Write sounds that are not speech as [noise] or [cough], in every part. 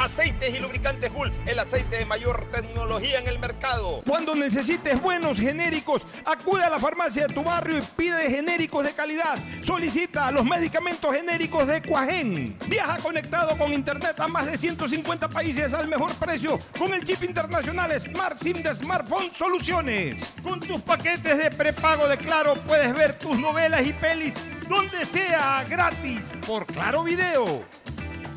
Aceites y lubricantes Gulf, el aceite de mayor tecnología en el mercado. Cuando necesites buenos genéricos, acude a la farmacia de tu barrio y pide genéricos de calidad. Solicita los medicamentos genéricos de Cuajén. Viaja conectado con internet a más de 150 países al mejor precio con el chip internacional Smart SIM de Smartphone Soluciones. Con tus paquetes de prepago de Claro puedes ver tus novelas y pelis donde sea gratis por Claro Video.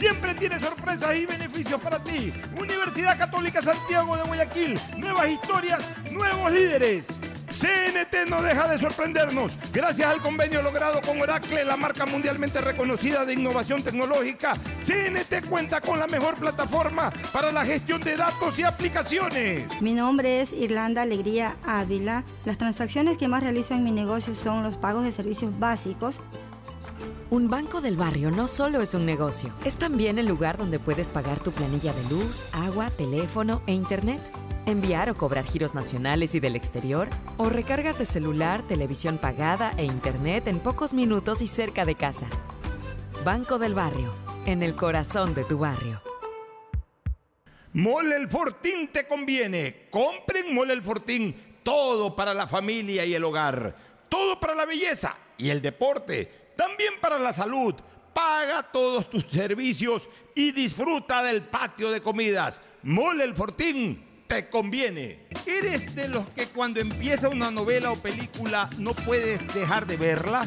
Siempre tiene sorpresas y beneficios para ti. Universidad Católica Santiago de Guayaquil. Nuevas historias, nuevos líderes. CNT no deja de sorprendernos. Gracias al convenio logrado con Oracle, la marca mundialmente reconocida de innovación tecnológica, CNT cuenta con la mejor plataforma para la gestión de datos y aplicaciones. Mi nombre es Irlanda Alegría Ávila. Las transacciones que más realizo en mi negocio son los pagos de servicios básicos un banco del barrio no solo es un negocio, es también el lugar donde puedes pagar tu planilla de luz, agua, teléfono e internet, enviar o cobrar giros nacionales y del exterior, o recargas de celular, televisión pagada e internet en pocos minutos y cerca de casa. Banco del barrio, en el corazón de tu barrio. Mole el Fortín te conviene. Compren Mole el Fortín. Todo para la familia y el hogar. Todo para la belleza y el deporte también para la salud. Paga todos tus servicios y disfruta del patio de comidas. Mole el Fortín te conviene. ¿Eres de los que cuando empieza una novela o película no puedes dejar de verla?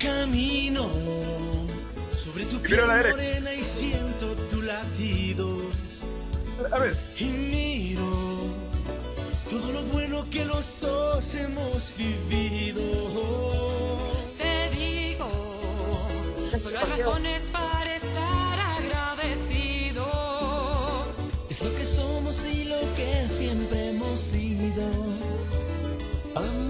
Camino sobre tu piel morena y siento tu latido. A ver. Y miro todo lo bueno que los dos hemos vivido. Te digo, solo hay razones para estar agradecido. Es lo que somos y lo que siempre hemos sido. Porque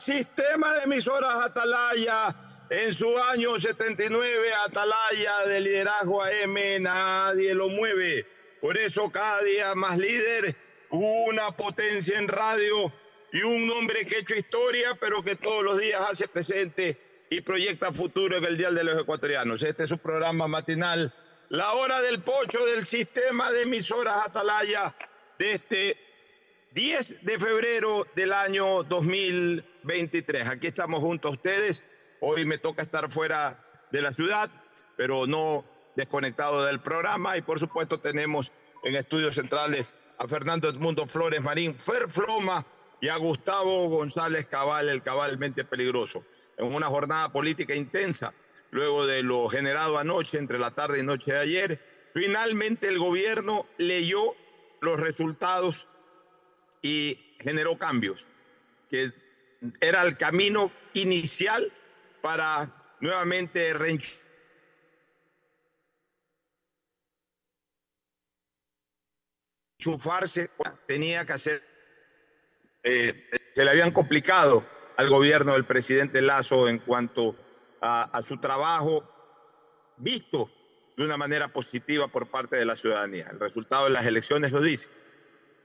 sistema de emisoras Atalaya. En su año 79, Atalaya de liderazgo AM, nadie lo mueve. Por eso cada día más líder, una potencia en radio y un hombre que ha hecho historia, pero que todos los días hace presente y proyecta futuro en el Dial de los Ecuatorianos. Este es su programa matinal, La Hora del Pocho del sistema de emisoras Atalaya de este 10 de febrero del año 2023. Aquí estamos junto a ustedes. Hoy me toca estar fuera de la ciudad, pero no desconectado del programa. Y por supuesto tenemos en estudios centrales a Fernando Edmundo Flores Marín, Ferfloma y a Gustavo González Cabal, el cabalmente peligroso. En una jornada política intensa, luego de lo generado anoche, entre la tarde y noche de ayer, finalmente el gobierno leyó los resultados y generó cambios, que era el camino inicial para nuevamente reenchufarse, tenía que hacer, eh, se le habían complicado al gobierno del presidente Lazo en cuanto a, a su trabajo visto de una manera positiva por parte de la ciudadanía. El resultado de las elecciones lo dice.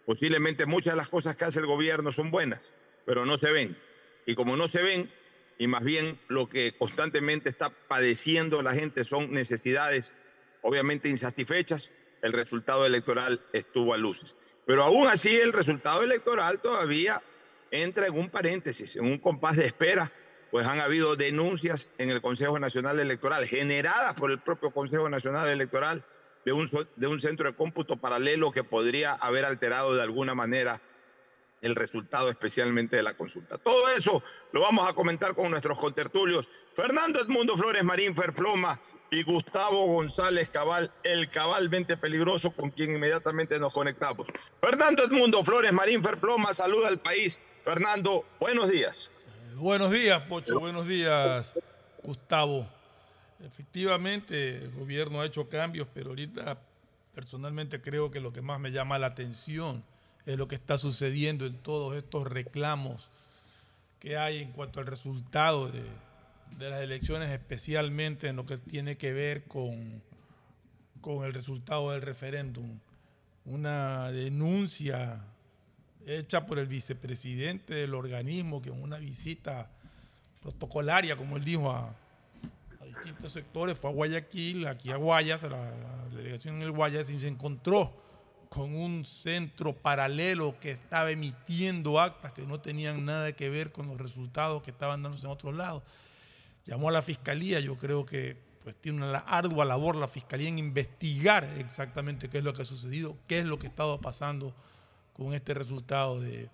Posiblemente muchas de las cosas que hace el gobierno son buenas, pero no se ven. Y como no se ven, y más bien lo que constantemente está padeciendo la gente son necesidades obviamente insatisfechas, el resultado electoral estuvo a luces. Pero aún así el resultado electoral todavía entra en un paréntesis, en un compás de espera, pues han habido denuncias en el Consejo Nacional Electoral generadas por el propio Consejo Nacional Electoral de un, de un centro de cómputo paralelo que podría haber alterado de alguna manera el resultado especialmente de la consulta. Todo eso lo vamos a comentar con nuestros contertulios. Fernando Edmundo Flores Marín Ferfloma y Gustavo González Cabal, el cabalmente peligroso con quien inmediatamente nos conectamos. Fernando Edmundo Flores Marín Ferfloma, saluda al país. Fernando, buenos días. Buenos días, Pocho. Buenos días, Gustavo. Efectivamente, el gobierno ha hecho cambios, pero ahorita personalmente creo que lo que más me llama la atención es lo que está sucediendo en todos estos reclamos que hay en cuanto al resultado de, de las elecciones, especialmente en lo que tiene que ver con, con el resultado del referéndum. Una denuncia hecha por el vicepresidente del organismo, que en una visita protocolaria, como él dijo, a, a distintos sectores, fue a Guayaquil, aquí a Guayas, a la, a la delegación en el Guayas, y se encontró con un centro paralelo que estaba emitiendo actas que no tenían nada que ver con los resultados que estaban dándose en otros lados. Llamó a la fiscalía, yo creo que pues tiene una ardua labor la fiscalía en investigar exactamente qué es lo que ha sucedido, qué es lo que ha pasando con este resultado de,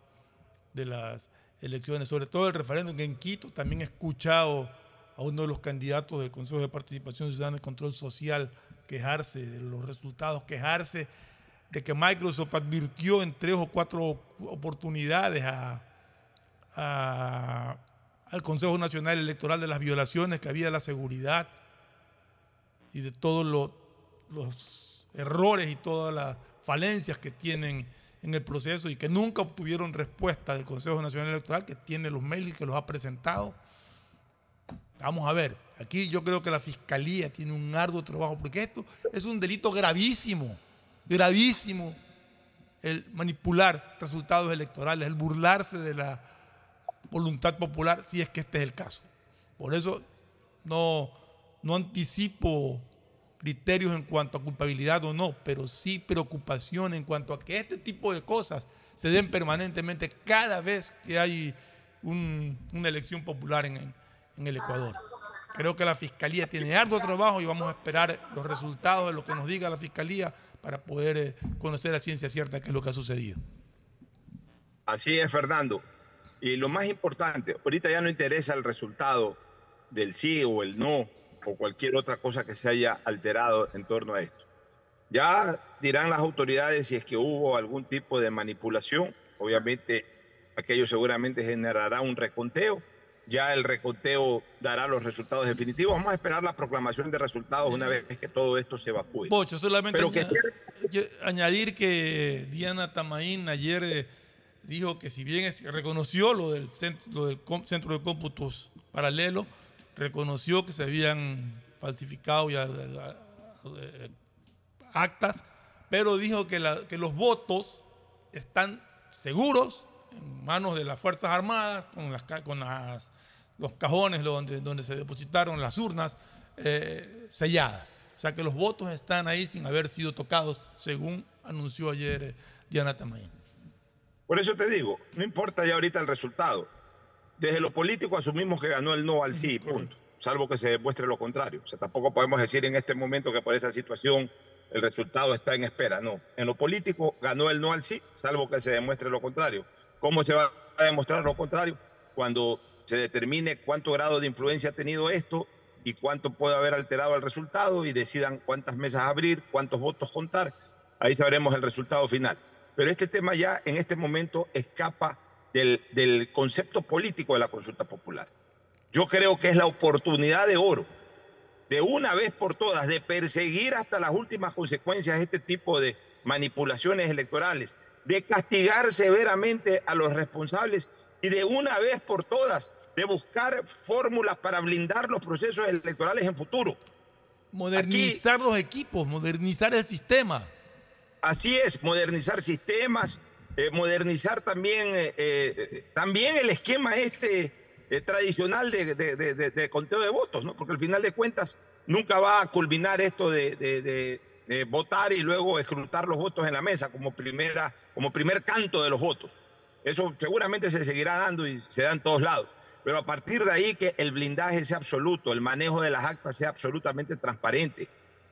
de las elecciones, sobre todo el referéndum que en Quito también he escuchado a uno de los candidatos del Consejo de Participación Ciudadana y Control Social quejarse de los resultados, quejarse de que Microsoft advirtió en tres o cuatro oportunidades al Consejo Nacional Electoral de las violaciones que había de la seguridad y de todos los, errores y todas las falencias que tienen en el proceso y que nunca obtuvieron respuesta del Consejo Nacional Electoral, que tiene los mails que los ha presentado. Vamos a ver, aquí yo creo que la Fiscalía tiene un arduo trabajo, porque esto es un delito gravísimo, gravísimo, el manipular resultados electorales, el burlarse de la voluntad popular, si es que este es el caso. Por eso no, no anticipo criterios en cuanto a culpabilidad o no, pero sí preocupación en cuanto a que este tipo de cosas se den permanentemente cada vez que hay un, una elección popular en, en el Ecuador. Creo que la Fiscalía tiene arduo trabajo y vamos a esperar los resultados de lo que nos diga la Fiscalía para poder eh, conocer a ciencia cierta qué es lo que ha sucedido. Así es, Fernando. Y lo más importante, ahorita ya no interesa el resultado del sí o el no o cualquier otra cosa que se haya alterado en torno a esto. Ya dirán las autoridades si es que hubo algún tipo de manipulación. Obviamente, aquello seguramente generará un reconteo. Ya el reconteo dará los resultados definitivos. Vamos a esperar la proclamación de resultados una vez que todo esto se evacúe. Pocho, solamente Pero que- añadir, que Diana Tamaín ayer eh, dijo que si bien es- reconoció lo del, centro, lo del centro de cómputos paralelo, reconoció que se habían falsificado ya eh, actas, pero dijo que, la- que los votos están seguros en manos de las Fuerzas Armadas, con, las, con las- los cajones donde, donde se depositaron las urnas eh, selladas. O sea que los votos están ahí sin haber sido tocados, según anunció ayer eh, Diana Tamayo. Por eso te digo, no importa ya ahorita el resultado. Desde lo político asumimos que ganó el no al sí, punto. Salvo que se demuestre lo contrario. O sea, tampoco podemos decir en este momento que por esa situación el resultado está en espera. No. En lo político ganó el no al sí, salvo que se demuestre lo contrario. ¿Cómo se va a demostrar lo contrario? Cuando se determine cuánto grado de influencia ha tenido esto y cuánto puede haber alterado el resultado y decidan cuántas mesas abrir, cuántos votos contar. Ahí sabremos el resultado final. Pero este tema ya en este momento escapa del, del concepto político de la consulta popular. Yo creo que es la oportunidad de oro, de una vez por todas, de perseguir hasta las últimas consecuencias este tipo de manipulaciones electorales, de castigar severamente a los responsables y de una vez por todas de buscar fórmulas para blindar los procesos electorales en futuro. Modernizar los equipos, modernizar el sistema. Así es, modernizar sistemas, eh, modernizar también, eh, eh, también el esquema este tradicional de, de- de- de- de conteo de votos, ¿no? Porque al final de cuentas nunca va a culminar esto de, de votar y luego escrutar los votos en la mesa como, primera, como primer canto de los votos. Eso seguramente se seguirá dando y se da en todos lados. Pero a partir de ahí que el blindaje sea absoluto, el manejo de las actas sea absolutamente transparente.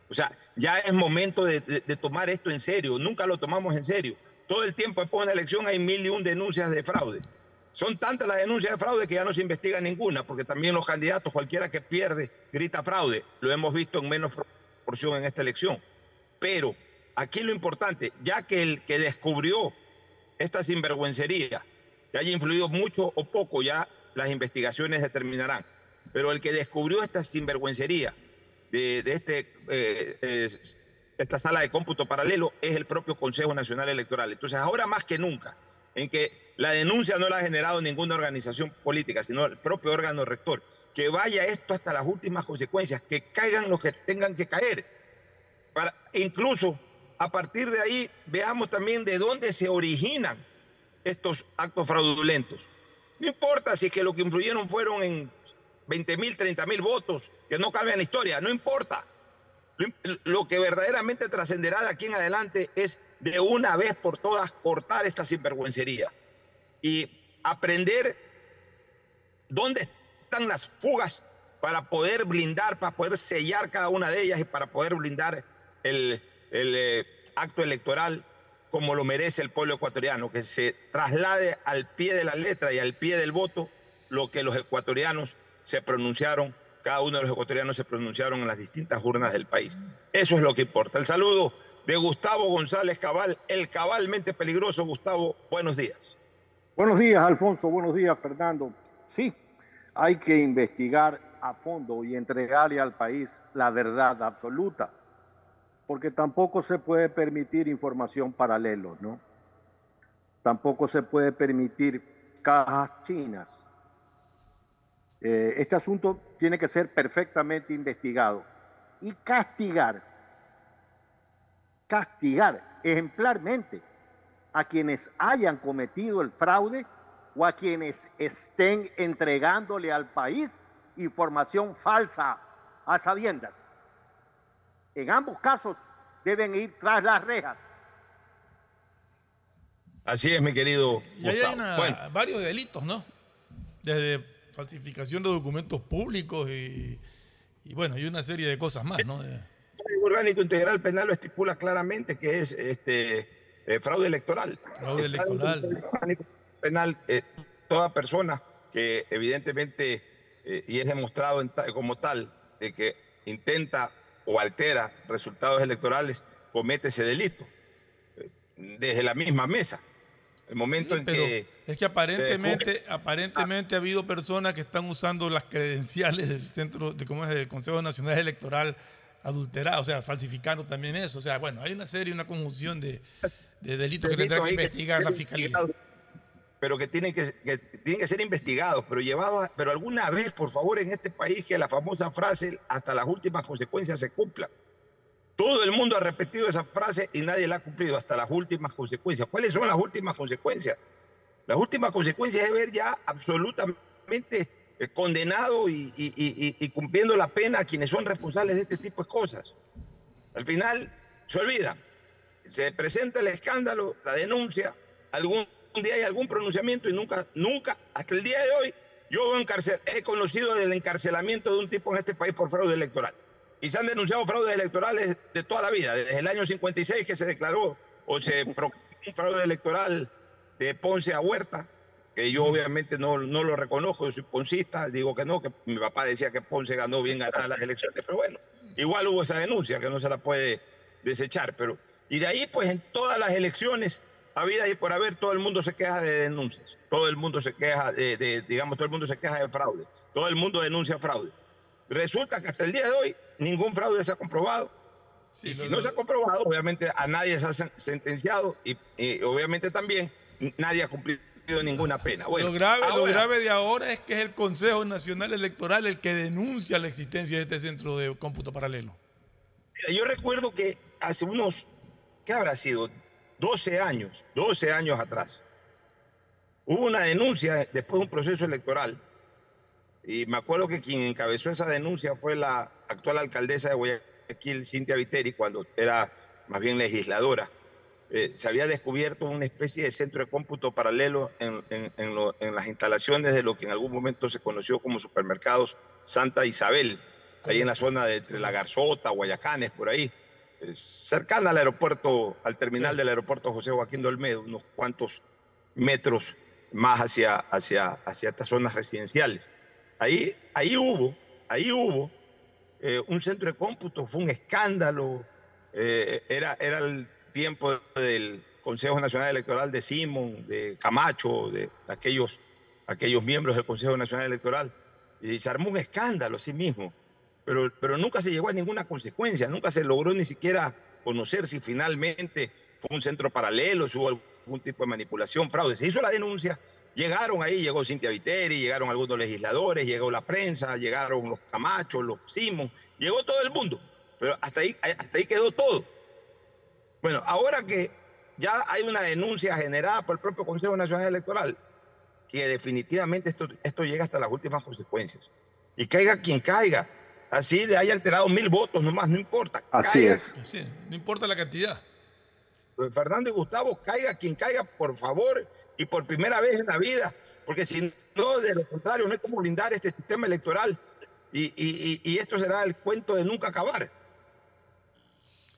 O sea, ya es momento de tomar esto en serio. Nunca lo tomamos en serio. Todo el tiempo después de una elección hay mil y un denuncias de fraude. Son tantas las denuncias de fraude que ya no se investiga ninguna, porque también los candidatos, cualquiera que pierde, grita fraude. Lo hemos visto en menos proporción en esta elección. Pero aquí lo importante, ya que el que descubrió esta sinvergüencería, que haya influido mucho o poco, ya las investigaciones determinarán. Pero el que descubrió esta sinvergüencería de, de este, eh, es- esta sala de cómputo paralelo es el propio Consejo Nacional Electoral. Entonces, ahora más que nunca, en que la denuncia no la ha generado ninguna organización política, sino el propio órgano rector, que vaya esto hasta las últimas consecuencias, que caigan los que tengan que caer. Incluso a partir de ahí veamos también de dónde se originan estos actos fraudulentos. No importa si es que lo que influyeron fueron en 20 mil, 30 mil votos, que no cambian la historia, no importa. Lo, lo que verdaderamente trascenderá de aquí en adelante es de una vez por todas cortar esta sinvergüencería y aprender dónde están las fugas para poder blindar, para poder sellar cada una de ellas y para poder blindar el, eh, acto electoral como lo merece el pueblo ecuatoriano, que se traslade al pie de la letra y al pie del voto lo que los ecuatorianos se pronunciaron, cada uno de los ecuatorianos se pronunciaron en las distintas urnas del país. Eso es lo que importa. El saludo de Gustavo González Cabal, el cabalmente peligroso. Gustavo, buenos días. Buenos días, Alfonso. Buenos días, Fernando. Sí, hay que investigar a fondo y entregarle al país la verdad absoluta, porque tampoco se puede permitir información paralela, ¿no? Tampoco se puede permitir cajas chinas. Eh, este asunto tiene que ser perfectamente investigado y castigar, castigar ejemplarmente a quienes hayan cometido el fraude o a quienes estén entregándole al país información falsa a sabiendas. En ambos casos deben ir tras las rejas. Así es, mi querido Y ahí hay una- Bueno, varios delitos, ¿no? Desde falsificación de documentos públicos y, y bueno, y una serie de cosas más, ¿no? De- el Código Orgánico Integral Penal lo estipula claramente que es este eh, fraude electoral. Fraude Está electoral. Código Orgánico Penal, eh, toda persona que evidentemente, eh, y es demostrado en ta- como tal, de que intenta o altera resultados electorales, comete ese delito. eh, Desde la misma mesa. El momento en que... es que aparentemente, aparentemente ha habido personas que están usando las credenciales del centro de cómo es del Consejo Nacional Electoral adulterado, o sea, falsificando también eso. O sea, bueno, hay una serie, una conjunción de, de delitos que tendrá que investigar la fiscalía. Pero que tienen que, tienen que ser investigados, pero llevados, pero alguna vez, por favor, en este país que la famosa frase hasta las últimas consecuencias se cumpla. Todo el mundo ha repetido esa frase y nadie la ha cumplido hasta las últimas consecuencias. ¿Cuáles son las últimas consecuencias? Las últimas consecuencias es ver ya absolutamente eh, condenado y, y- cumpliendo la pena a quienes son responsables de este tipo de cosas. Al final se olvida. Se presenta el escándalo, la denuncia, algún día hay algún pronunciamiento y nunca, nunca, hasta el día de hoy, yo encarcel- he conocido del encarcelamiento de un tipo en este país por fraude electoral. Y se han denunciado fraudes electorales de toda la vida, desde el año 56 que se declaró o se proclamó un fraude electoral de Ponce a Huerta, que yo obviamente no, no lo reconozco, yo soy poncista, digo que no, que mi papá decía que Ponce ganó bien ganadas las elecciones, pero bueno, igual hubo esa denuncia que no se la puede desechar, pero y de ahí pues en todas las elecciones habida y por haber todo el mundo se queja de denuncias, todo el mundo se queja de, de- digamos, todo el mundo se queja de fraude, todo el mundo denuncia fraude. Resulta que hasta el día de hoy ningún fraude se ha comprobado. y si no, se ha comprobado, obviamente a nadie se ha sen- sentenciado y, y obviamente también nadie ha cumplido ninguna pena. Bueno, lo, grave, lo ahora- grave de ahora es que es el Consejo Nacional Electoral el que denuncia la existencia de este centro de cómputo paralelo. Mira, yo recuerdo que hace unos, ¿qué habrá sido? 12 años, 12 años atrás, hubo una denuncia después de un proceso electoral. Y me acuerdo que quien encabezó esa denuncia fue la actual alcaldesa de Guayaquil, Cintia Viteri, cuando era más bien legisladora. Eh, se había descubierto una especie de centro de cómputo paralelo en, en- en lo- en las instalaciones de lo que en algún momento se conoció como supermercados Santa Isabel, ahí en la zona de entre La Garzota, Guayacanes, por ahí, cercana al aeropuerto, al terminal del aeropuerto José Joaquín de Olmedo, unos cuantos metros más hacia, hacia, hacia estas zonas residenciales. Ahí, ahí hubo, ahí hubo eh, un centro de cómputo, fue un escándalo, eh, era, era el tiempo del Consejo Nacional Electoral de Simón, de Camacho, de aquellos, aquellos miembros del Consejo Nacional Electoral, y se armó un escándalo a sí mismo, pero, pero nunca se llegó a ninguna consecuencia, nunca se logró ni siquiera conocer si finalmente fue un centro paralelo, si hubo algún tipo de manipulación, fraude. Se hizo la denuncia, llegaron ahí, llegó Cintia Viteri, llegaron algunos legisladores, llegó la prensa, llegaron los Camachos, los Simón, llegó todo el mundo, pero hasta ahí, hasta ahí quedó todo. Bueno, ahora que ya hay una denuncia generada por el propio Consejo Nacional Electoral, que definitivamente esto, esto llega hasta las últimas consecuencias. Y caiga quien caiga, así le haya alterado mil votos nomás, no importa. Así Caiga. es. Sí, no importa la cantidad. Pues, Fernando y Gustavo, caiga quien caiga, por favor, y por primera vez en la vida, porque si no, de lo contrario, no hay como blindar este sistema electoral y, y- y- y esto será el cuento de nunca acabar. Eh,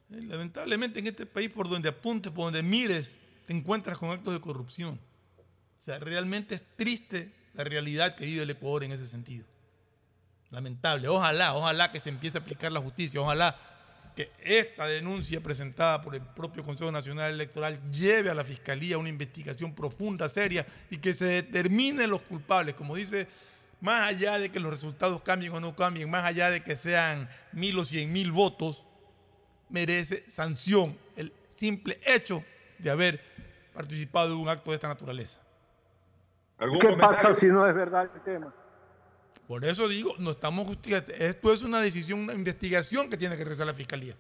Lamentablemente en este país por donde apuntes, por donde mires, te encuentras con actos de corrupción. O sea, realmente es triste la realidad que vive el Ecuador en ese sentido. Lamentable. Ojalá, ojalá que se empiece a aplicar la justicia. Ojalá que esta denuncia presentada por el propio Consejo Nacional Electoral lleve a la Fiscalía una investigación profunda, seria y que se determinen los culpables. Como dice, más allá de que los resultados cambien o no cambien, más allá de que sean mil o cien mil votos, merece sanción el simple hecho de haber participado de un acto de esta naturaleza. ¿Qué pasa si no es verdad el tema? Por eso digo, no estamos justificando. Esto es una decisión, una investigación que tiene que realizar la fiscalía.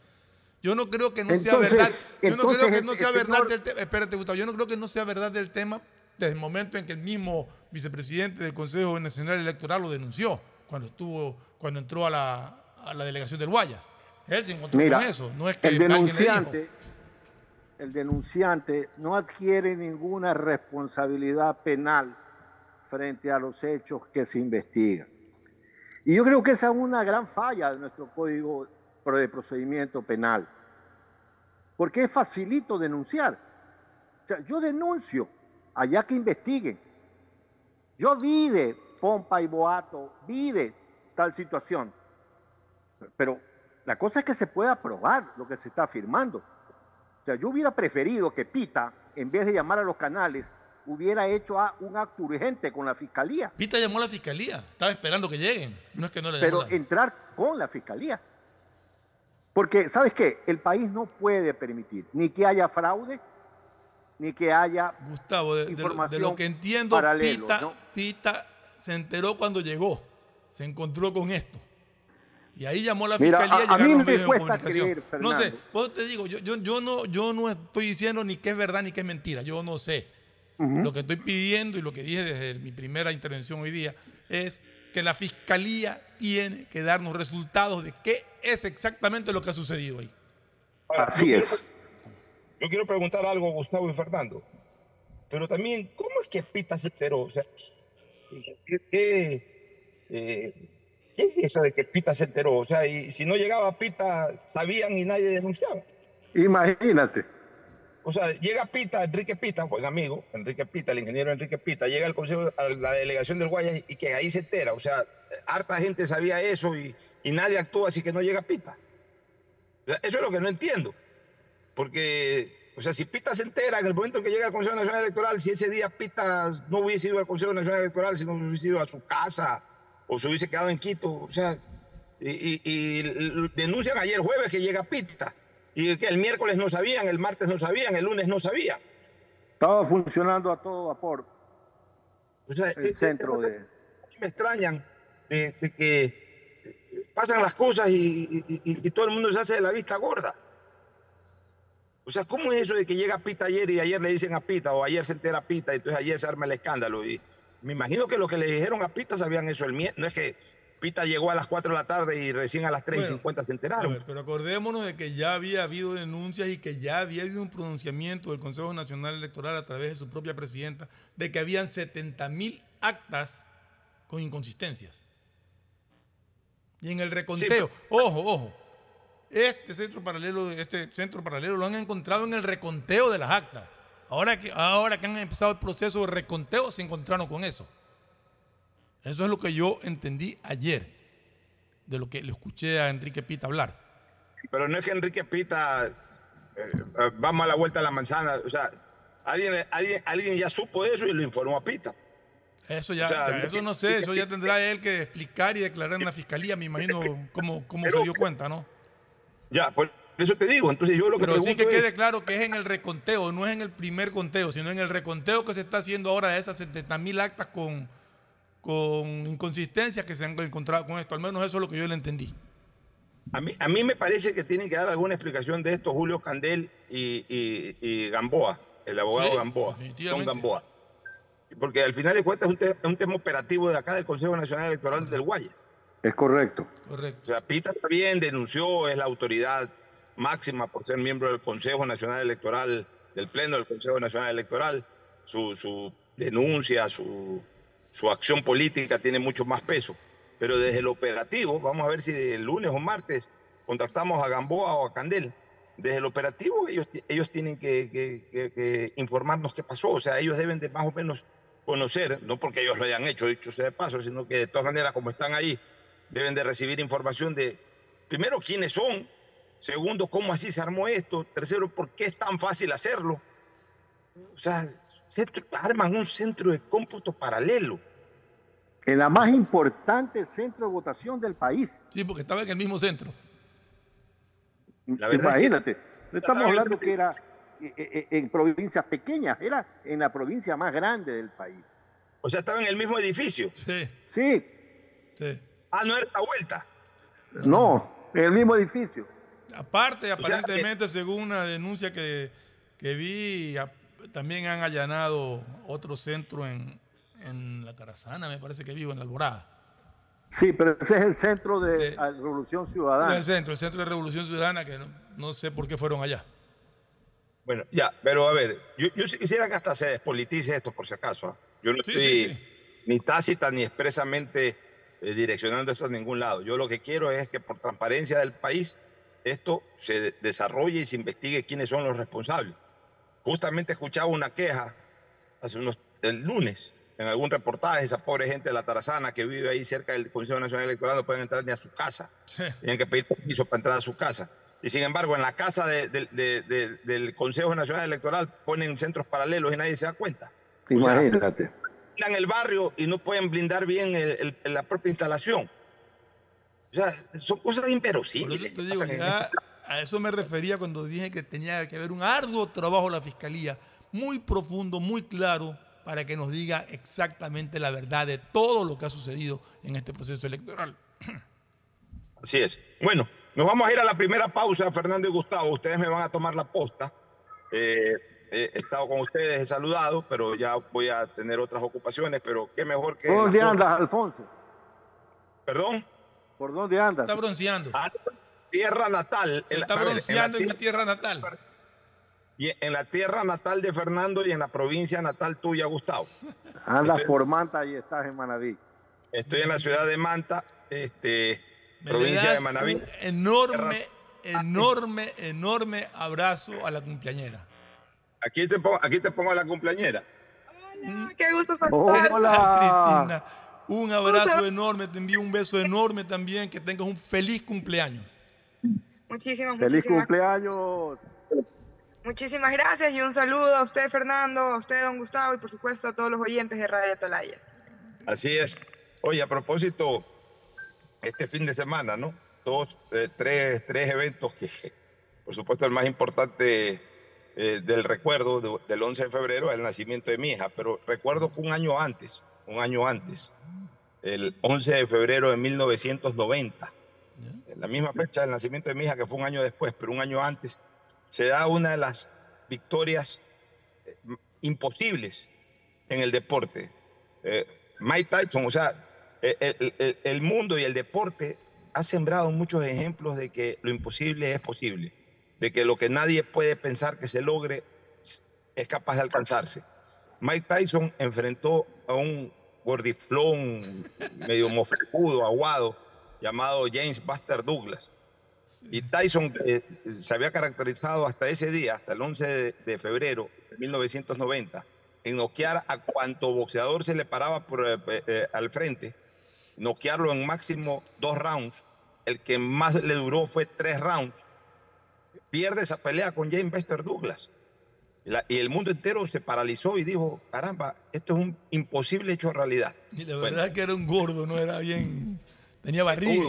Yo no creo que no sea verdad. Yo no entonces creo que no sea el verdad del tema. Espérate, Gustavo. Yo no creo que no sea verdad del tema desde el momento en que el mismo vicepresidente del Consejo Nacional Electoral lo denunció cuando estuvo, cuando entró a la, a la delegación del Guayas. Él se encontró Mira, con eso. No es que el denunciante, el denunciante no adquiere ninguna responsabilidad penal frente a los hechos que se investigan. Y yo creo que esa es una gran falla de nuestro código de procedimiento penal, porque es facilito denunciar. O sea, yo denuncio, allá que investiguen. Yo vi de pompa y boato, vi de tal situación, pero la cosa es que se pueda probar lo que se está afirmando. O sea, yo hubiera preferido que Pita, en vez de llamar a los canales, hubiera hecho un acto urgente con la fiscalía, Pita llamó a la fiscalía. Estaba esperando que lleguen. No es que no le pero llamó entrar con la fiscalía. Porque, ¿sabes qué? El país no puede permitir ni que haya fraude, ni que haya Gustavo, de, de lo- de información lo que entiendo, paralelo, Pita, ¿no? Pita se enteró cuando llegó, se encontró con esto. Y ahí llamó a la Mira, fiscalía y a- a mí llegaron los me cuesta comunicación. creer, no sé, pues te digo, yo, yo, yo, no, yo no estoy diciendo ni qué es verdad ni qué es mentira, yo no sé. Lo que estoy pidiendo y lo que dije desde mi primera intervención hoy día es que la fiscalía tiene que darnos resultados de qué es exactamente lo que ha sucedido ahí. Ahora, Así yo es. quiero- yo quiero preguntar algo a Gustavo y Fernando. Pero también, ¿cómo es que Pita se enteró? O sea, ¿qué, qué, eh, qué es eso de que Pita se enteró? O sea, y si no llegaba Pita, sabían y nadie denunciaba. Imagínate. O sea, llega Pita, Enrique Pita, buen amigo, Enrique Pita, el ingeniero Enrique Pita, llega al consejo, a la delegación del Guayas y que ahí se entera. O sea, harta gente sabía eso y, nadie actúa así que no llega Pita. Eso es lo que no entiendo. Porque, o sea, si Pita se entera en el momento en que llega al Consejo Nacional Electoral, si ese día Pita no hubiese ido al Consejo Nacional Electoral, sino hubiese ido a su casa o se hubiese quedado en Quito, o sea, y- y denuncian ayer jueves que llega Pita. Y que el miércoles no sabían, el martes no sabían, el lunes no sabían. Estaba funcionando a todo vapor O sea, el centro de... me extrañan de, de que pasan las cosas y, y- y- y todo el mundo se hace de la vista gorda. O sea, ¿cómo es eso de que llega Pita ayer y ayer le dicen a Pita o ayer se entera Pita y entonces ayer se arma el escándalo? Y me imagino que lo que le dijeron a Pita sabían eso el miércoles. No es que Pita llegó a las 4 de la tarde y recién a las 3 y Bueno, 50 se enteraron. ver, pero acordémonos de que ya había habido denuncias y que ya había habido un pronunciamiento del Consejo Nacional Electoral a través de su propia presidenta de que habían 70 mil actas con inconsistencias. Y en el reconteo, ojo, ojo, este centro paralelo, este centro paralelo lo han encontrado en el reconteo de las actas. Ahora que, ahora que han empezado el proceso de reconteo, se encontraron con eso. Eso es lo que yo entendí ayer, de lo que le escuché a Enrique Pita hablar. Pero no es que Enrique Pita, eh, eh, vamos a la vuelta a la manzana. O sea, alguien, alguien, alguien ya supo eso y lo informó a Pita. Eso ya, O sea, ya, eso no sé, eso ya tendrá él que explicar y declarar en la fiscalía, me imagino [laughs] cómo, cómo se dio cuenta, ¿no? Ya, por eso te digo. Entonces yo lo que Pero sí que es- quede claro que es en el reconteo, no es en el primer conteo, sino en el reconteo que se está haciendo ahora de esas 70 mil actas con, con inconsistencias que se han encontrado con esto. Al menos eso es lo que yo le entendí. A mí, a mí me parece que tienen que dar alguna explicación de esto Julio Candel y, y- y Gamboa, el abogado Sí, Gamboa, Don definitivamente. Gamboa. Porque al final de cuentas es un, te- es un tema operativo de acá del Consejo Nacional Electoral del Guayas. Es correcto. Correcto. O sea, Pita está bien, denunció, es la autoridad máxima por ser miembro del Consejo Nacional Electoral, del Pleno del Consejo Nacional Electoral. Su, su denuncia, su, su acción política tiene mucho más peso. Pero desde el operativo, vamos a ver si el lunes o martes contactamos a Gamboa o a Candel. Desde el operativo ellos, ellos tienen que- que informarnos qué pasó. O sea, ellos deben de más o menos conocer, no porque ellos lo hayan hecho, dicho sea de paso, sino que de todas maneras, como están ahí, deben de recibir información de, primero, quiénes son, segundo, cómo así se armó esto, tercero, por qué es tan fácil hacerlo. O sea, centro- arman un centro de cómputo paralelo. En la más importante centro de votación del país. Sí, porque estaba en el mismo centro. La verdad es que- Imagínate. No estamos hablando que era eh, eh, en provincias pequeñas, era en la provincia más grande del país. O sea, estaba en el mismo edificio. Sí, Sí, sí. Ah, no era la vuelta. no, en el mismo edificio. Aparte, sea, aparentemente, según una denuncia que, que vi, también han allanado otro centro en, en la Tarazana, me parece que vivo, en la Alborada. Sí, pero ese es el centro de, Revolución Ciudadana. El centro, el centro de Revolución Ciudadana, que no, no sé por qué fueron allá. Bueno, ya, pero a ver, yo, yo quisiera que hasta se despolitice esto por si acaso. ¿ah? Yo no Sí, estoy sí, sí. ni tácita ni expresamente eh, direccionando esto a ningún lado. Yo lo que quiero es que por transparencia del país esto se de- desarrolle y se investigue quiénes son los responsables. Justamente escuchaba una queja hace unos el lunes en algún reportaje esa pobre gente de la Tarazana que vive ahí cerca del Consejo Nacional Electoral no pueden entrar ni a su casa. Sí. Tienen que pedir permiso para entrar a su casa. Y sin embargo, en la casa de- de- de- de- del Consejo Nacional Electoral ponen centros paralelos y nadie se da cuenta. O sea, Imagínate. en el barrio y no pueden blindar bien el- el- la propia instalación. O sea, son cosas Por inverosímiles. eso te digo, ya a eso me refería cuando dije que tenía que haber un arduo trabajo la fiscalía muy profundo, muy claro, para que nos diga exactamente la verdad de todo lo que ha sucedido en este proceso electoral. Así es. Bueno, nos vamos a ir a la primera pausa, Fernando y Gustavo. Ustedes me van a tomar la posta. Eh, he estado con ustedes, he saludado, pero ya voy a tener otras ocupaciones, pero qué mejor que... ¿Por dónde andas, Alfonso? ¿Perdón? ¿Por dónde andas? Está bronceando. Ah, tierra natal. Se en está a ver, en la bronceando en mi tie- tierra natal. y en la tierra natal de Fernando y en la provincia natal tuya, Gustavo. Andas Estoy- por Manta y estás en Manaví. Estoy en la ciudad de Manta, este, Me provincia de Manaví. un enorme, enorme, enorme abrazo a la cumpleañera. Aquí te pongo, aquí te pongo a la cumpleañera. Qué gusto Cristina, un abrazo enorme, te envío un beso enorme también, que tengas un feliz cumpleaños. Muchísimas, ¡Feliz muchísimas, cumpleaños! muchísimas gracias y un saludo a usted, Fernando, a usted, don Gustavo, y por supuesto a todos los oyentes de Radio Atalaya. Así es. Oye, a propósito, este fin de semana, ¿no? Dos, eh, tres, tres eventos que, por supuesto, el más importante eh, del recuerdo de- del 11 de febrero es el nacimiento de mi hija, pero recuerdo que un año antes, un año antes, el 11 de febrero de 1990, en la misma fecha del nacimiento de mi hija, que fue un año después, pero un año antes, se da una de las victorias eh, imposibles en el deporte. Eh, Mike Tyson, o sea, el mundo y el deporte ha sembrado muchos ejemplos de que lo imposible es posible, de que lo que nadie puede pensar que se logre es capaz de alcanzarse. Mike Tyson enfrentó a un gordiflón medio moflecudo, aguado, llamado James Buster Douglas. Y Tyson eh, se había caracterizado hasta ese día, hasta el 11 de, de febrero de 1990, en noquear a cuanto boxeador se le paraba por, eh, eh, al frente, noquearlo en máximo dos rounds. El que más le duró fue tres rounds. Pierde esa pelea con James Buster Douglas. Y, la- y el mundo entero se paralizó y dijo, caramba, esto es un imposible hecho realidad. Y la verdad es que era un gordo, no era bien. Tenía barriga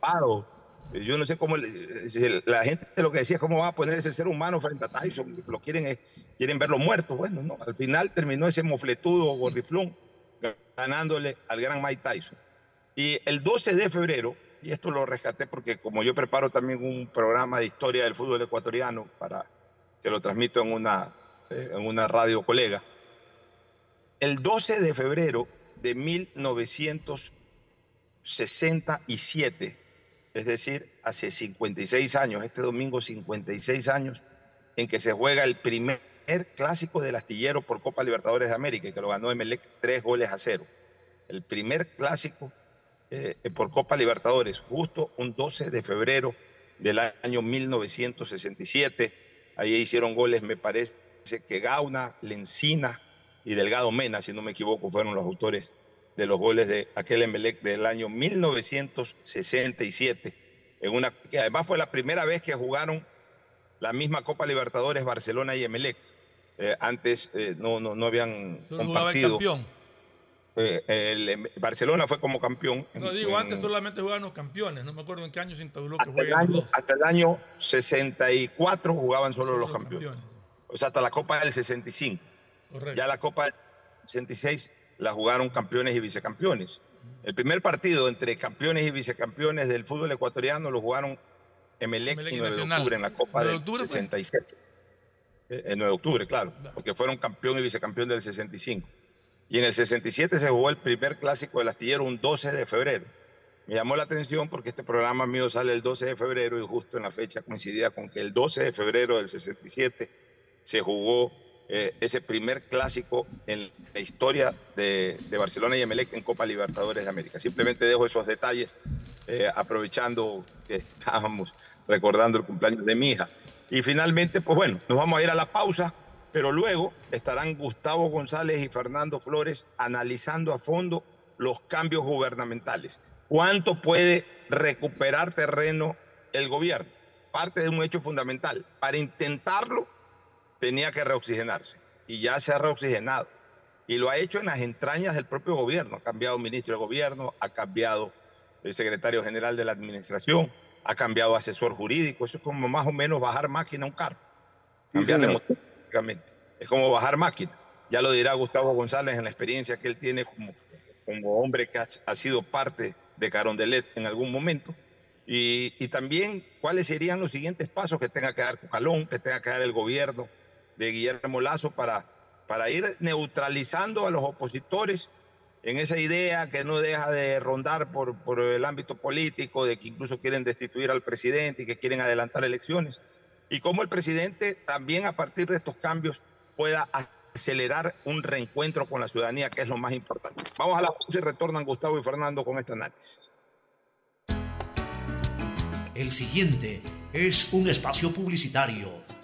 paro. Yo no sé cómo el- la gente lo que decía es cómo va a poner ese ser humano frente a Tyson. Lo quieren, eh, quieren verlo muerto. Bueno, no. Al final terminó ese mofletudo gordiflón ganándole al gran Mike Tyson. Y el 12 de febrero, y esto lo rescaté porque como yo preparo también un programa de historia del fútbol ecuatoriano para que lo transmito en una, eh, en una radio colega, el 12 de febrero de 1967, es decir, hace 56 años, este domingo 56 años, en que se juega el primer clásico del astillero por Copa Libertadores de América, que lo ganó Emelec tres goles a cero. El primer clásico eh, por Copa Libertadores, justo un 12 de febrero del año 1967. Ahí hicieron goles, me parece que Gauna, Lencina y Delgado Mena, si no me equivoco, fueron los autores de los goles de aquel Emelec del año 1967. En una, que además fue la primera vez que jugaron la misma Copa Libertadores Barcelona y Emelec. Eh, antes eh, no, no, no habían Solo jugaba el compartido. campeón. Eh, el, em- Barcelona fue como campeón. en- No digo, en- antes solamente jugaban los campeones. No me acuerdo en qué año se instauró que el, los año, dos. hasta el año 64 jugaban solo, Solo los los campeones. campeones. O sea, hasta la Copa del 65. Correcto. Ya la Copa del 66 la jugaron campeones y vicecampeones. El primer partido entre campeones y vicecampeones del fútbol ecuatoriano lo jugaron Emelec, Emelec y y 9 de octubre en la Copa 9 de del octubre fue. 67. Eh, En 9 de octubre, claro, porque fueron campeón y vicecampeón del 65. Y en el 67 se jugó el primer clásico del astillero un 12 de febrero. Me llamó la atención porque este programa mío sale el 12 de febrero y justo en la fecha coincidía con que el 12 de febrero del 67 se jugó eh, ese primer clásico en la historia de, Barcelona y Emelec en Copa Libertadores de América. Simplemente dejo esos detalles eh, aprovechando que estábamos recordando el cumpleaños de mi hija. Y finalmente, pues bueno, nos vamos a ir a la pausa, pero luego estarán Gustavo González y Fernando Flores analizando a fondo los cambios gubernamentales. ¿Cuánto puede recuperar terreno el gobierno? Parte de un hecho fundamental. Para intentarlo, tenía que reoxigenarse y ya se ha reoxigenado. Y lo ha hecho en las entrañas del propio gobierno. Ha cambiado ministro de gobierno, ha cambiado el secretario general de la administración, ha cambiado asesor jurídico. Eso es como más o menos bajar máquina a un carro. Sí, Cambiarle prácticamente. es como bajar máquina. Ya lo dirá Gustavo González en la experiencia que él tiene como, como hombre que ha, ha sido parte de Carondelet en algún momento. Y, y, también cuáles serían los siguientes pasos que tenga que dar Cucalón, que tenga que dar el gobierno de Guillermo Lazo para, para ir neutralizando a los opositores en esa idea que no deja de rondar por, por el ámbito político, de que incluso quieren destituir al presidente y que quieren adelantar elecciones. Y cómo el presidente también a partir de estos cambios pueda acelerar un reencuentro con la ciudadanía, que es lo más importante. Vamos a la pausa y retornan Gustavo y Fernando con este análisis. El siguiente es un espacio publicitario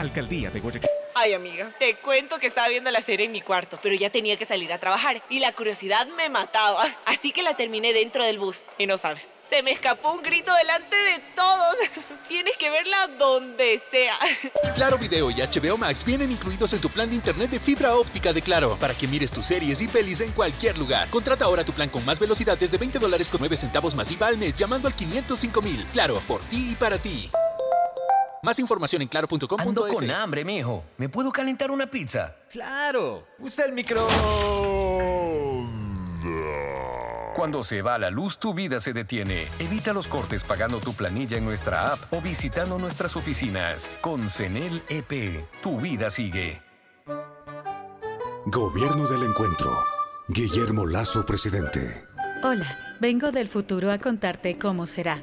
Alcaldía de Guayaquil. Ay, amiga, te cuento que estaba viendo la serie en mi cuarto, pero ya tenía que salir a trabajar y la curiosidad me mataba. Así que la terminé dentro del bus. Y no sabes, se me escapó un grito delante de todos. [laughs] Tienes que verla donde sea. [laughs] Claro Video y HBO Max vienen incluidos en tu plan de internet de fibra óptica de Claro para que mires tus series y pelis en cualquier lugar. Contrata ahora tu plan con más velocidad desde 20 dólares con 9 centavos masiva al mes llamando al 505 mil. Claro, por ti y para ti. Más información en claro.com.es. Ando con hambre, mijo. ¿Me puedo calentar una pizza? Claro. Usa el micro. Cuando se va la luz, tu vida se detiene. Evita los cortes pagando tu planilla en nuestra app o visitando nuestras oficinas. Con CENEL EP, tu vida sigue. Gobierno del Encuentro. Guillermo Lazo, presidente. Hola, vengo del futuro a contarte cómo será.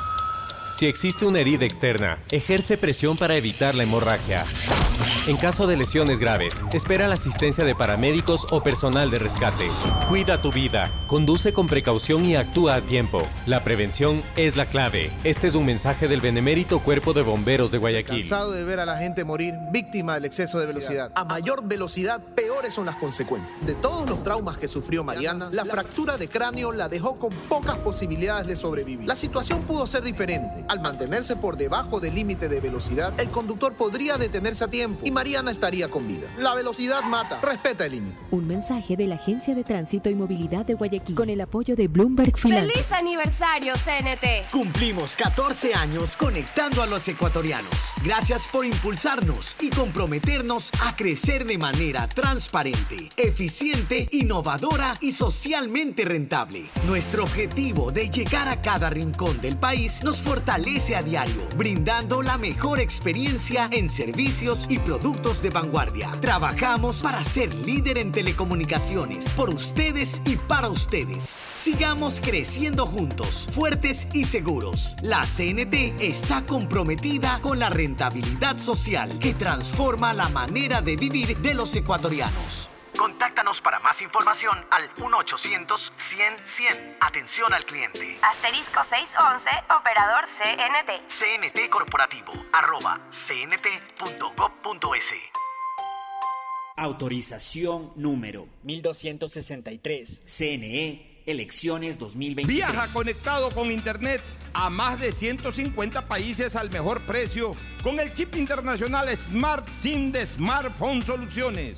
Si existe una herida externa, ejerce presión para evitar la hemorragia. En caso de lesiones graves, espera la asistencia de paramédicos o personal de rescate. Cuida tu vida, conduce con precaución y actúa a tiempo. La prevención es la clave. Este es un mensaje del benemérito Cuerpo de Bomberos de Guayaquil. Cansado de ver a la gente morir víctima del exceso de velocidad. A mayor velocidad, peor peores son las consecuencias. De todos los traumas que sufrió Mariana, la fractura de cráneo la dejó con pocas posibilidades de sobrevivir. La situación pudo ser diferente. Al mantenerse por debajo del límite de velocidad, el conductor podría detenerse a tiempo y Mariana estaría con vida. La velocidad mata. Respeta el límite. Un mensaje de la Agencia de Tránsito y Movilidad de Guayaquil con el apoyo de Bloomberg Finance. ¡Feliz aniversario, CNT! Cumplimos 14 años conectando a los ecuatorianos. Gracias por impulsarnos y comprometernos a crecer de manera transparente, eficiente, innovadora y socialmente rentable. Nuestro objetivo de llegar a cada rincón del país nos fortalece a diario, brindando la mejor experiencia en servicios y productos de vanguardia. Trabajamos para ser líder en telecomunicaciones, por ustedes y para ustedes. Sigamos creciendo juntos, fuertes y seguros. La CNT está comprometida con la rentabilidad social que transforma la manera de vivir de los ecuatorianos. Contáctanos para más información al 1-800-100-100. Atención al cliente. Asterisco 611, operador CNT. CNT Corporativo, arroba cnt.gov.es. Autorización número 1263. CNE, elecciones 2023. Viaja conectado con Internet a más de 150 países al mejor precio con el chip internacional Smart SIM de Smartphone Soluciones.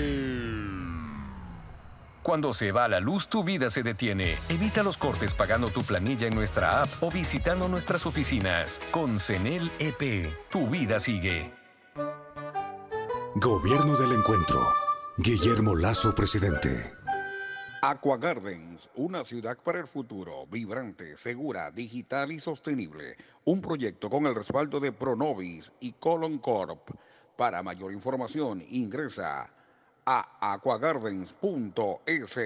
Cuando se va la luz, tu vida se detiene. Evita los cortes pagando tu planilla en nuestra app o visitando nuestras oficinas. Con CENEL EP, tu vida sigue. Gobierno del Encuentro. Guillermo Lazo, presidente. Aqua Gardens, una ciudad para el futuro, vibrante, segura, digital y sostenible. Un proyecto con el respaldo de Pronovis y Colon Corp. Para mayor información, ingresa a aquagardens.es.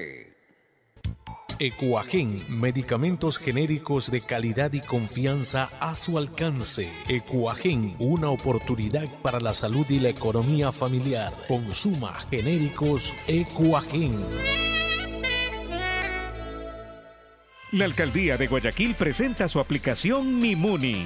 Ecuagen, medicamentos genéricos de calidad y confianza a su alcance. Ecuagen, una oportunidad para la salud y la economía familiar. Consuma genéricos Ecuagen. La alcaldía de Guayaquil presenta su aplicación Mimuni.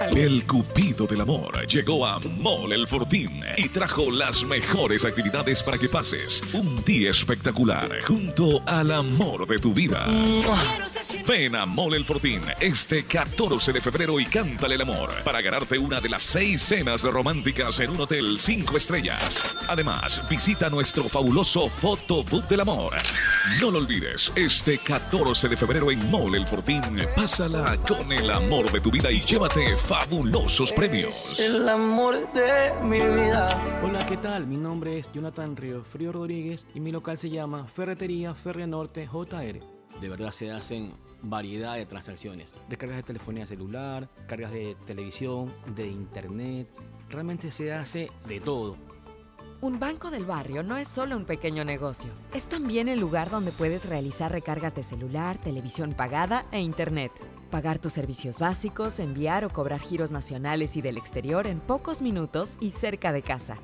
El Cupido del Amor llegó a Mall El Fortín y trajo las mejores actividades para que pases un día espectacular junto al amor de tu vida. Ven a Mall El Fortín este 14 de febrero y cántale el amor para ganarte una de las seis cenas románticas en un hotel 5 estrellas. Además, visita nuestro fabuloso Photobook del Amor. No lo olvides, este 14 de febrero en Mall El Fortín, pásala con el amor de tu vida y llévate fabulosos premios. El amor de mi vida. Hola, ¿qué tal? Mi nombre es Jonathan Río Frío Rodríguez y mi local se llama Ferretería Ferre Norte JR. De verdad se hacen variedad de transacciones. Descargas de telefonía celular, cargas de televisión, de internet. Realmente se hace de todo. Un banco del barrio no es solo un pequeño negocio, es también el lugar donde puedes realizar recargas de celular, televisión pagada e internet. Pagar tus servicios básicos, enviar o cobrar giros nacionales y del exterior en pocos minutos y cerca de casa.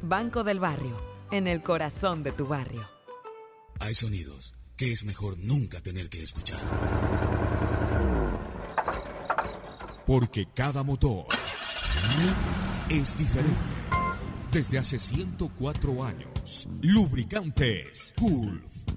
Banco del barrio, en el corazón de tu barrio. Hay sonidos que es mejor nunca tener que escuchar. Porque cada motor es diferente. Desde hace 104 años, lubricantes Cool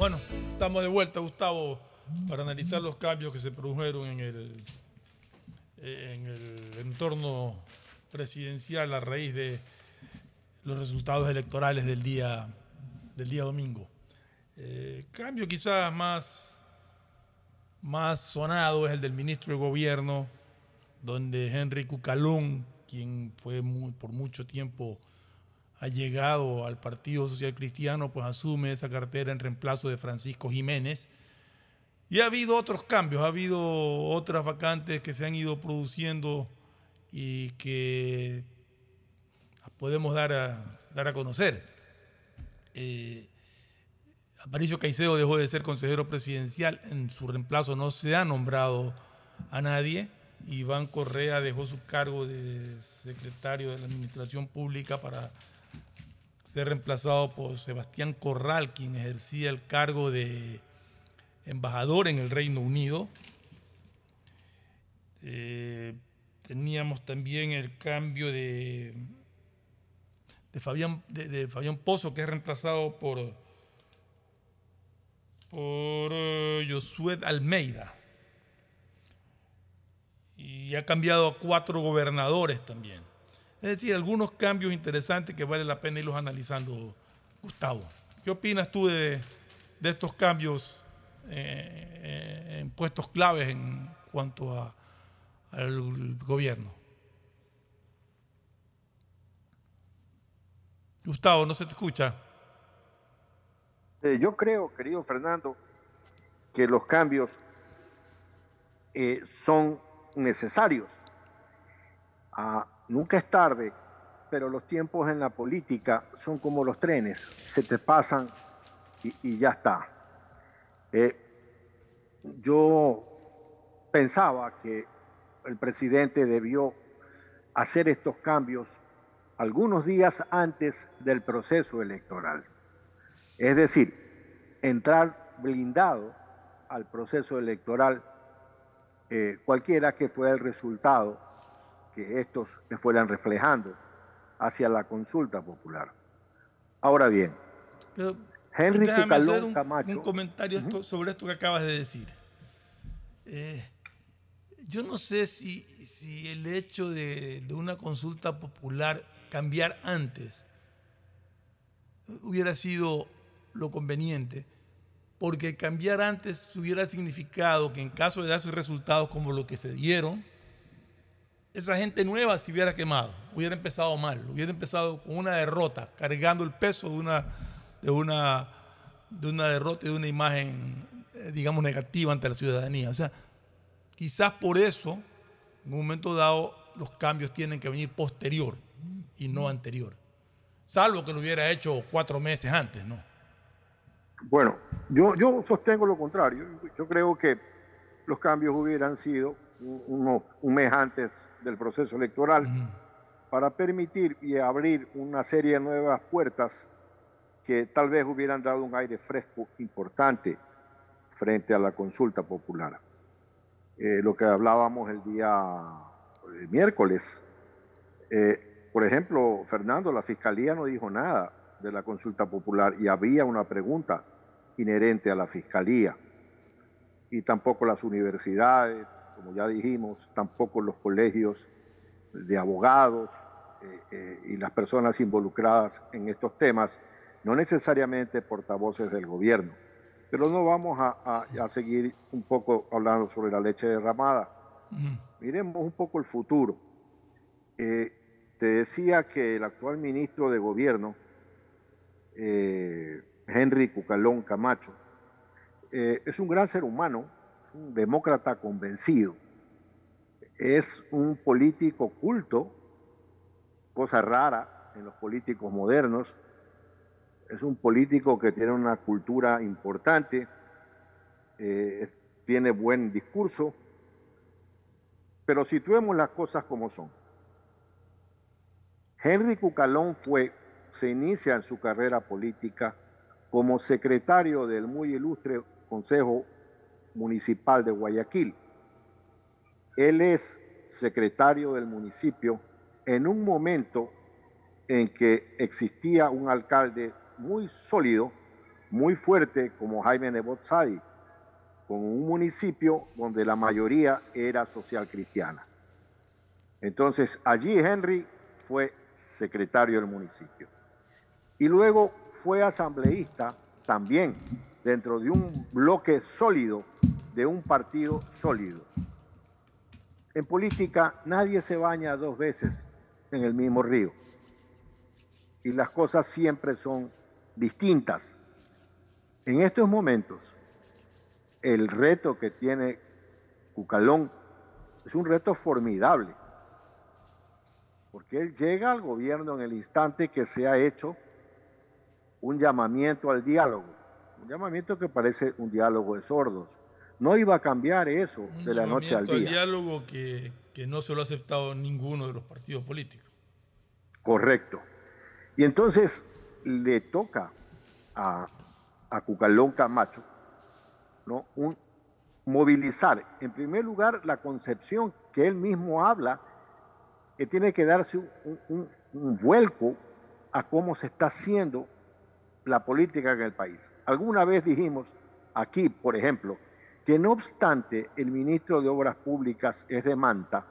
Bueno, estamos de vuelta, Gustavo, para analizar los cambios que se produjeron en el, en el entorno presidencial a raíz de los resultados electorales del día, del día domingo. Eh, cambio quizás más, más sonado es el del ministro de Gobierno, donde Henry Cucalón, quien fue por mucho tiempo ha llegado al Partido Social Cristiano, pues asume esa cartera en reemplazo de Francisco Jiménez. Y ha habido otros cambios, ha habido otras vacantes que se han ido produciendo y que podemos dar a, dar a conocer. Eh, Aparicio Caicedo dejó de ser consejero presidencial, en su reemplazo no se ha nombrado a nadie. Iván Correa dejó su cargo de secretario de la Administración Pública para ser reemplazado por Sebastián Corral, quien ejercía el cargo de embajador en el Reino Unido. Eh, teníamos también el cambio de, Fabián, Pozo, que es reemplazado por, por eh, Josué Almeida. Y ha cambiado a cuatro gobernadores también. Es decir, algunos cambios interesantes que vale la pena irlos analizando, Gustavo. ¿Qué opinas tú de, estos cambios eh, en puestos claves en cuanto al gobierno? Gustavo, no se te escucha. Eh, yo creo, querido Fernando, que los cambios eh, son necesarios. Ah, nunca es tarde, pero los tiempos en la política son como los trenes, se te pasan y, ya está. Eh, yo pensaba que el presidente debió hacer estos cambios algunos días antes del proceso electoral. Es decir, entrar blindado al proceso electoral, eh, cualquiera que fuera el resultado que estos me fueran reflejando hacia la consulta popular. Ahora bien, Henry hacer un, Camacho. Un comentario sobre esto que acabas de decir. Eh, yo no sé si, si el hecho de, de, una consulta popular cambiar antes hubiera sido lo conveniente, porque cambiar antes hubiera significado que en caso de darse resultados como los que se dieron, esa gente nueva se hubiera quemado, hubiera empezado mal, hubiera empezado con una derrota, cargando el peso de una, de una, de una derrota y de una imagen, eh, digamos, negativa ante la ciudadanía. O sea, quizás por eso, en un momento dado, los cambios tienen que venir posterior y no anterior. Salvo que lo hubiera hecho cuatro meses antes, ¿no? Bueno, yo, yo sostengo lo contrario. Yo creo que los cambios hubieran sido un mes antes del proceso electoral para permitir y abrir una serie de nuevas puertas que tal vez hubieran dado un aire fresco importante frente a la consulta popular. Eh, lo que hablábamos el día eh, miércoles, eh, por ejemplo, Fernando, la Fiscalía no dijo nada de la consulta popular y había una pregunta inherente a la Fiscalía y tampoco las universidades, como ya dijimos, tampoco los colegios de abogados eh, eh, y las personas involucradas en estos temas, no necesariamente portavoces del gobierno. Pero no vamos a, seguir un poco hablando sobre la leche derramada. Miremos un poco el futuro. Eh, te decía que el actual ministro de Gobierno, Henry Cucalón Camacho, eh, es un gran ser humano, es un demócrata convencido, es un político culto, cosa rara en los políticos modernos, es un político que tiene una cultura importante, eh, tiene buen discurso, pero situemos las cosas como son. Henry Cucalón fue, se inicia en su carrera política como secretario del muy ilustre Consejo Municipal de Guayaquil. Él es secretario del municipio en un momento en que existía un alcalde muy sólido, muy fuerte como Jaime Nebot con un municipio donde la mayoría era social cristiana. Entonces allí Henry fue secretario del municipio. Y luego fue asambleísta también dentro de un bloque sólido, de un partido sólido. En política nadie se baña dos veces en el mismo río. Y las cosas siempre son distintas. En estos momentos, el reto que tiene Cucalón es un reto formidable, porque él llega al gobierno en el instante que se ha hecho un llamamiento al diálogo, un llamamiento que parece un diálogo de sordos. No iba a cambiar eso de la noche al día. Un diálogo que, que no se lo ha aceptado ninguno de los partidos políticos. Correcto. Y entonces le toca a, Cucalón Camacho ¿no? Un, movilizar, en primer lugar, la concepción que él mismo habla, que tiene que darse un, un vuelco a cómo se está haciendo la política en el país. Alguna vez dijimos aquí, por ejemplo, que no obstante el ministro de Obras Públicas es de Manta,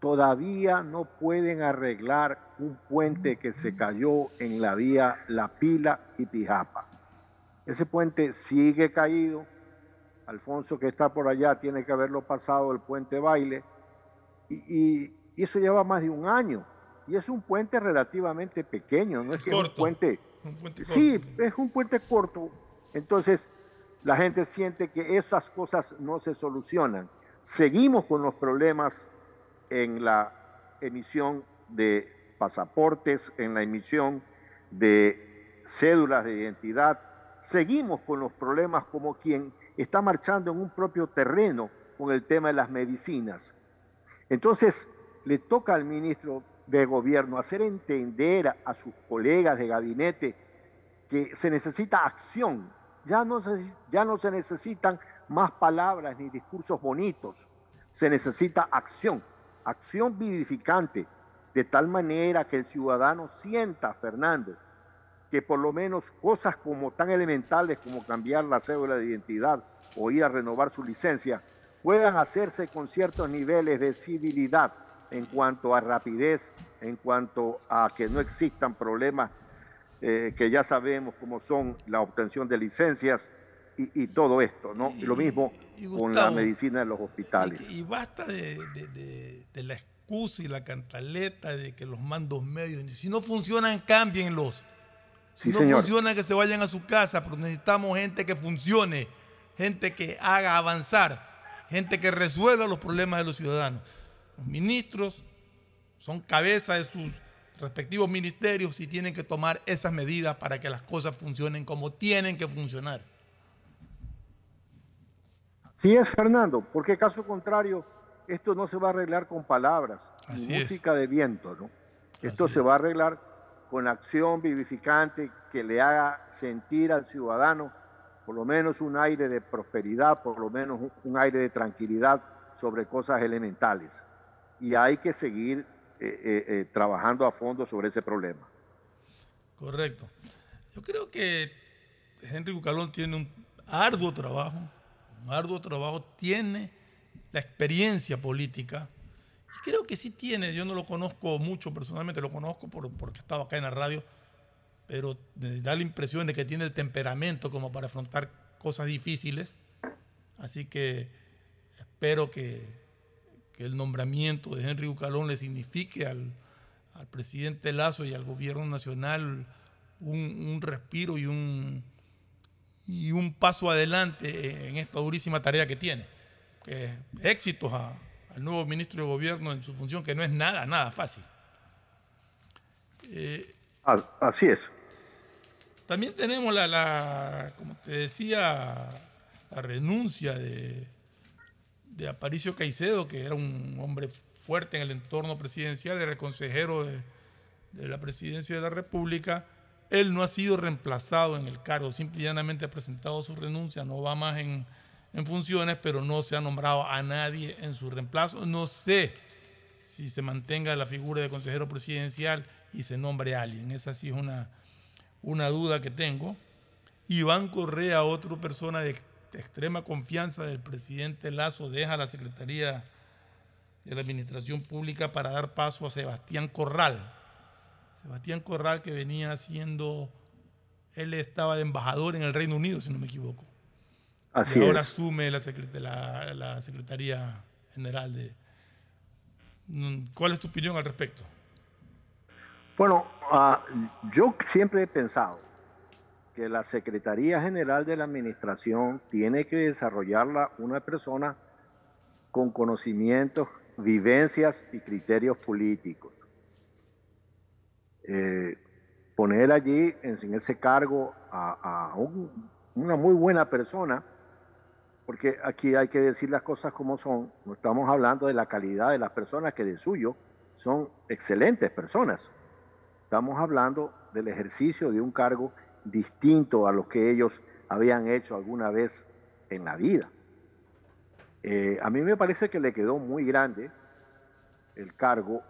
todavía no pueden arreglar un puente que se cayó en la vía La Pila y Pijapa. Ese puente sigue caído. Alfonso que está por allá tiene que haberlo pasado el puente baile. Y, eso lleva más de un año. Y es un puente relativamente pequeño, no es que un puente... Un puente corto, sí, es un puente corto. Entonces, la gente siente que esas cosas no se solucionan. Seguimos con los problemas en la emisión de pasaportes, en la emisión de cédulas de identidad. Seguimos con los problemas como quien está marchando en un propio terreno con el tema de las medicinas. Entonces, le toca al ministro de Gobierno hacer entender a, sus colegas de gabinete que se necesita acción. Ya no, ya no se necesitan más palabras ni discursos bonitos, se necesita acción acción vivificante, de tal manera que el ciudadano sienta, Fernando, que por lo menos cosas como tan elementales como cambiar la cédula de identidad o ir a renovar su licencia, puedan hacerse con ciertos niveles de civilidad en cuanto a rapidez, en cuanto a que no existan problemas eh, que ya sabemos como son la obtención de licencias y, todo esto, ¿no? lo mismo con la medicina en los hospitales. Y, basta de, la excusa y la cantaleta de que los mandos medios, si no funcionan, cámbienlos. Si no funcionan, que se vayan a su casa, pero necesitamos gente que funcione, gente que haga avanzar, gente que resuelva los problemas de los ciudadanos. Los ministros son cabeza de sus respectivos ministerios y tienen que tomar esas medidas para que las cosas funcionen como tienen que funcionar. Sí es, Fernando, porque caso contrario, esto no se va a arreglar con palabras, ni música de viento, ¿no? Esto se va a arreglar con acción vivificante que le haga sentir al ciudadano por lo menos un aire de prosperidad, por lo menos un, aire de tranquilidad sobre cosas elementales. Y hay que seguir eh, eh, eh, trabajando a fondo sobre ese problema. Correcto. Yo creo que Henry Bucalón tiene un arduo trabajo un arduo trabajo, tiene la experiencia política. Y creo que sí tiene, yo no lo conozco mucho personalmente, lo conozco por, porque estaba acá en la radio, pero da la impresión de que tiene el temperamento como para afrontar cosas difíciles. Así que espero que, que el nombramiento de Henry Bucalón le signifique al, al presidente Lazo y al gobierno nacional un, un respiro y un, y un paso adelante en esta durísima tarea que tiene. Que éxitos a, al nuevo ministro de Gobierno en su función, que no es nada, nada fácil. Eh, Así es. También tenemos la, la, como te decía, la renuncia de, de Aparicio Caicedo, que era un hombre fuerte en el entorno presidencial, era el consejero de, la presidencia de la República. Él no ha sido reemplazado en el cargo, simplemente ha presentado su renuncia, no va más en, en funciones, pero no se ha nombrado a nadie en su reemplazo. No sé si se mantenga la figura de consejero presidencial y se nombre a alguien. Esa sí es una, una duda que tengo. Iván Correa, otra persona de extrema confianza del presidente Lazo, deja la Secretaría de la Administración Pública para dar paso a Sebastián Corral. Sebastián Corral que venía siendo, él estaba de embajador en el Reino Unido, si no me equivoco. Así y ahora es. asume la, la, la Secretaría General de... ¿Cuál es tu opinión al respecto? Bueno, uh, yo siempre he pensado que la Secretaría General de la Administración tiene que desarrollarla una persona con conocimientos, vivencias y criterios políticos. Eh, poner allí en, ese cargo a, a un, una muy buena persona, porque aquí hay que decir las cosas como son, no estamos hablando de la calidad de las personas que de suyo son excelentes personas. Estamos hablando del ejercicio de un cargo distinto a lo que ellos habían hecho alguna vez en la vida. Eh, a mí me parece que le quedó muy grande el cargo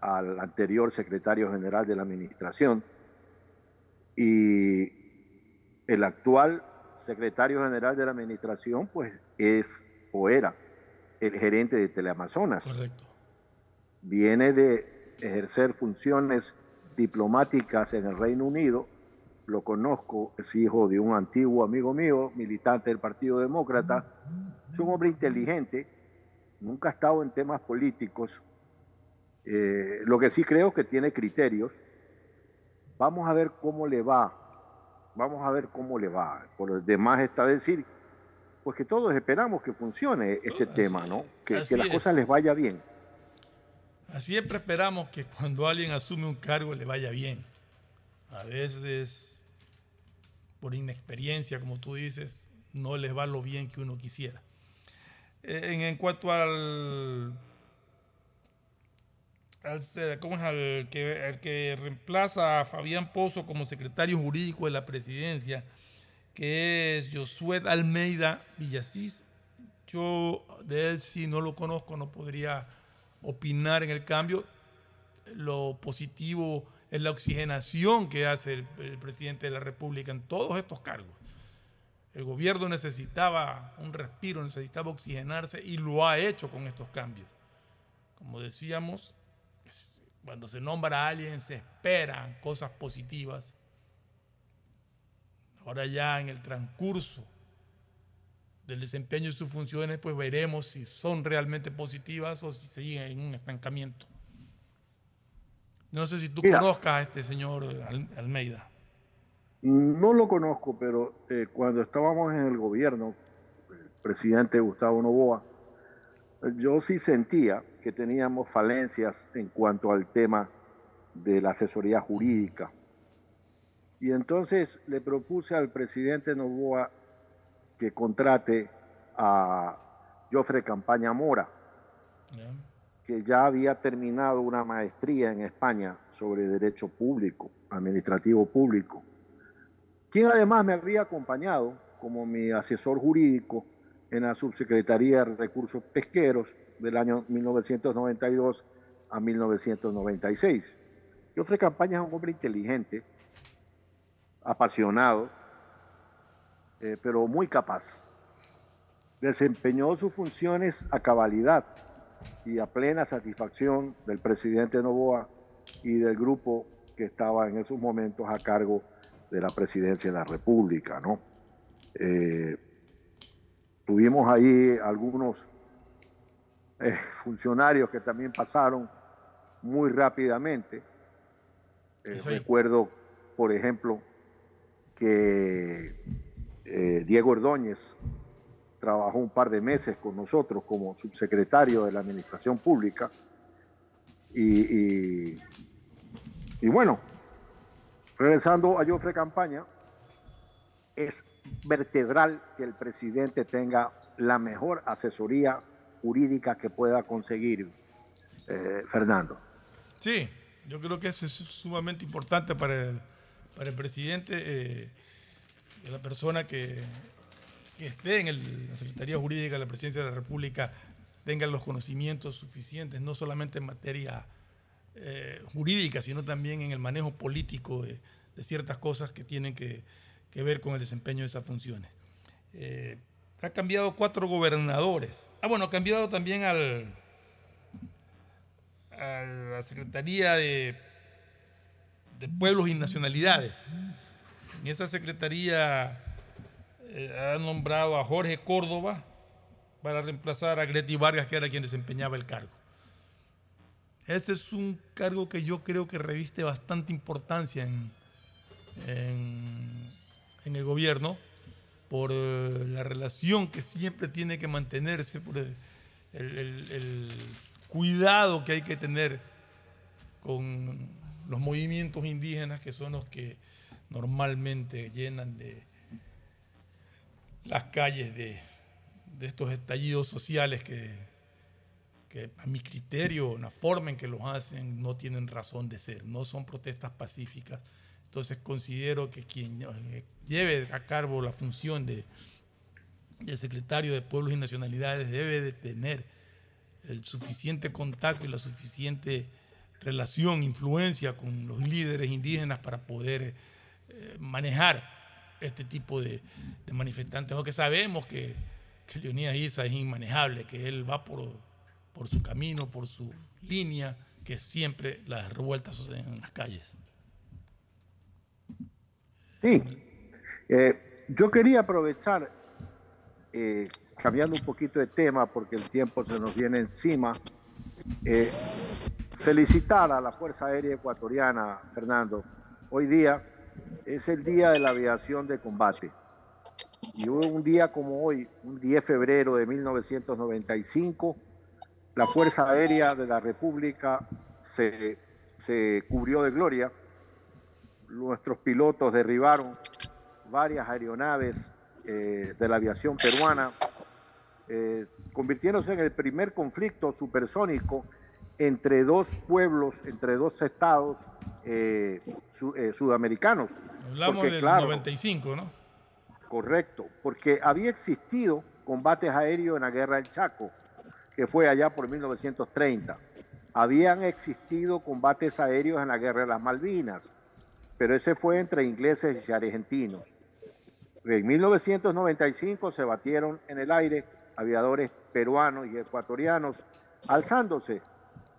al anterior secretario general de la administración y el actual secretario general de la administración pues es o era el gerente de Teleamazonas. Correcto. Viene de ejercer funciones diplomáticas en el Reino Unido. Lo conozco, es hijo de un antiguo amigo mío, militante del Partido Demócrata. Es un hombre inteligente, nunca ha estado en temas políticos. Eh, lo que sí creo que tiene criterios. Vamos a ver cómo le va. Vamos a ver cómo le va. Por el demás está decir, pues que todos esperamos que funcione este Así tema, ¿no? Que, que las es. cosas les vaya bien. Siempre esperamos que cuando alguien asume un cargo le vaya bien. A veces, por inexperiencia, como tú dices, no les va lo bien que uno quisiera. Eh, En, cuanto al, ¿cómo es? Al que, reemplaza a Fabián Pozo como secretario jurídico de la presidencia, que es Josué Almeida Villasís, yo de él sí no lo conozco, no podría opinar en el cambio. Lo positivo es la oxigenación que hace el, el presidente de la República en todos estos cargos. El gobierno necesitaba un respiro, necesitaba oxigenarse y lo ha hecho con estos cambios. Como decíamos, cuando se nombra a alguien se esperan cosas positivas. Ahora ya en el transcurso del desempeño de sus funciones, pues veremos si son realmente positivas o si siguen en un estancamiento. No sé si tú Mira. conozcas a este señor Al- Almeida. No lo conozco, pero eh, cuando estábamos en el gobierno, el presidente Gustavo Novoa, yo sí sentía que teníamos falencias en cuanto al tema de la asesoría jurídica. Y entonces le propuse al presidente Novoa que contrate a Jofre Campaña Mora, que ya había terminado una maestría en España sobre derecho público, administrativo público, quien además me había acompañado como mi asesor jurídico en la Subsecretaría de Recursos Pesqueros del año 1992 a 1996. Jofre Campaña es un hombre inteligente, apasionado, eh, pero muy capaz. Desempeñó sus funciones a cabalidad y a plena satisfacción del presidente Novoa y del grupo que estaba en esos momentos a cargo de la presidencia de la República, ¿no? Eh, tuvimos ahí algunos eh, funcionarios que también pasaron muy rápidamente. Eh, recuerdo, por ejemplo, que Diego Ordóñez trabajó un par de meses con nosotros como subsecretario de la Administración Pública. Y, y, bueno, regresando a Jofre Campaña, es vertebral que el presidente tenga la mejor asesoría jurídica que pueda conseguir, eh, Fernando. Sí, yo creo que eso es sumamente importante para el, para el presidente, eh, la persona que, que esté en la Secretaría Jurídica de la Presidencia de la República tenga los conocimientos suficientes, no solamente en materia eh, jurídica, sino también en el manejo político de, ciertas cosas que tienen que, ver con el desempeño de esas funciones. Eh, ha cambiado cuatro gobernadores. Ah, bueno, ha cambiado también al, a la Secretaría de, de Pueblos y Nacionalidades. En esa secretaría eh, ha nombrado a Jorge Córdoba para reemplazar a Greti Vargas, que era quien desempeñaba el cargo. Ese es un cargo que yo creo que reviste bastante importancia en, en, el gobierno por eh, la relación que siempre tiene que mantenerse, por el, el, cuidado que hay que tener con los movimientos indígenas que son los que normalmente llenan de, las calles de, estos estallidos sociales que, a mi criterio, la forma en que los hacen, no tienen razón de ser, no son protestas pacíficas. Entonces considero que quien eh, lleve a cabo la función de, secretario de Pueblos y Nacionalidades debe de tener el suficiente contacto y la suficiente relación, influencia con los líderes indígenas para poder eh, manejar este tipo de, manifestantes, aunque sabemos que, que Leonidas Isa es inmanejable, que él va por, por su camino, por su línea, que siempre las revueltas suceden en las calles. Sí, eh, yo quería aprovechar, eh, cambiando un poquito de tema, porque el tiempo se nos viene encima, eh, felicitar a la Fuerza Aérea Ecuatoriana, Fernando. Hoy día es el Día de la Aviación de Combate. Y un día como hoy, un 10 de febrero de 1995, la Fuerza Aérea de la República se, cubrió de gloria. Nuestros pilotos derribaron varias aeronaves eh, de la aviación peruana, eh, convirtiéndose en el primer conflicto supersónico entre dos pueblos, entre dos estados eh, eh, sudamericanos. Hablamos del 95, ¿no? Correcto, porque había existido combates aéreos en la guerra del Chaco, que fue allá por 1930. Habían existido combates aéreos en la guerra de las Malvinas, pero ese fue entre ingleses y argentinos. En 1995 se batieron en el aire aviadores peruanos y ecuatorianos, alzándose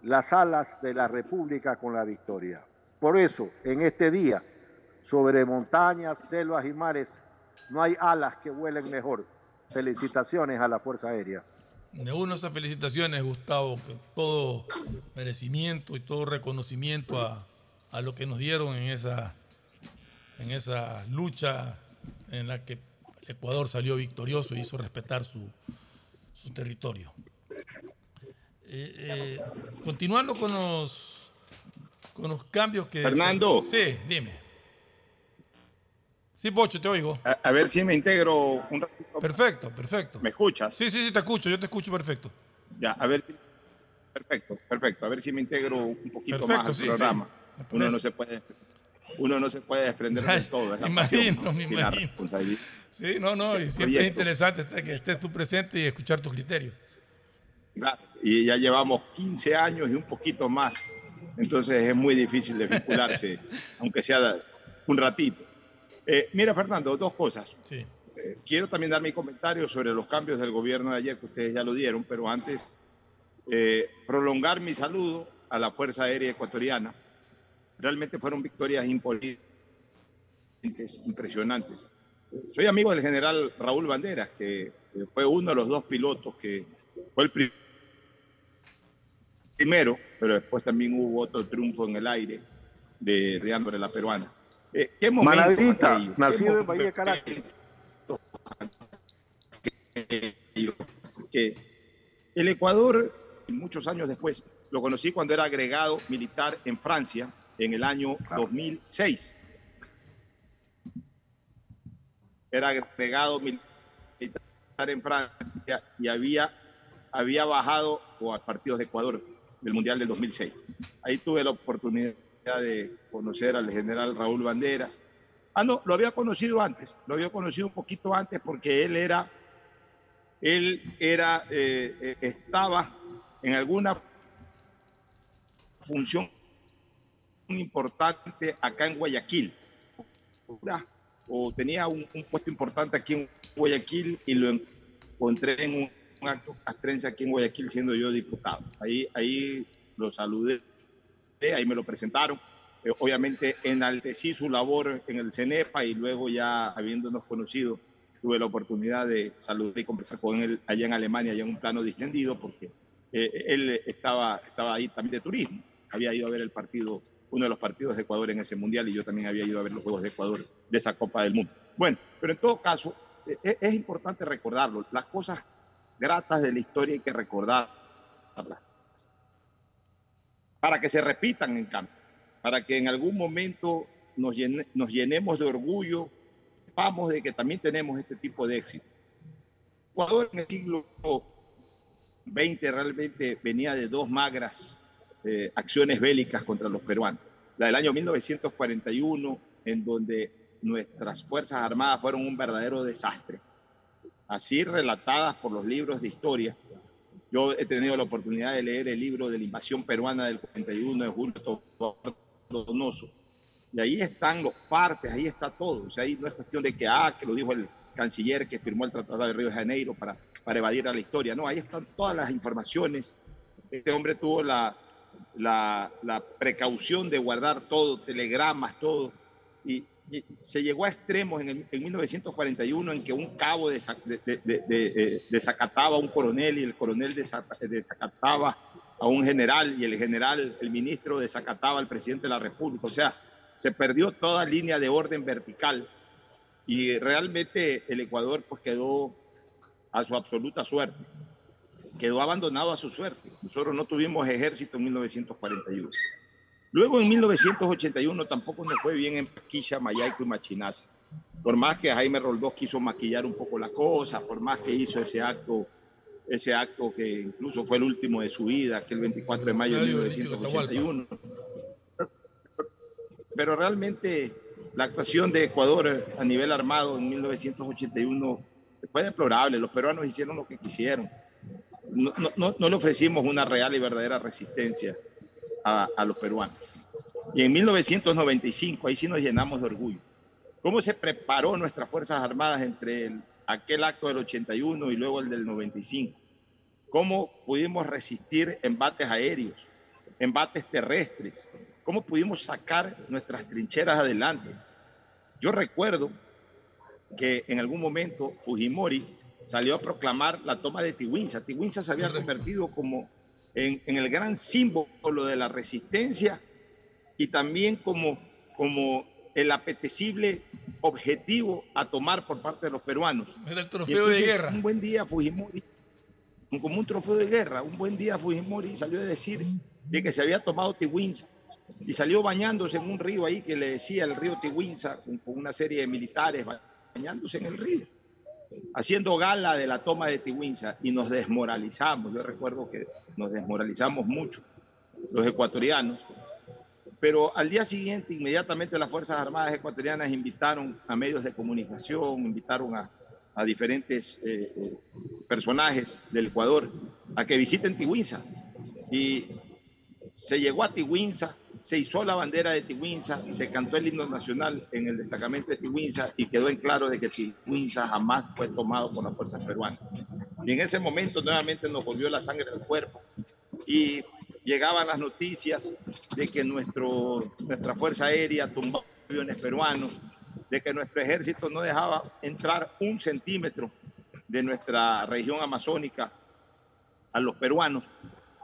las alas de la República con la victoria. Por eso, en este día, sobre montañas, selvas y mares, no hay alas que vuelen mejor. Felicitaciones a la Fuerza Aérea. Me uno esas felicitaciones, Gustavo, que todo merecimiento y todo reconocimiento a, lo que nos dieron en esa, en esa lucha en la que el Ecuador salió victorioso y hizo respetar su, su territorio. Eh, eh, continuando con los, con los cambios que... Fernando. Sí, dime. Sí, Pocho, te oigo. A, ver si me integro un ratito. Perfecto, perfecto. ¿Me escuchas? Sí, sí, sí, te escucho, yo te escucho perfecto. Ya, a ver. Perfecto, perfecto. A ver si me integro un poquito más al programa. Uno no se puede uno no se puede desprender de todo. me imagino, me imagino. Sí, no, no, y siempre es interesante que estés tú presente y escuchar tus criterios y ya llevamos 15 años y un poquito más. Entonces es muy difícil de vincularse, [laughs] aunque sea un ratito. Eh, mira, Fernando, dos cosas. Eh, quiero también dar mi comentario sobre los cambios del gobierno de ayer, que ustedes ya lo dieron, pero antes eh, prolongar mi saludo a la Fuerza Aérea Ecuatoriana. Realmente fueron victorias imponentes, impresionantes. soy amigo del general Raúl Banderas, que fue uno de los dos pilotos que fue el primero, pero después también hubo otro triunfo en el aire de, de la peruana. Eh, ¿Qué nacido en Bahía Caracas. Que el Ecuador, muchos años después, lo conocí cuando era agregado militar en Francia en el año 2006. Era agregado militar en Francia y había, había bajado a partidos de Ecuador del Mundial del 2006. Ahí tuve la oportunidad de conocer al general Raúl Bandera. Ah, no, lo había conocido antes, lo había conocido un poquito antes porque él era, él era, eh, eh, estaba en alguna función importante acá en Guayaquil, o tenía un, puesto importante aquí en Guayaquil y lo encontré en un, acto castrense aquí en Guayaquil siendo yo diputado. Ahí, ahí lo saludé, ahí me lo presentaron. Eh, obviamente enaltecí su labor en el CENEPA y luego ya habiéndonos conocido, tuve la oportunidad de saludar y conversar con él allá en Alemania, allá en un plano distendido, porque eh, él estaba, estaba ahí también de turismo. Había ido a ver el partido, uno de los partidos de Ecuador en ese mundial y yo también había ido a ver los Juegos de Ecuador de esa Copa del Mundo. Bueno, pero en todo caso, eh, es importante recordarlo. Las cosas gratas de la historia hay que recordarlas para que se repitan en cambio, para que en algún momento nos, llenemos de orgullo, vamos de que también tenemos este tipo de éxito. Ecuador en el siglo XX realmente venía de dos magras eh, acciones bélicas contra los peruanos. La del año 1941, en donde nuestras Fuerzas Armadas fueron un verdadero desastre, así relatadas por los libros de historia, yo he tenido la oportunidad de leer el libro de la invasión peruana del 41 de Julio Donoso. Y ahí están los partes, ahí está todo. O sea, ahí no es cuestión de que, ah, que lo dijo el canciller que firmó el Tratado de Río de Janeiro para, para evadir a la historia. No, ahí están todas las informaciones. Este hombre tuvo la, la, la precaución de guardar todo, telegramas, todo. Y, se llegó a extremos en, en 1941 en que un cabo eh, desacataba a un coronel y el coronel desacataba a un general y el general, el ministro desacataba al presidente de la República. O sea, se perdió toda línea de orden vertical y realmente el Ecuador pues quedó a su absoluta suerte, quedó abandonado a su suerte. Nosotros no tuvimos ejército en 1941. Luego en 1981 tampoco nos fue bien en Paquilla, Mayaico y Machinaza. Por más que Jaime Roldós quiso maquillar un poco la cosa, por más que hizo ese acto, ese acto que incluso fue el último de su vida, que el 24 de mayo de 1981. Pero realmente la actuación de Ecuador a nivel armado en 1981 fue deplorable. Los peruanos hicieron lo que quisieron. No, no, no le ofrecimos una real y verdadera resistencia a, los peruanos. Y en 1995, ahí sí nos llenamos de orgullo. ¿Cómo se preparó nuestras Fuerzas Armadas entre aquel acto del 81 y luego el del 95? ¿Cómo pudimos resistir embates aéreos, embates terrestres? ¿Cómo pudimos sacar nuestras trincheras adelante? Yo recuerdo que en algún momento Fujimori salió a proclamar la toma de Tiwinsa. Tiwinsa se había convertido como en, el gran símbolo de la resistencia y también como, como el apetecible objetivo a tomar por parte de los peruanos. Era el trofeo de guerra. Un buen día Fujimori, como un trofeo de guerra, un buen día Fujimori salió a decir de que se había tomado Tiwinsa y salió bañándose en un río ahí que le decía el río Tiwinsa, con una serie de militares bañándose en el río haciendo gala de la toma de Tiwinsa y nos desmoralizamos. Yo recuerdo que nos desmoralizamos mucho los ecuatorianos, pero al día siguiente inmediatamente las Fuerzas Armadas ecuatorianas invitaron a medios de comunicación, invitaron a, diferentes eh, eh, personajes del Ecuador a que visiten Tiwinsa. Y se llegó a Tiwinsa, se hizo la bandera de Tiwinsa, se cantó el himno nacional en el destacamento de Tiwinsa y quedó en claro de que Tiwinsa jamás fue tomado por las fuerzas peruanas. Y en ese momento nuevamente nos volvió la sangre del cuerpo y llegaban las noticias de que nuestro, nuestra Fuerza Aérea tumbó aviones peruanos de que nuestro ejército no dejaba entrar un centímetro de nuestra región amazónica a los peruanos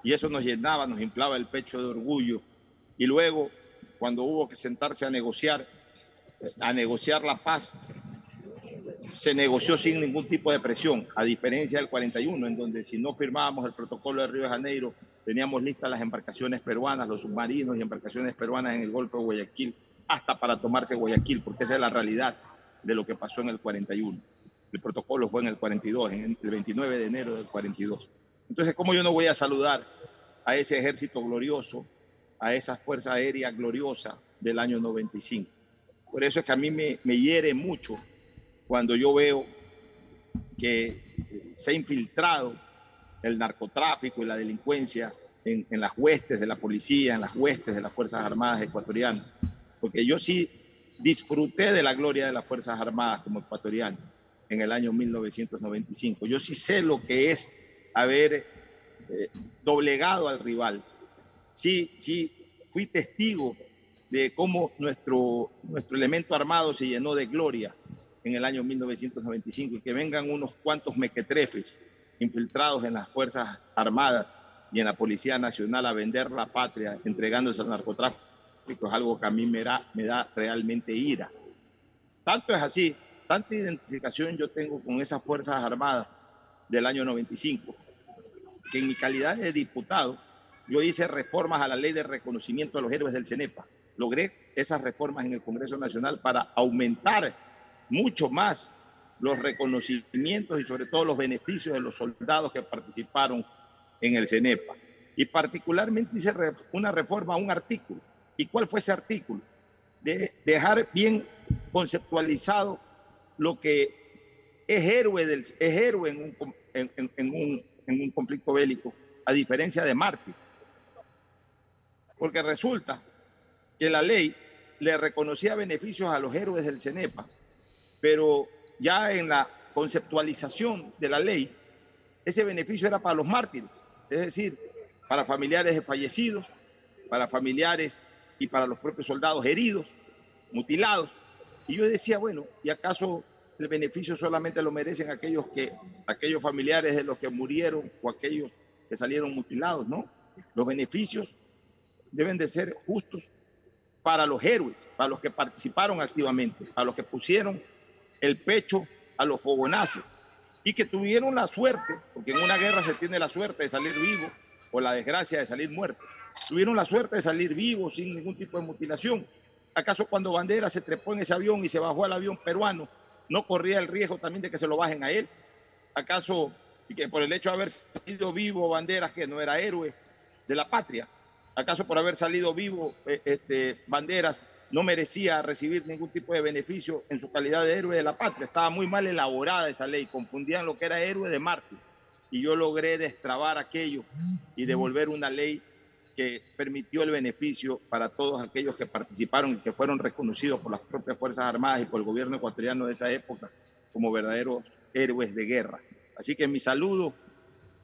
y eso nos llenaba, nos inflaba el pecho de orgullo. Y luego, cuando hubo que sentarse a negociar, a negociar la paz, se negoció sin ningún tipo de presión, a diferencia del 41, en donde si no firmábamos el protocolo de Río de Janeiro, teníamos listas las embarcaciones peruanas, los submarinos y embarcaciones peruanas en el Golfo de Guayaquil, hasta para tomarse Guayaquil, porque esa es la realidad de lo que pasó en el 41. El protocolo fue en el 42, en el 29 de enero del 42. Entonces, ¿cómo yo no voy a saludar a ese ejército glorioso, a esa fuerza aérea gloriosa del año 95? Por eso es que a mí me, me hiere mucho cuando yo veo que se ha infiltrado el narcotráfico y la delincuencia en, en, las huestes de la policía, en las huestes de las Fuerzas Armadas ecuatorianas. Porque yo sí disfruté de la gloria de las Fuerzas Armadas como ecuatoriano en el año 1995. Yo sí sé lo que es haber eh, doblegado al rival. Sí, sí, fui testigo de cómo nuestro, nuestro elemento armado se llenó de gloria en el año 1995 y que vengan unos cuantos mequetrefes infiltrados en las Fuerzas Armadas y en la Policía Nacional a vender la patria entregándose al narcotráfico es algo que a mí me da, me da realmente ira. Tanto es así, tanta identificación yo tengo con esas Fuerzas Armadas del año 95, que en mi calidad de diputado yo hice reformas a la ley de reconocimiento de los héroes del CENEPA. Logré esas reformas en el Congreso Nacional para aumentar mucho más los reconocimientos y sobre todo los beneficios de los soldados que participaron en el CENEPA. Y particularmente hice una reforma a un artículo. ¿Y cuál fue ese artículo? De dejar bien conceptualizado lo que es héroe, es héroe en, un, en un conflicto bélico, a diferencia de mártir. Porque resulta que la ley le reconocía beneficios a los héroes del CENEPA, pero ya en la conceptualización de la ley, ese beneficio era para los mártires, es decir, para familiares de fallecidos, para familiares y para los propios soldados heridos, mutilados. Y yo decía, bueno, ¿y acaso el beneficio solamente lo merecen aquellos, que, aquellos familiares de los que murieron o aquellos que salieron mutilados? No, los beneficios deben de ser justos para los héroes, para los que participaron activamente, para los que pusieron el pecho a los fogonazos y que tuvieron la suerte, porque en una guerra se tiene la suerte de salir vivo o la desgracia de salir muerto, tuvieron la suerte de salir vivos sin ningún tipo de mutilación. ¿Acaso cuando Bandera se trepó en ese avión y se bajó al avión peruano, no corría el riesgo también de que se lo bajen a él? ¿Acaso y que por el hecho de haber salido vivo Banderas, que no era héroe de la patria? ¿Acaso por haber salido vivo eh, este, Banderas no merecía recibir ningún tipo de beneficio en su calidad de héroe de la patria? Estaba muy mal elaborada esa ley, confundían lo que era héroe de mártir. Y yo logré destrabar aquello y devolver una ley que permitió el beneficio para todos aquellos que participaron y que fueron reconocidos por las propias Fuerzas Armadas y por el gobierno ecuatoriano de esa época como verdaderos héroes de guerra. Así que mi saludo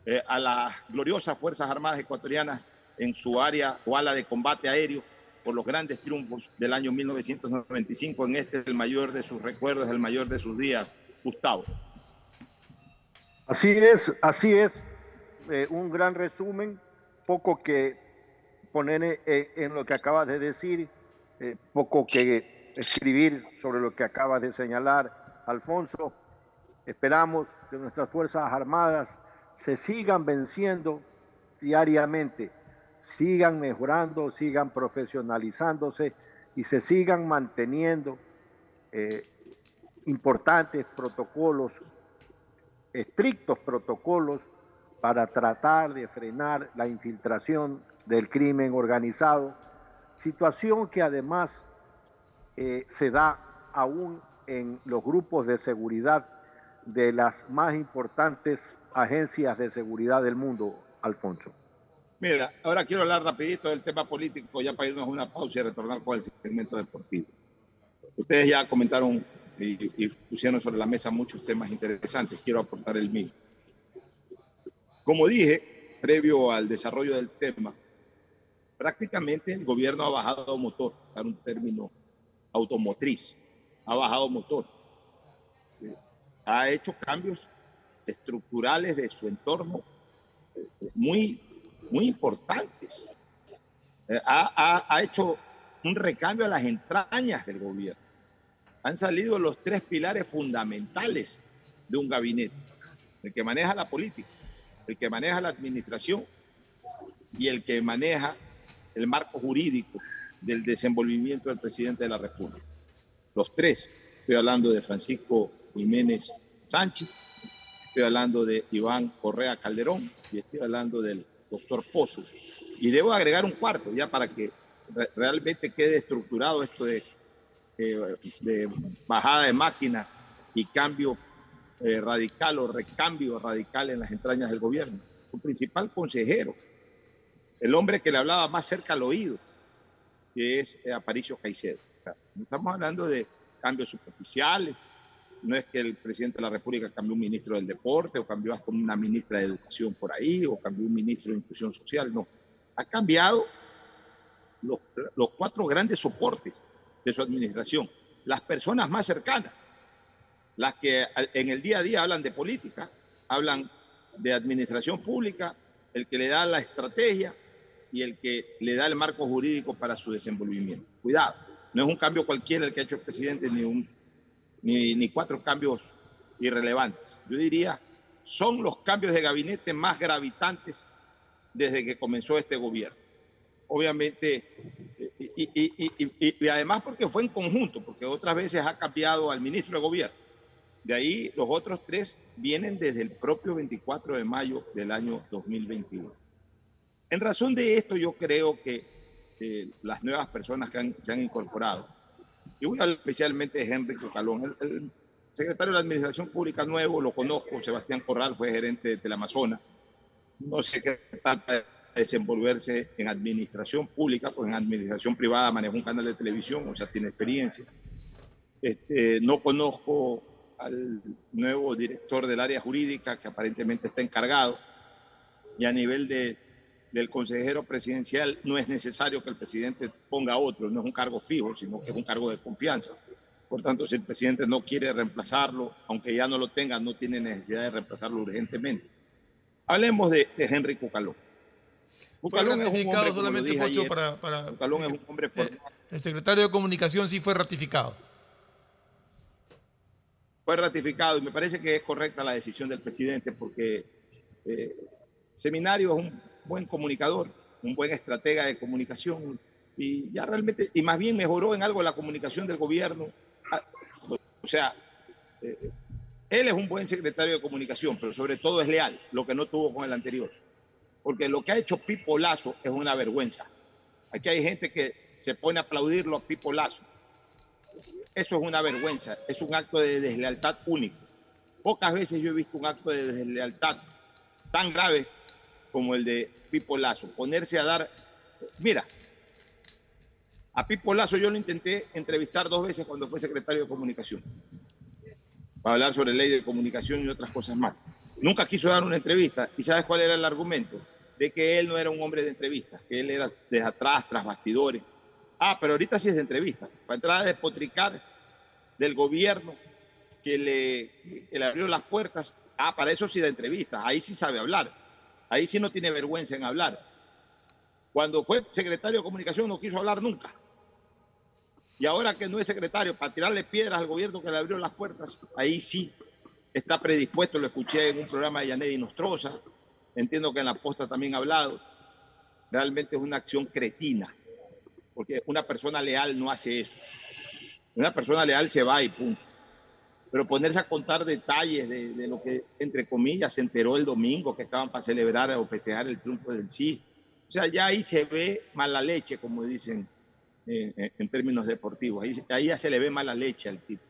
eh, a las gloriosas Fuerzas Armadas ecuatorianas en su área o ala de combate aéreo por los grandes triunfos del año 1995. En este el mayor de sus recuerdos, el mayor de sus días, Gustavo. Así es, así es. Eh, un gran resumen, poco que poner en lo que acabas de decir, eh, poco que escribir sobre lo que acabas de señalar, Alfonso. Esperamos que nuestras Fuerzas Armadas se sigan venciendo diariamente, sigan mejorando, sigan profesionalizándose y se sigan manteniendo eh, importantes protocolos, estrictos protocolos para tratar de frenar la infiltración del crimen organizado, situación que además eh, se da aún en los grupos de seguridad de las más importantes agencias de seguridad del mundo, Alfonso. Mira, ahora quiero hablar rapidito del tema político, ya para irnos a una pausa y retornar con el segmento deportivo. Ustedes ya comentaron y, y pusieron sobre la mesa muchos temas interesantes, quiero aportar el mío. Como dije, previo al desarrollo del tema, prácticamente el gobierno ha bajado motor, para un término automotriz. ha bajado motor. Ha hecho cambios estructurales de su entorno eh, muy, muy importantes. Eh, Ha, ha- ha hecho un recambio a las entrañas del gobierno. Han salido los tres pilares fundamentales de un gabinete. El que maneja la política, el que maneja la administración y el que maneja el marco jurídico del desenvolvimiento del presidente de la República. Los tres. Estoy hablando de Francisco Jiménez Sánchez, estoy hablando de Iván Correa Calderón y estoy hablando del doctor Pozo. Y debo agregar un cuarto ya para que re- realmente quede estructurado esto de, eh, de bajada de máquina y cambio eh, radical o recambio radical en las entrañas del gobierno. Su principal consejero, el hombre que le hablaba más cerca al oído, es eh, Aparicio Caicedo. Estamos hablando de cambios superficiales, no es que el presidente de la República cambió un ministro del deporte o cambió hasta una ministra de educación por ahí o cambió un ministro de inclusión social, no. Ha cambiado los, los cuatro grandes soportes de su administración, las personas más cercanas, las que en el día a día hablan de política, hablan de administración pública, el que le da la estrategia y el que le da el marco jurídico para su desenvolvimiento. Cuidado, no es un cambio cualquiera el que ha hecho el presidente, ni, un, ni, cuatro cambios irrelevantes. Yo diría, son los cambios de gabinete más gravitantes desde que comenzó este gobierno. Obviamente, y, y- además porque fue en conjunto, porque otras veces ha cambiado al ministro de gobierno. De ahí los otros tres vienen desde el propio 24 de mayo del año 2021. En razón de esto, yo creo que eh, las nuevas personas que se han incorporado, y voy a hablar especialmente de Henry Cocalón, el, el secretario de la Administración Pública nuevo, lo conozco, Sebastián Corral fue gerente de Teleamazonas, no sé qué trata desenvolverse en administración pública, pues en administración privada manejó un canal de televisión, o sea, tiene experiencia. Este, no conozco al nuevo director del área jurídica que aparentemente está encargado y a nivel de, del consejero presidencial no es necesario que el presidente ponga otro, no es un cargo fijo, sino que es un cargo de confianza. Por tanto, si el presidente no quiere reemplazarlo, aunque ya no lo tenga, no tiene necesidad de reemplazarlo urgentemente. Hablemos de, de Henry Cucalón. Fue Cucalón es un hombre, solamente, dije Pocho, ayer, para, para- Cucalón es un hombre formado. El secretario de Comunicación sí fue ratificado. fue ratificado y me parece que es correcta la decisión del presidente porque eh, Seminario es un buen comunicador, un buen estratega de comunicación y ya realmente, y más bien mejoró en algo la comunicación del gobierno. Ah, O sea, eh, él es un buen secretario de comunicación, pero sobre todo es leal, lo que no tuvo con el anterior. Porque lo que ha hecho Pipo Lazo es una vergüenza. Aquí hay gente que se pone a aplaudirlo a Pipo Lazo. Eso es una vergüenza, es un acto de deslealtad único. Pocas veces yo he visto un acto de deslealtad tan grave como el de Pipo Lazo. Ponerse a dar... Mira, a Pipo Lazo yo lo intenté entrevistar dos veces cuando fue secretario de Comunicación, para hablar sobre ley de comunicación y otras cosas más. Nunca quiso dar una entrevista. ¿Y sabes cuál era el argumento? De que él no era un hombre de entrevistas, que él era desde atrás, tras bastidores. Ah, pero ahorita sí es de entrevista. Para entrar a despotricar del gobierno que le, que le abrió las puertas. Ah, para eso sí de entrevista. Ahí sí sabe hablar. Ahí sí no tiene vergüenza en hablar. Cuando fue secretario de comunicación no quiso hablar nunca. Y ahora que no es secretario, para tirarle piedras al gobierno que le abrió las puertas, ahí sí está predispuesto. Lo escuché en un programa de Yanedi Nostroza. Entiendo que en la posta también ha hablado. Realmente es una acción cretina porque una persona leal no hace eso. Una persona leal se va y punto. Pero ponerse a contar detalles de, de lo que, entre comillas, se enteró el domingo que estaban para celebrar o festejar el triunfo del sí. O sea, ya ahí se ve mala leche, como dicen eh, eh, en términos deportivos. Ahí, ahí ya se le ve mala leche al tipo.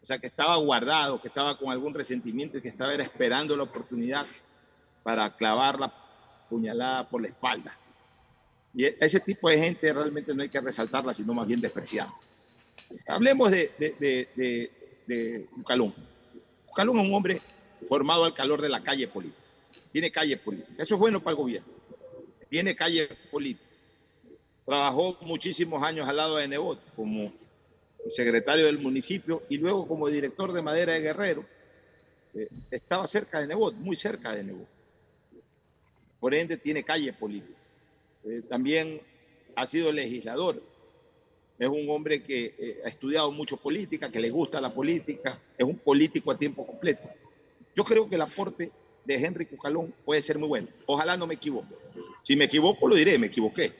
O sea, que estaba guardado, que estaba con algún resentimiento y que estaba era esperando la oportunidad para clavar la puñalada por la espalda. Y e- ese tipo de gente realmente no hay que resaltarla, sino más bien despreciarla. Hablemos de, de, de, de, de Bucalón. Bucalón es un hombre formado al calor de la calle política. Tiene calle política. Eso es bueno para el gobierno. Tiene calle política. Trabajó muchísimos años al lado de Nebot como secretario del municipio y luego como director de madera de Guerrero. Eh, estaba cerca de Nebot, muy cerca de Nebot. Por ende, tiene calle política. Eh, también ha sido legislador. Es un hombre que eh, ha estudiado mucho política, que le gusta la política, es un político a tiempo completo. Yo creo que el aporte de Henry Cucalón puede ser muy bueno. Ojalá no me equivoque. Si me equivoco, lo diré, me equivoqué.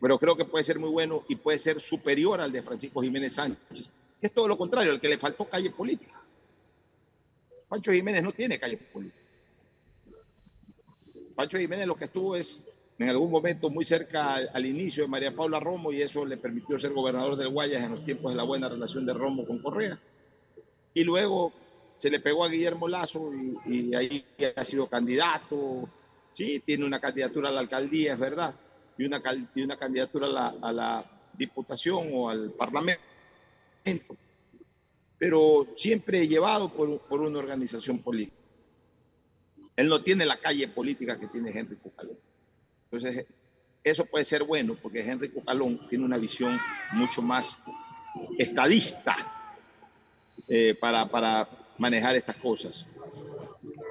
Pero creo que puede ser muy bueno y puede ser superior al de Francisco Jiménez Sánchez, que es todo lo contrario, al que le faltó calle política. Pancho Jiménez no tiene calle política. Pancho Jiménez lo que estuvo es en algún momento muy cerca al, inicio de María Paula Romo y eso le permitió ser gobernador del Guayas en los tiempos de la buena relación de Romo con Correa. Y luego se le pegó a Guillermo Lazo y, ahí ha sido candidato. Sí, tiene una candidatura a la alcaldía, es verdad, y una, y una candidatura a la, a la diputación o al parlamento pero siempre llevado por, por, una organización política. Él no tiene la calle política que tiene Henry Cucalón. Entonces, eso puede ser bueno porque Henry Cucalón tiene una visión mucho más estadista eh, para, para, manejar estas cosas.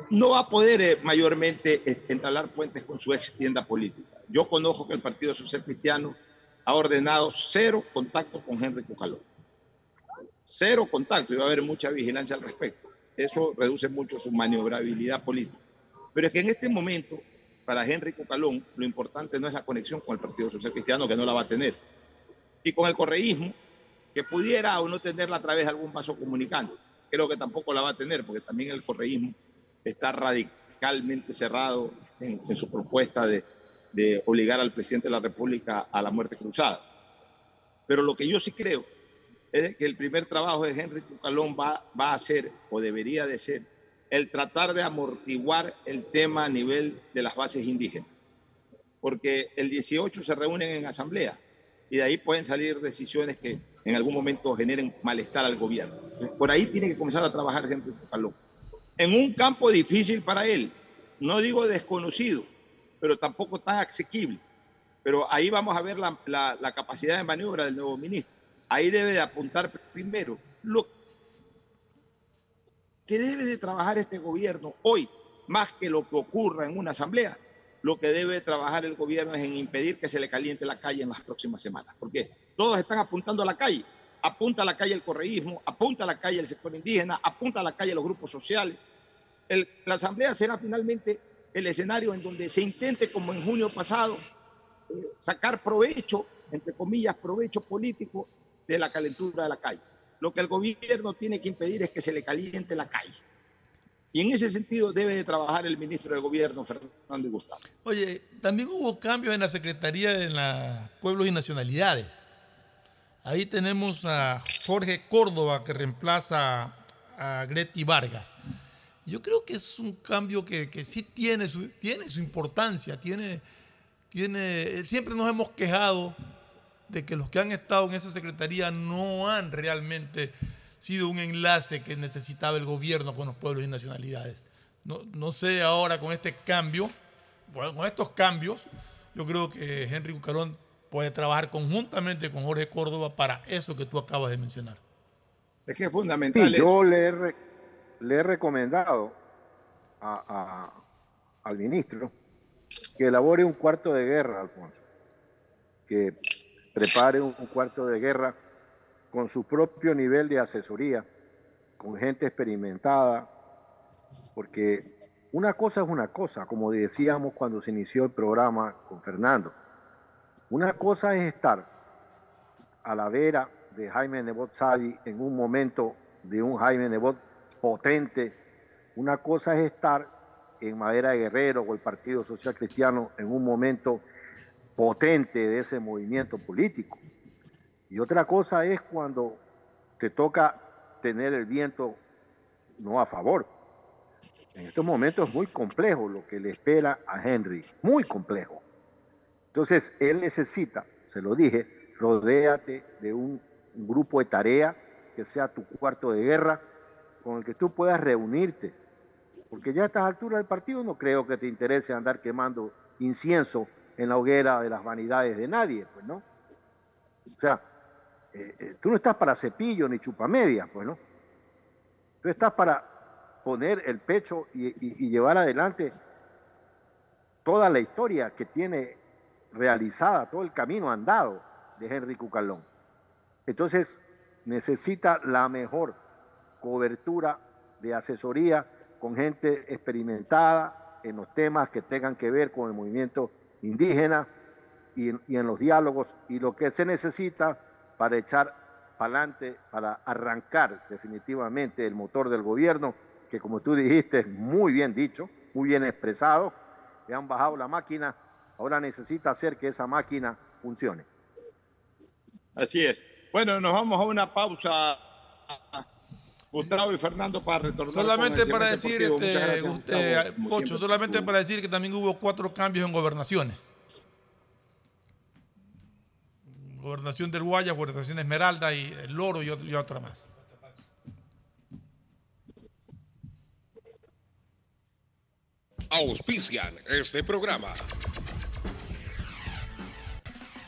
No va a poder eh, mayormente entablar puentes con su ex tienda política. Yo conozco que el Partido Social Cristiano ha ordenado cero contacto con Henry Cucalón. Cero contacto y va a haber mucha vigilancia al respecto. Eso reduce mucho su maniobrabilidad política. Pero es que en este momento para Henry Cucalón, lo importante no es la conexión con el Partido Social Cristiano, que no la va a tener, y con el correísmo, que pudiera o no tenerla a través de algún paso comunicante. Creo que tampoco la va a tener, porque también el correísmo está radicalmente cerrado en, su propuesta de, de obligar al presidente de la República a la muerte cruzada. Pero lo que yo sí creo es que el primer trabajo de Henry Cucalón va, va a ser, o debería de ser, el tratar de amortiguar el tema a nivel de las bases indígenas. Porque el 18 se reúnen en asamblea y de ahí pueden salir decisiones que en algún momento generen malestar al gobierno. Por ahí tiene que comenzar a trabajar gente Caló. En un campo difícil para él, no digo desconocido, pero tampoco tan asequible. Pero ahí vamos a ver la capacidad de maniobra del nuevo ministro. Ahí debe de apuntar primero lo que debe de trabajar este gobierno hoy, más que lo que ocurra en una asamblea, lo que debe de trabajar el gobierno es en impedir que se le caliente la calle en las próximas semanas. Porque todos están apuntando a la calle. Apunta a la calle el correísmo, apunta a la calle el sector indígena, apunta a la calle los grupos sociales. la asamblea será finalmente el escenario en donde se intente, como en junio pasado, eh, sacar provecho, entre comillas, provecho político de la calentura de la calle. Lo que el gobierno tiene que impedir es que se le caliente la calle. Y en ese sentido debe de trabajar el ministro de Gobierno, Fernando Gustavo. Oye, también hubo cambios en la Secretaría de la Pueblos y Nacionalidades. Ahí tenemos a Jorge Córdoba que reemplaza a Greti Vargas. Yo creo que es un cambio que, que sí tiene su, tiene su importancia, tiene, tiene, siempre nos hemos quejado de que los que han estado en esa secretaría no han realmente sido un enlace que necesitaba el gobierno con los pueblos y nacionalidades. No, no sé ahora con este cambio, bueno, con estos cambios, yo creo que Henry Bucarón puede trabajar conjuntamente con Jorge Córdoba para eso que tú acabas de mencionar. Es que es fundamental. yo le he, le he recomendado al ministro que elabore un cuarto de guerra, Alfonso, que prepare un cuarto de guerra con su propio nivel de asesoría, con gente experimentada, porque una cosa es una cosa, como decíamos cuando se inició el programa con Fernando. Una cosa es estar a la vera de Jaime Nebot Sadi en un momento de un Jaime Nebot potente. Una cosa es estar en Madera de Guerrero o el Partido Social Cristiano en un momento potente de ese movimiento político. Y otra cosa es cuando te toca tener el viento no a favor. En estos momentos es muy complejo lo que le espera a Henry, muy complejo. Entonces, él necesita, se lo dije, rodéate de un, grupo de tarea que sea tu cuarto de guerra con el que tú puedas reunirte. Porque ya a estas alturas del partido no creo que te interese andar quemando incienso en la hoguera de las vanidades de nadie, pues no. O sea, eh, eh, tú no estás para cepillo ni chupamedia, pues, ¿no? Tú estás para poner el pecho y, llevar adelante toda la historia que tiene realizada, todo el camino andado de Henry Cucalón. Entonces, necesita la mejor cobertura de asesoría con gente experimentada en los temas que tengan que ver con el movimiento indígena y, en los diálogos y lo que se necesita para echar para adelante, para arrancar definitivamente el motor del gobierno, que como tú dijiste, muy bien dicho, muy bien expresado, le han bajado la máquina, ahora necesita hacer que esa máquina funcione. Así es. Bueno, nos vamos a una pausa. Gustavo y Fernando para retornar. Solamente para decir, este, usted, Pocho, solamente para decir que también hubo cuatro cambios en gobernaciones. Gobernación del Guaya, Gobernación Esmeralda y el Loro y, y otra más. Auspician este programa.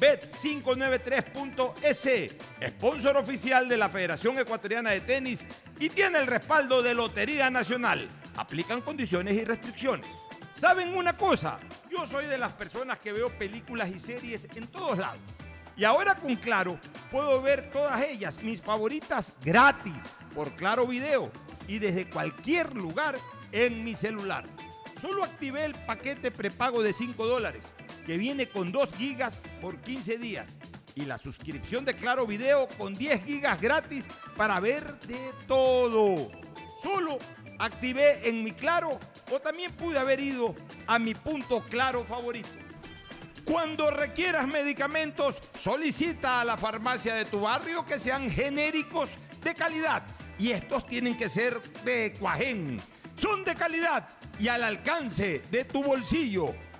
Bet593.es, sponsor oficial de la Federación Ecuatoriana de Tenis y tiene el respaldo de Lotería Nacional. Aplican condiciones y restricciones. ¿Saben una cosa? Yo soy de las personas que veo películas y series en todos lados. Y ahora con Claro puedo ver todas ellas, mis favoritas, gratis, por Claro Video y desde cualquier lugar en mi celular. Solo activé el paquete prepago de 5 dólares que viene con 2 gigas por 15 días y la suscripción de Claro Video con 10 gigas gratis para ver de todo. Solo activé en mi Claro o también pude haber ido a mi punto Claro favorito. Cuando requieras medicamentos, solicita a la farmacia de tu barrio que sean genéricos de calidad. Y estos tienen que ser de Cuajén. Son de calidad y al alcance de tu bolsillo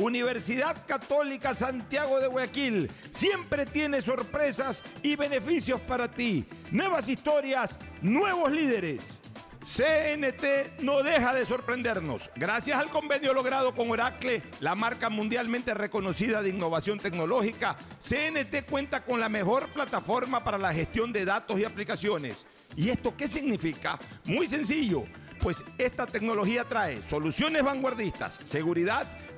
Universidad Católica Santiago de Guayaquil siempre tiene sorpresas y beneficios para ti. Nuevas historias, nuevos líderes. CNT no deja de sorprendernos. Gracias al convenio logrado con Oracle, la marca mundialmente reconocida de innovación tecnológica, CNT cuenta con la mejor plataforma para la gestión de datos y aplicaciones. ¿Y esto qué significa? Muy sencillo, pues esta tecnología trae soluciones vanguardistas, seguridad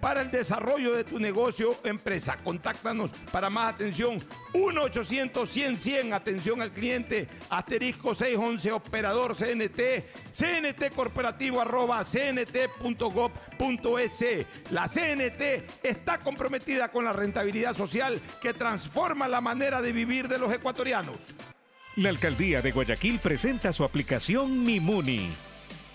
para el desarrollo de tu negocio o empresa. Contáctanos para más atención 1-800-100-100, atención al cliente, asterisco 611, operador CNT, CNT corporativo arroba cnt.gov.es. La CNT está comprometida con la rentabilidad social que transforma la manera de vivir de los ecuatorianos. La alcaldía de Guayaquil presenta su aplicación Mimuni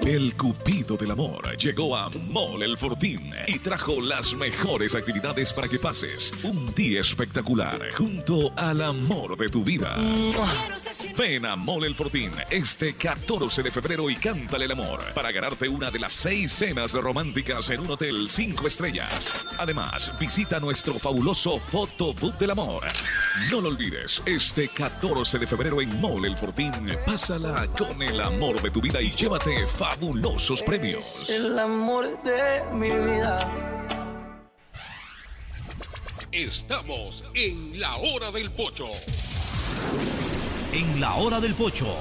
El Cupido del Amor llegó a Mole el Fortín y trajo las mejores actividades para que pases un día espectacular junto al amor de tu vida. Ven a Mole el Fortín este 14 de febrero y cántale el amor para ganarte una de las seis cenas románticas en un hotel 5 estrellas. Además, visita nuestro fabuloso Fotobook del Amor. No lo olvides, este 14 de febrero en Mole el Fortín, pásala con el amor de tu vida y llévate fabulosos premios. El amor de mi vida. Estamos en la hora del pocho. En la hora del pocho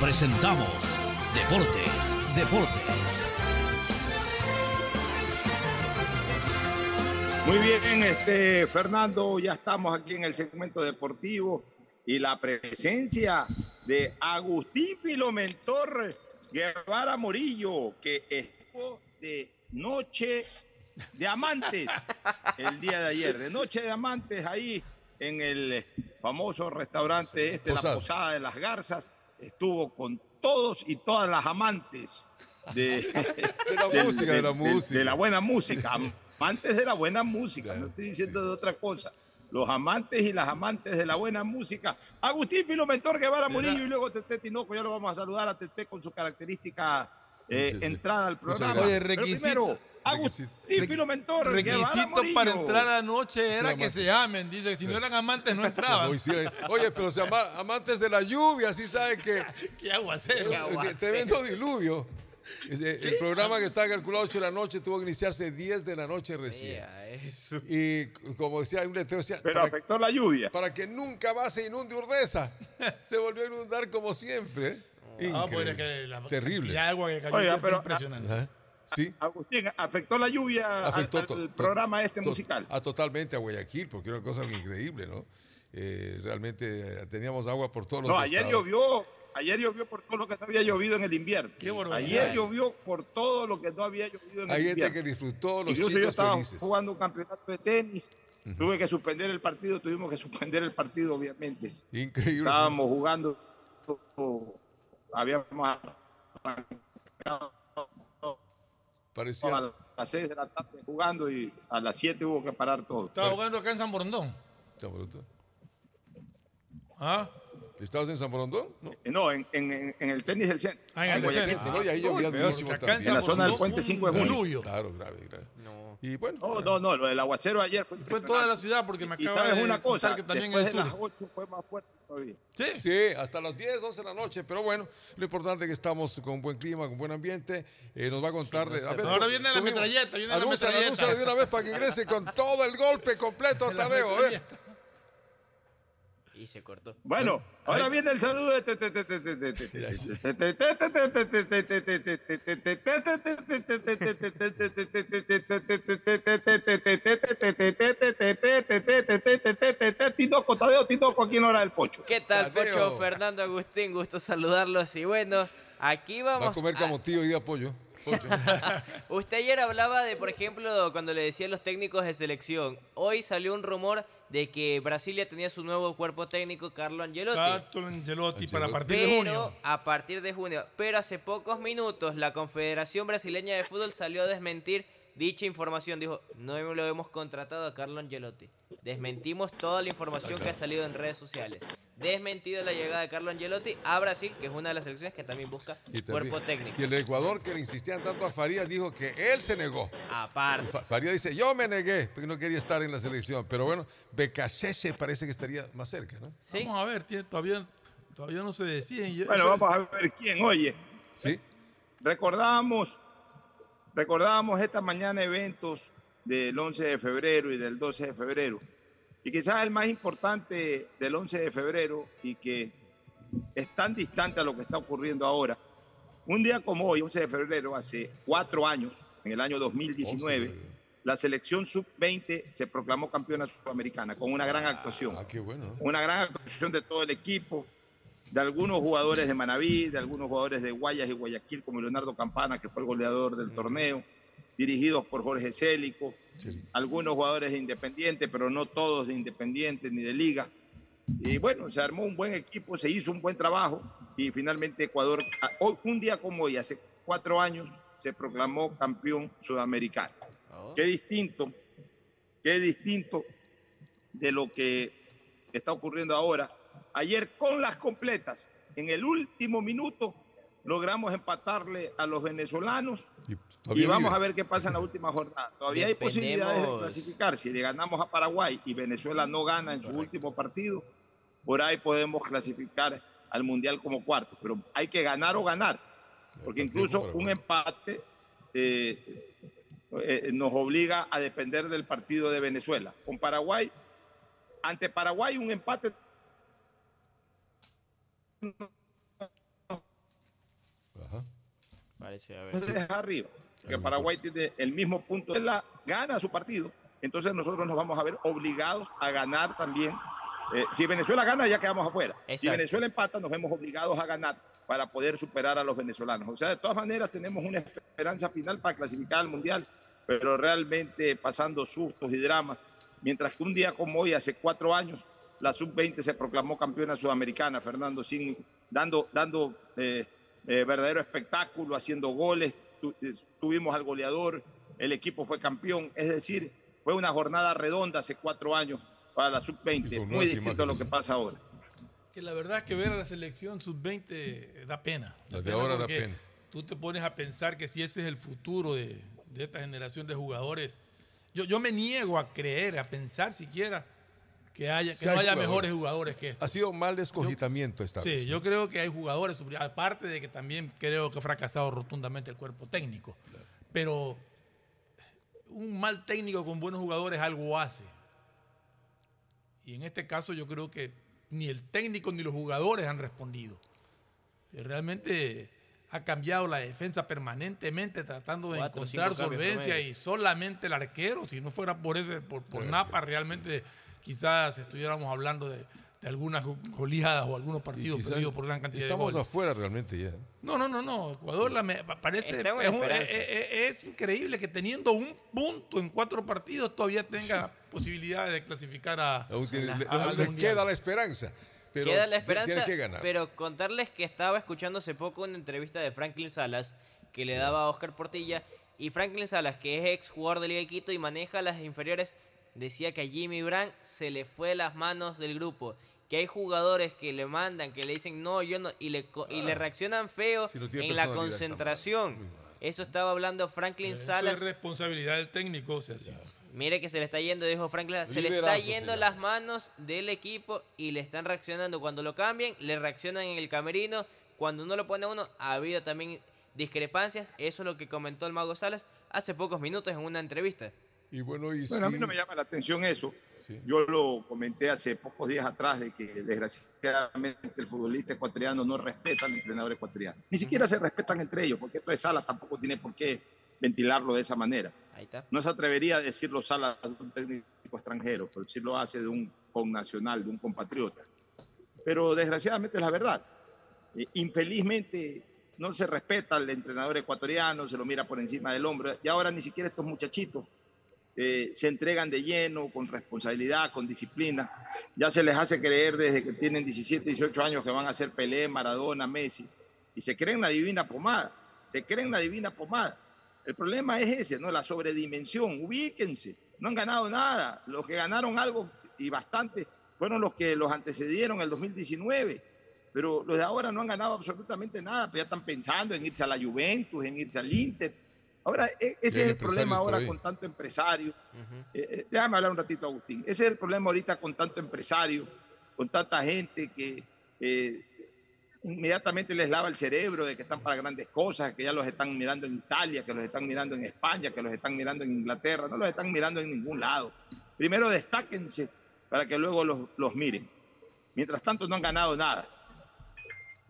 presentamos Deportes, Deportes. Muy bien, este Fernando, ya estamos aquí en el segmento deportivo y la presencia de Agustín Filomentor Guevara Morillo, que estuvo de noche de amantes el día de ayer, de noche de amantes ahí en el famoso restaurante este, Posada. la Posada de las Garzas, estuvo con todos y todas las amantes de, la [laughs] música, de la música. de la buena música, amantes de la buena música, no estoy diciendo de otra cosa. Los amantes y las amantes de la buena música. Agustín Filomentor Guevara Murillo y luego Tete Tinoco. Ya lo vamos a saludar a Tete con su característica eh, Sí, sí. entrada al programa. Oye, Pero requisito- primero, Agustín Filomentor Guevara Requisito para entrar anoche era que se amen. Dice que si no eran amantes no [laughs] entraban. Oye, pero se ama- amantes de la lluvia, sí saben que. [laughs] Qué aguacero. Eh, Tremendo diluvio. Ese- El programa que está calculado 8 de la noche tuvo que iniciarse 10 de la noche recién. Y como decía, hay un letrero decía, Pero para, afectó la lluvia. para que nunca más se inunde Urdesa. se volvió a inundar como siempre. Ah, pues que la Terrible. de agua que cayó Oiga, fue pero- impresionante. Ajá. Sí. Agustín, ¿afectó la lluvia Afectó al, programa este to- musical? Ah, totalmente a Guayaquil, porque era una cosa increíble, ¿no? Eh, realmente eh, teníamos agua por todos los No, ayer costados. llovió, ayer llovió por todo lo que no había llovido en el invierno. barbaridad. ayer llovió por todo lo que no había llovido en Hay el gente invierno. que disfrutó, los Incluso yo estaba felices. jugando un campeonato de tenis, tuve que suspender el partido, tuvimos que suspender el partido, obviamente. Increíble. Estábamos jugando, habíamos arrancado Parecía. a las 6 de la tarde jugando y a las 7 hubo que parar todo. Estaba jugando acá en San Borondón. San Borondón. ¿Ah? ¿Estabas en San Borondón? No. No, en, en- en el tenis del centro. Ah, en el centro. No, porque acá en. En la San zona del puente un 5 de junio. diluvio. Claro, grave, grave. Y bueno. No, no, no, lo del aguacero ayer fue Fue toda la ciudad porque me acaba de una cosa, que también después de las sur. 8 fue más fuerte todavía. Sí. Sí, hasta las 10, 11 de la noche, pero bueno, lo importante es que estamos con buen clima, con buen ambiente. Eh, nos va a contar. de- a ver, Ahora viene la metralleta, viene la metralleta. de una vez para que ingrese con todo el golpe completo, [laughs] La Tadeo. Y se cortó. Bueno, ahora viene el saludo de Tinoco, Tadeo, Tinoco, aquí en Hora del Pocho. ¿Qué tal. Pocho? Fernando Agustín, gusto saludarlos. Y bueno, aquí Va a vamos. comer a- camotillo y de apoyo. [laughs] Usted ayer hablaba de, por ejemplo, cuando le decían los técnicos de selección. Hoy salió un rumor de que Brasilia tenía su nuevo cuerpo técnico, Carlo Angelotti. Carlo Angelotti para partir de Pero junio. a partir de junio. Pero hace pocos minutos la Confederación Brasileña de Fútbol salió a desmentir dicha información. Dijo, no lo hemos contratado a Carlo Angelotti. Desmentimos toda la información que ha salido en redes sociales. Desmentido la llegada de Carlo Angelotti a Brasil, que es una de las selecciones que también busca Y también- cuerpo técnico. Y el de Ecuador, que le insistían tanto a Farías, dijo que él se negó. Aparte. Fa- Farías dice, yo me negué, porque no quería estar en la selección. Pero bueno, Becasese parece que estaría más cerca, ¿no? Sí. Vamos a ver, tiene- todavía, todavía no se deciden. Bueno, vamos a ver quién. Oye, Sí. recordábamos, recordábamos esta mañana eventos del 11 de febrero y del 12 de febrero. Y quizás el más importante del 11 de febrero y que es tan distante a lo que está ocurriendo ahora. Un día como hoy, 11 de febrero, hace cuatro años, en el año 2019, la selección sub-20 se proclamó campeona sudamericana con una gran actuación. Ah, qué bueno. ¿no? Una gran actuación de todo el equipo, de algunos jugadores de Manaví, de algunos jugadores de Guayas y Guayaquil, como Leonardo Campana, que fue el goleador del torneo, dirigidos por Jorge Célico, algunos jugadores de Independiente, pero no todos de Independiente ni de Liga. Y bueno, se armó un buen equipo, se hizo un buen trabajo y finalmente Ecuador, hoy, un día como hoy, hace cuatro años, se proclamó campeón sudamericano. Qué distinto, qué distinto de lo que está ocurriendo ahora. Ayer con las completas, en el último minuto, logramos empatarle a los venezolanos y vamos vive. a ver qué pasa en la última jornada. Todavía hay posibilidades de clasificar. Si le ganamos a Paraguay y Venezuela no gana en su último partido, por ahí podemos clasificar al Mundial como cuarto. Pero hay que ganar o ganar, porque incluso un empate eh, eh, nos obliga a depender del partido de Venezuela. Con Paraguay, ante Paraguay un empate Parece, a ver. entonces es arriba. Que Paraguay tiene el mismo punto. Él la- gana su partido. Entonces nosotros nos vamos a ver obligados a ganar también. Eh, si Venezuela gana, ya quedamos afuera. Si. Venezuela empata, nos vemos obligados a ganar para poder superar a los venezolanos. O sea, de todas maneras tenemos una esperanza final para clasificar al Mundial, pero realmente pasando sustos y dramas. Mientras que un día como hoy, hace cuatro años, la sub-20 se proclamó campeona sudamericana, Fernando, sin, dando, dando eh, eh, verdadero espectáculo, haciendo goles, tu- eh, tuvimos al goleador, el equipo fue campeón, es decir, fue una jornada redonda hace cuatro años para la sub-20, con muy distinto a lo que pasa ahora. Que la verdad es que ver a la selección sub-20 da pena. La de ahora da pena. Tú te pones a pensar que si ese es el futuro de, de esta generación de jugadores, yo, yo me niego a creer, a pensar siquiera que, haya, que Sí no hay haya jugadores. mejores jugadores que estos. Ha sido mal descogitamiento esta Sí, vez. yo creo que hay jugadores, aparte de que también creo que ha fracasado rotundamente el cuerpo técnico. Pero un mal técnico con buenos jugadores algo hace. Y en este caso yo creo que ni el técnico ni los jugadores han respondido. Realmente ha cambiado la defensa permanentemente tratando de Cuatro, encontrar solvencia y solamente el arquero, si no fuera por ese, por, por Napa, realmente quizás estuviéramos hablando de, de algunas go- goleadas o algunos partidos perdidos por gran cantidad Estamos de goles. afuera realmente ya. No, no, no, no. Ecuador la me- parece es, un- esperanza. es- es- es increíble que teniendo un punto en cuatro partidos todavía tenga posibilidad de clasificar a, Aún tiene- a- queda la esperanza. Pero Queda la esperanza, que ganar. pero contarles que estaba escuchando hace poco una entrevista de Franklin Salas que le daba a Oscar Portilla y Franklin Salas, que es ex jugador de Liga de Quito y maneja las inferiores, decía que a Jimmy Brand se le fue las manos del grupo, que hay jugadores que le mandan, que le dicen no, yo no y le co- y le reaccionan feo. Si no en la concentración. Eso estaba hablando Franklin Eso Salas. es responsabilidad del técnico, o sea, sí. Mire que se le está yendo, dijo Franklin, se le está yendo las manos del equipo y le están reaccionando. Cuando lo cambian, le reaccionan en el camerino. Cuando uno lo pone a uno, ha habido también discrepancias. Eso es lo que comentó el Mago Salas hace pocos minutos en una entrevista. Y bueno, y Bueno, a mí no me llama la atención eso. Sí. Yo lo comenté hace pocos días atrás de que desgraciadamente el futbolista ecuatoriano no respeta al entrenador ecuatoriano. Ni siquiera se respetan entre ellos, porque esto de Salas tampoco tiene por qué ventilarlo de esa manera. Ahí está. No se atrevería a decirlo Salas de un técnico extranjero, pero sí lo hace de un connacional, de un compatriota. Pero desgraciadamente es la verdad. Eh, Infelizmente no se respeta al entrenador ecuatoriano, se lo mira por encima del hombro. Y ahora ni siquiera estos muchachitos eh, se entregan de lleno, con responsabilidad, con disciplina. Ya se les hace creer desde que tienen 17, 18 años que van a ser Pelé, Maradona, Messi. Y se creen la divina pomada. Se creen la divina pomada. El problema es ese, ¿no? La sobredimensión. Ubíquense. No han ganado nada. Los que ganaron algo y bastante fueron los que los antecedieron el 2019. Pero los de ahora no han ganado absolutamente nada. Pues ya están pensando en irse a la Juventus, en irse al Inter. Ahora, e- ese es el problema ahora con tanto empresario. Eh, eh, déjame hablar un ratito, Agustín. Ese es el problema ahorita con tanto empresario, con tanta gente que eh, inmediatamente les lava el cerebro de que están para grandes cosas, que ya los están mirando en Italia, que los están mirando en España, que los están mirando en Inglaterra, no los están mirando en ningún lado. Primero destáquense para que luego los, los miren. Mientras tanto no han ganado nada.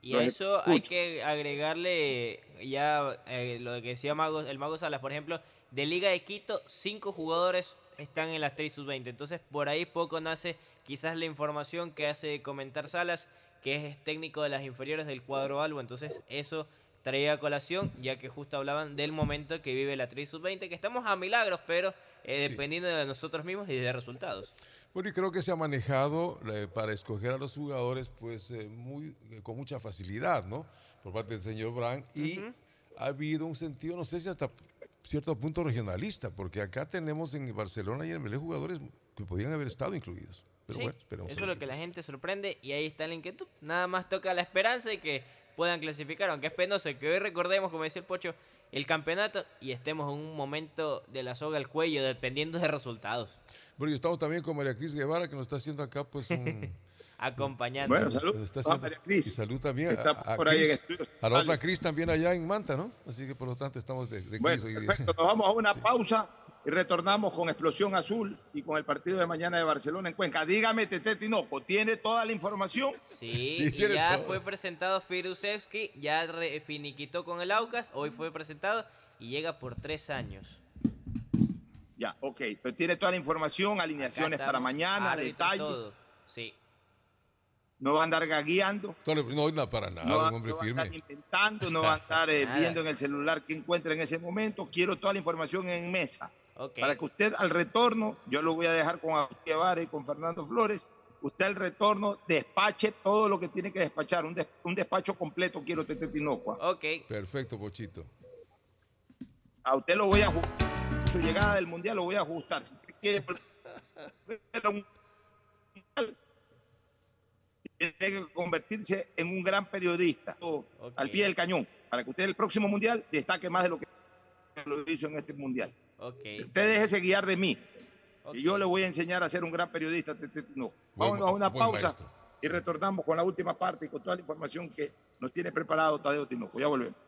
Y a eso hay que agregarle ya eh, lo que decía Mago, el Mago Salas, por ejemplo, de Liga de Quito, cinco jugadores están en las 3 sub-20. Entonces, por ahí poco nace quizás la información que hace comentar Salas, que es técnico de las inferiores del cuadro Albo. Entonces, eso traía a colación, ya que justo hablaban del momento que vive la 3 sub-20, que estamos a milagros, pero eh, dependiendo de nosotros mismos y de resultados. Bueno, y creo que se ha manejado eh, para escoger a los jugadores pues eh, muy, eh, con mucha facilidad, ¿no? Por parte del señor Brand. Y ha habido un sentido, no sé si hasta cierto punto regionalista, porque acá tenemos en Barcelona y en Melé jugadores que podían haber estado incluidos. Pero Sí, bueno, esperemos. eso es lo que la gente sorprende y ahí está la inquietud. Nada más toca la esperanza de que puedan clasificar, aunque es penoso que hoy recordemos, como decía el Pocho, el campeonato y estemos en un momento de la soga al cuello, dependiendo de resultados. Bueno, y estamos también con María Cris Guevara, que nos está haciendo acá pues un... [laughs] Acompañando. Bueno, salud. está a haciendo- María Cris. Y salud también Está a, a por ahí en Cris, estudios a la otra. Cris también allá en Manta, ¿no? Así que por lo tanto estamos de, de Bueno, Cris hoy día. perfecto. Nos vamos a una pausa y retornamos con Explosión Azul y con el partido de mañana de Barcelona en Cuenca. Dígame, Tete Tinoco, ¿tiene toda la información? Sí, [laughs] Sí, y ya todo. fue presentado Firusevski, ya re- finiquitó con el Aucas, hoy fue presentado y llega por tres años. Ya, ok. Pero tiene toda la información, alineaciones para mañana, detalles. todo. Sí. No va a andar gagueando. No, no, no, para nada, No va, un hombre no va a firme. estar inventando, no va a estar [laughs] eh, viendo en el celular qué encuentra en ese momento. Quiero toda la información en mesa. Ok. Para que usted al retorno, yo lo voy a dejar con Agustín Guevara y con Fernando Flores, usted al retorno despache todo lo que tiene que despachar. Un, des- un despacho completo quiero Tete Tinocua. Ok. Perfecto, Pochito. A usted lo voy a ajustar. Su llegada del Mundial lo voy a ajustar. Si usted quiere tiene que convertirse en un gran periodista al pie del cañón para que usted en el próximo Mundial destaque más de lo que lo hizo en este Mundial. Ok. Usted déjese guiar de mí. Y yo le voy a enseñar a ser un gran periodista. Vámonos a una pausa maestro. y retornamos con la última parte y con toda la información que nos tiene preparado Tadeo Tinoco. Ya volvemos.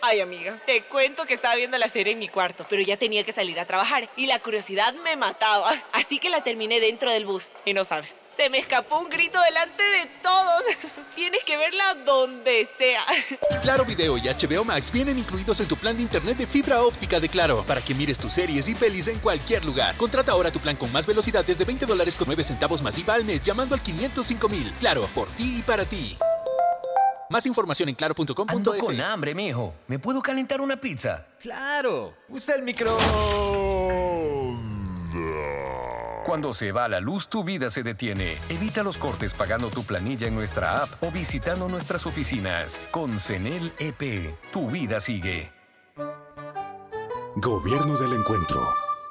Ay, amiga, te cuento que estaba viendo la serie en mi cuarto, pero ya tenía que salir a trabajar y la curiosidad me mataba. Así que la terminé dentro del bus. Y no sabes, se me escapó un grito delante de todos. [laughs] Tienes que verla donde sea. Claro Video y HBO Max vienen incluidos en tu plan de internet de fibra óptica de Claro para que mires tus series y pelis en cualquier lugar. Contrata ahora tu plan con más velocidad desde 20 dólares con 9 centavos masiva al mes llamando al 505 mil. Claro, por ti y para ti. Más información en claro.com.es. Ando con hambre, mijo. ¿Me puedo calentar una pizza? Claro. Usa el micro. Cuando se va la luz, tu vida se detiene. Evita los cortes pagando tu planilla en nuestra app o visitando nuestras oficinas. Con CENEL EP, tu vida sigue. Gobierno del Encuentro.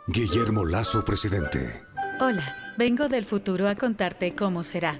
Guillermo Lazo, presidente. Hola, vengo del futuro a contarte cómo será.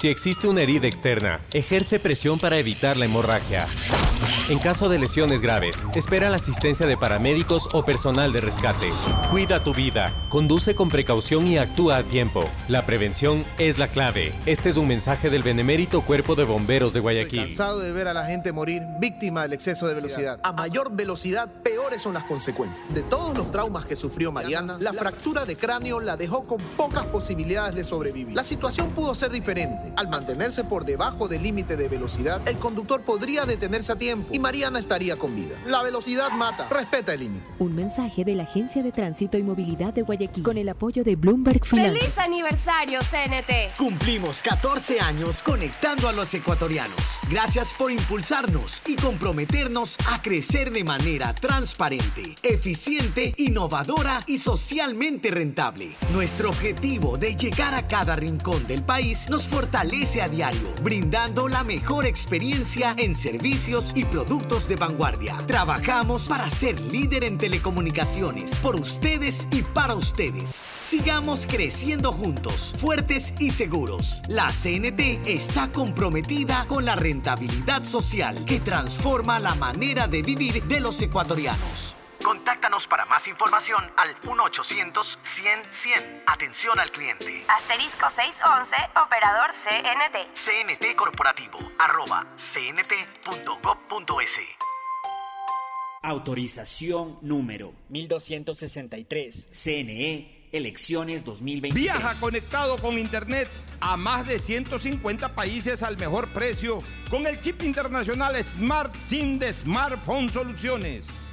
Si existe una herida externa, ejerce presión para evitar la hemorragia. En caso de lesiones graves, espera la asistencia de paramédicos o personal de rescate. Cuida tu vida, conduce con precaución y actúa a tiempo. La prevención es la clave. Este es un mensaje del benemérito Cuerpo de Bomberos de Guayaquil. Cansado de ver a la gente morir víctima del exceso de velocidad. A mayor velocidad, peores son las consecuencias. De todos los traumas que sufrió Mariana, la fractura de cráneo la dejó con pocas posibilidades de sobrevivir. La situación pudo ser diferente. Al mantenerse por debajo del límite de velocidad, el conductor podría detenerse a tiempo y Mariana estaría con vida. La velocidad mata. Respeta el límite. Un mensaje de la Agencia de Tránsito y Movilidad de Guayaquil con el apoyo de Bloomberg Finance. ¡Feliz aniversario, CNT! Cumplimos 14 años conectando a los ecuatorianos. Gracias por impulsarnos y comprometernos a crecer de manera transparente, eficiente, innovadora y socialmente rentable. Nuestro objetivo de llegar a cada rincón del país nos fortalece a diario, brindando la mejor experiencia en servicios y productos de vanguardia. Trabajamos para ser líder en telecomunicaciones, por ustedes y para ustedes. Sigamos creciendo juntos, fuertes y seguros. La CNT está comprometida con la rentabilidad social que transforma la manera de vivir de los ecuatorianos. Contáctanos para más información al 1-800-100-100. Atención al cliente. Asterisco 611, operador CNT. CNT Corporativo, arroba cnt.gov.es. Autorización número 1263. CNE, elecciones 2023. Viaja conectado con Internet a más de 150 países al mejor precio con el chip internacional Smart SIM de Smartphone Soluciones.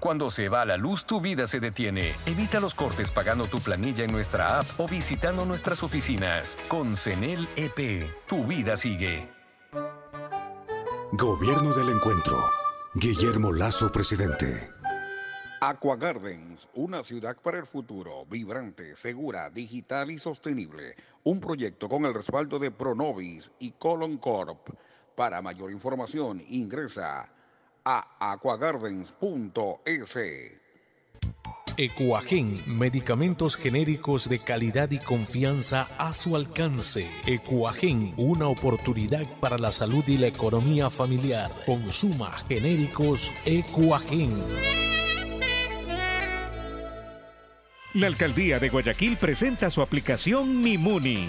Cuando se va la luz, tu vida se detiene. Evita los cortes pagando tu planilla en nuestra app o visitando nuestras oficinas. Con CENEL EP, tu vida sigue. Gobierno del Encuentro. Guillermo Lazo, presidente. Aqua Gardens, una ciudad para el futuro, vibrante, segura, digital y sostenible. Un proyecto con el respaldo de Pronovis y Colon Corp. Para mayor información, ingresa a aquagardens.es. Ecuagen, medicamentos genéricos de calidad y confianza a su alcance. Ecuagen, una oportunidad para la salud y la economía familiar. Consuma genéricos Ecuagen. La alcaldía de Guayaquil presenta su aplicación Mimuni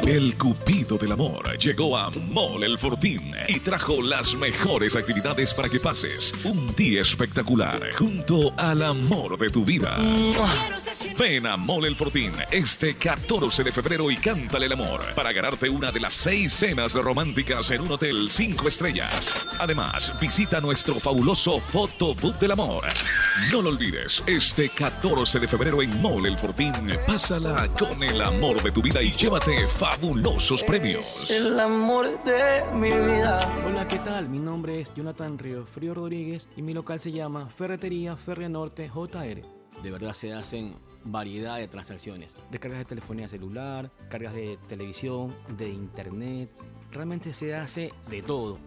El Cupido del Amor llegó a Mall El Fortín y trajo las mejores actividades para que pases un día espectacular junto al amor de tu vida. Ven a Mall El Fortín este 14 de febrero y cántale el amor para ganarte una de las seis cenas románticas en un hotel 5 estrellas. Además, visita nuestro fabuloso Photobook del Amor. No lo olvides, este 14 de febrero en Mall El Fortín, pásala con el amor de tu vida y llévate fabulosos premios. El amor de mi vida. Hola, ¿qué tal? Mi nombre es Jonathan Río Frío Rodríguez y mi local se llama Ferretería Ferre Norte JR. De verdad se hacen variedad de transacciones. Descargas de telefonía celular, cargas de televisión, de internet. Realmente se hace de todo.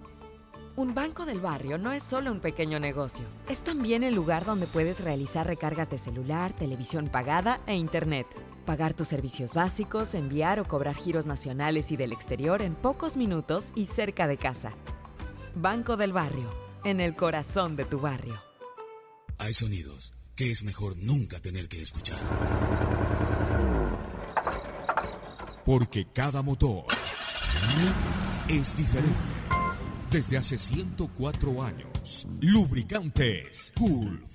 Un banco del barrio no es solo un pequeño negocio, es también el lugar donde puedes realizar recargas de celular, televisión pagada e internet. Pagar tus servicios básicos, enviar o cobrar giros nacionales y del exterior en pocos minutos y cerca de casa. Banco del barrio, en el corazón de tu barrio. Hay sonidos que es mejor nunca tener que escuchar. Porque cada motor es diferente. Desde hace 104 años, lubricantes Gulf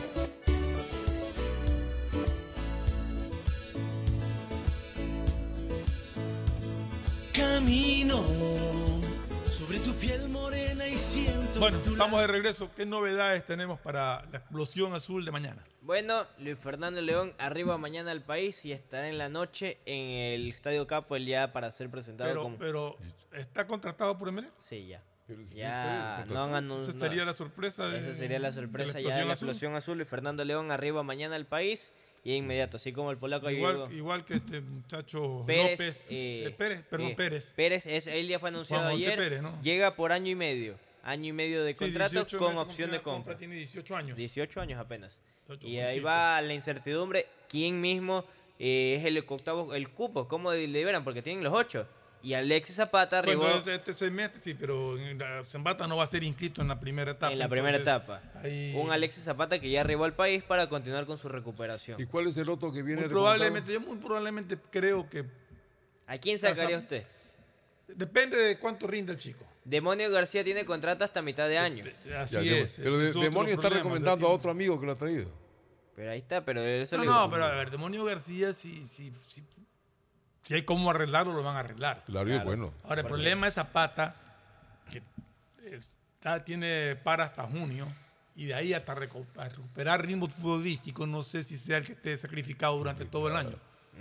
Bueno, estamos de regreso. ¿Qué novedades tenemos para la explosión azul de mañana? Bueno, Luis Fernando León arriba mañana al país y estará en la noche en el Estadio Capo el día para ser presentado Pero, como... pero ¿está contratado por Emelec? Sí, ya. Ya no han anunciado. Esa sería la sorpresa de- Esa sería la de la sorpresa ya de la azul. explosión azul. Y Fernando León arriba mañana al país y de inmediato, así como el polaco Igual, igual que este muchacho Pérez, López. eh, eh, Pérez, perdón, eh, Pérez. Pérez, es, él ya fue anunciado Juan José ayer. Pérez, ¿no? Llega por año y medio. Año y medio de Sí, contrato 18 con meses, opción de opción compra. Tiene 18 años. 18 años apenas. 18, Y ahí va la incertidumbre. ¿Quién mismo eh, es el octavo, el cupo? ¿Cómo liberan? Porque tienen los 8. Y Alexis Zapata arribó Bueno, este, este semestre sí, pero en la Zambata no va a ser inscrito en la primera etapa. en la primera entonces, etapa. ahí- Un Alexis Zapata que ya arribó al país para continuar con su recuperación. ¿Y cuál es el otro que viene Muy probablemente, yo muy probablemente creo que ¿A quién sacaría usted? Depende de cuánto rinde el chico. Demonio García tiene contrato hasta mitad de año. Así Ya, es. Pero de- es Demonio está problema, recomendando a otro amigo que lo ha traído. Pero ahí está, pero eso No, no, pero a ver, Demonio García, si, si, si, si hay cómo arreglarlo, lo van a arreglar. Claro, y es bueno. Ahora, el problema es Zapata, que está, tiene para hasta junio, y de ahí hasta recuperar ritmo futbolístico, no sé si sea el que esté sacrificado durante todo el año.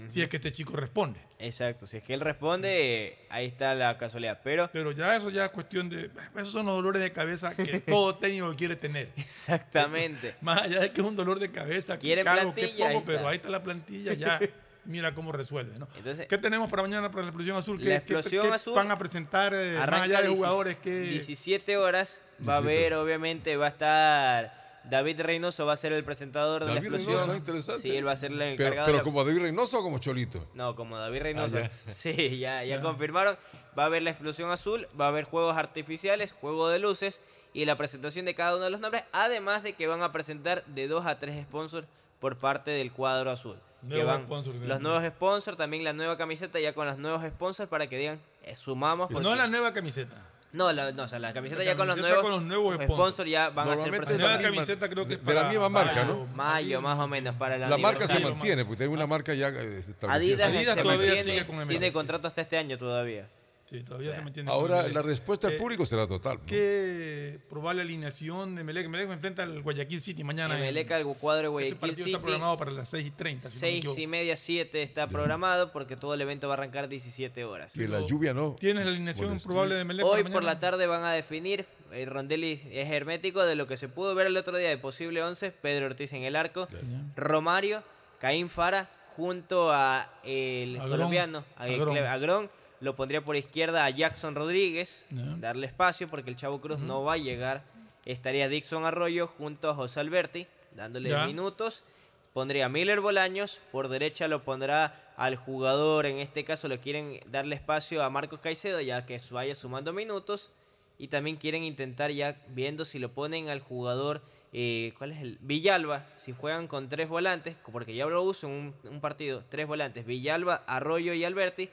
Si es que este chico responde. Exacto, si es que él responde, ahí está la casualidad. Pero, Pero ya eso ya es cuestión de... Esos son los dolores de cabeza que [laughs] todo técnico quiere tener. Exactamente. [laughs] Más allá de que es un dolor de cabeza, que Quiere caro, que plantilla, ahí poco, pero ahí está la plantilla, ya [laughs] mira cómo resuelve. ¿no? Entonces- ¿Qué tenemos para mañana para la explosión azul? ¿Qué, La qué- explosión qué azul van a presentar eh, más allá de 16 jugadores que... 17 horas. Va a 17 haber, obviamente, va a estar David Reynoso, va a ser el presentador de la explosión. Reynoso, interesante. Sí, él va a ser el Pero, encargado pero de la- como David Reynoso o como Cholito. No, como David Reynoso. Ah, [laughs] Sí, ya, ya Ya. confirmaron. Va a haber la explosión azul, va a haber juegos artificiales, juego de luces y la presentación de cada uno de los nombres. Además de que van a presentar de dos a tres sponsors por parte del cuadro azul. que Nuevos van sponsors, los nuevos sponsors, también la nueva camiseta ya con los nuevos sponsors para que digan, eh, sumamos. No porque- la nueva camiseta. No, la, no, o sea, la camiseta La ya con los camiseta nuevos, con los nuevos sponsors. sponsors. ya van a ser Normalmente La presentados. nueva camiseta creo que es de la para misma marca, mayo. ¿no? Mayo, más o menos, para el La marca se mantiene, porque tiene una marca ya eh, establecida. Adidas, Adidas se todavía mantiene, sigue con MLB, tiene contrato hasta este año todavía. Sí, todavía se mantiene. Ahora con la respuesta del Eh, público será total. ¿no? Qué probable alineación de Melec. Melec enfrenta al Guayaquil City mañana. Emelec al cuadro de Ese Guayaquil partido City. está programado para las 6 y 30. si no me Seis equivoco. y media, siete está programado porque todo el evento va a arrancar 17 horas. Que la lluvia no. ¿Tienes la alineación probable de Melec? Hoy para por la tarde van a definir, el Rondelli es hermético de lo que se pudo ver el otro día de posible 11, Pedro Ortiz en el arco, Romario, Caín Fara, junto a el Agrón. colombiano, a Agrón. Agrón, lo pondría por izquierda a Jackson Rodríguez, darle espacio porque el Chavo Cruz no va a llegar, estaría Dixon Arroyo junto a José Alberti, dándole Ya. minutos, pondría a Miller Bolaños, por derecha lo pondrá al jugador, en este caso le quieren darle espacio a Marcos Caicedo, ya que vaya sumando minutos, y también quieren intentar ya viendo si lo ponen al jugador, eh, ¿cuál es el? Villalba, si juegan con tres volantes, porque ya lo uso en un, un partido, tres volantes, Villalba, Arroyo y Alberti,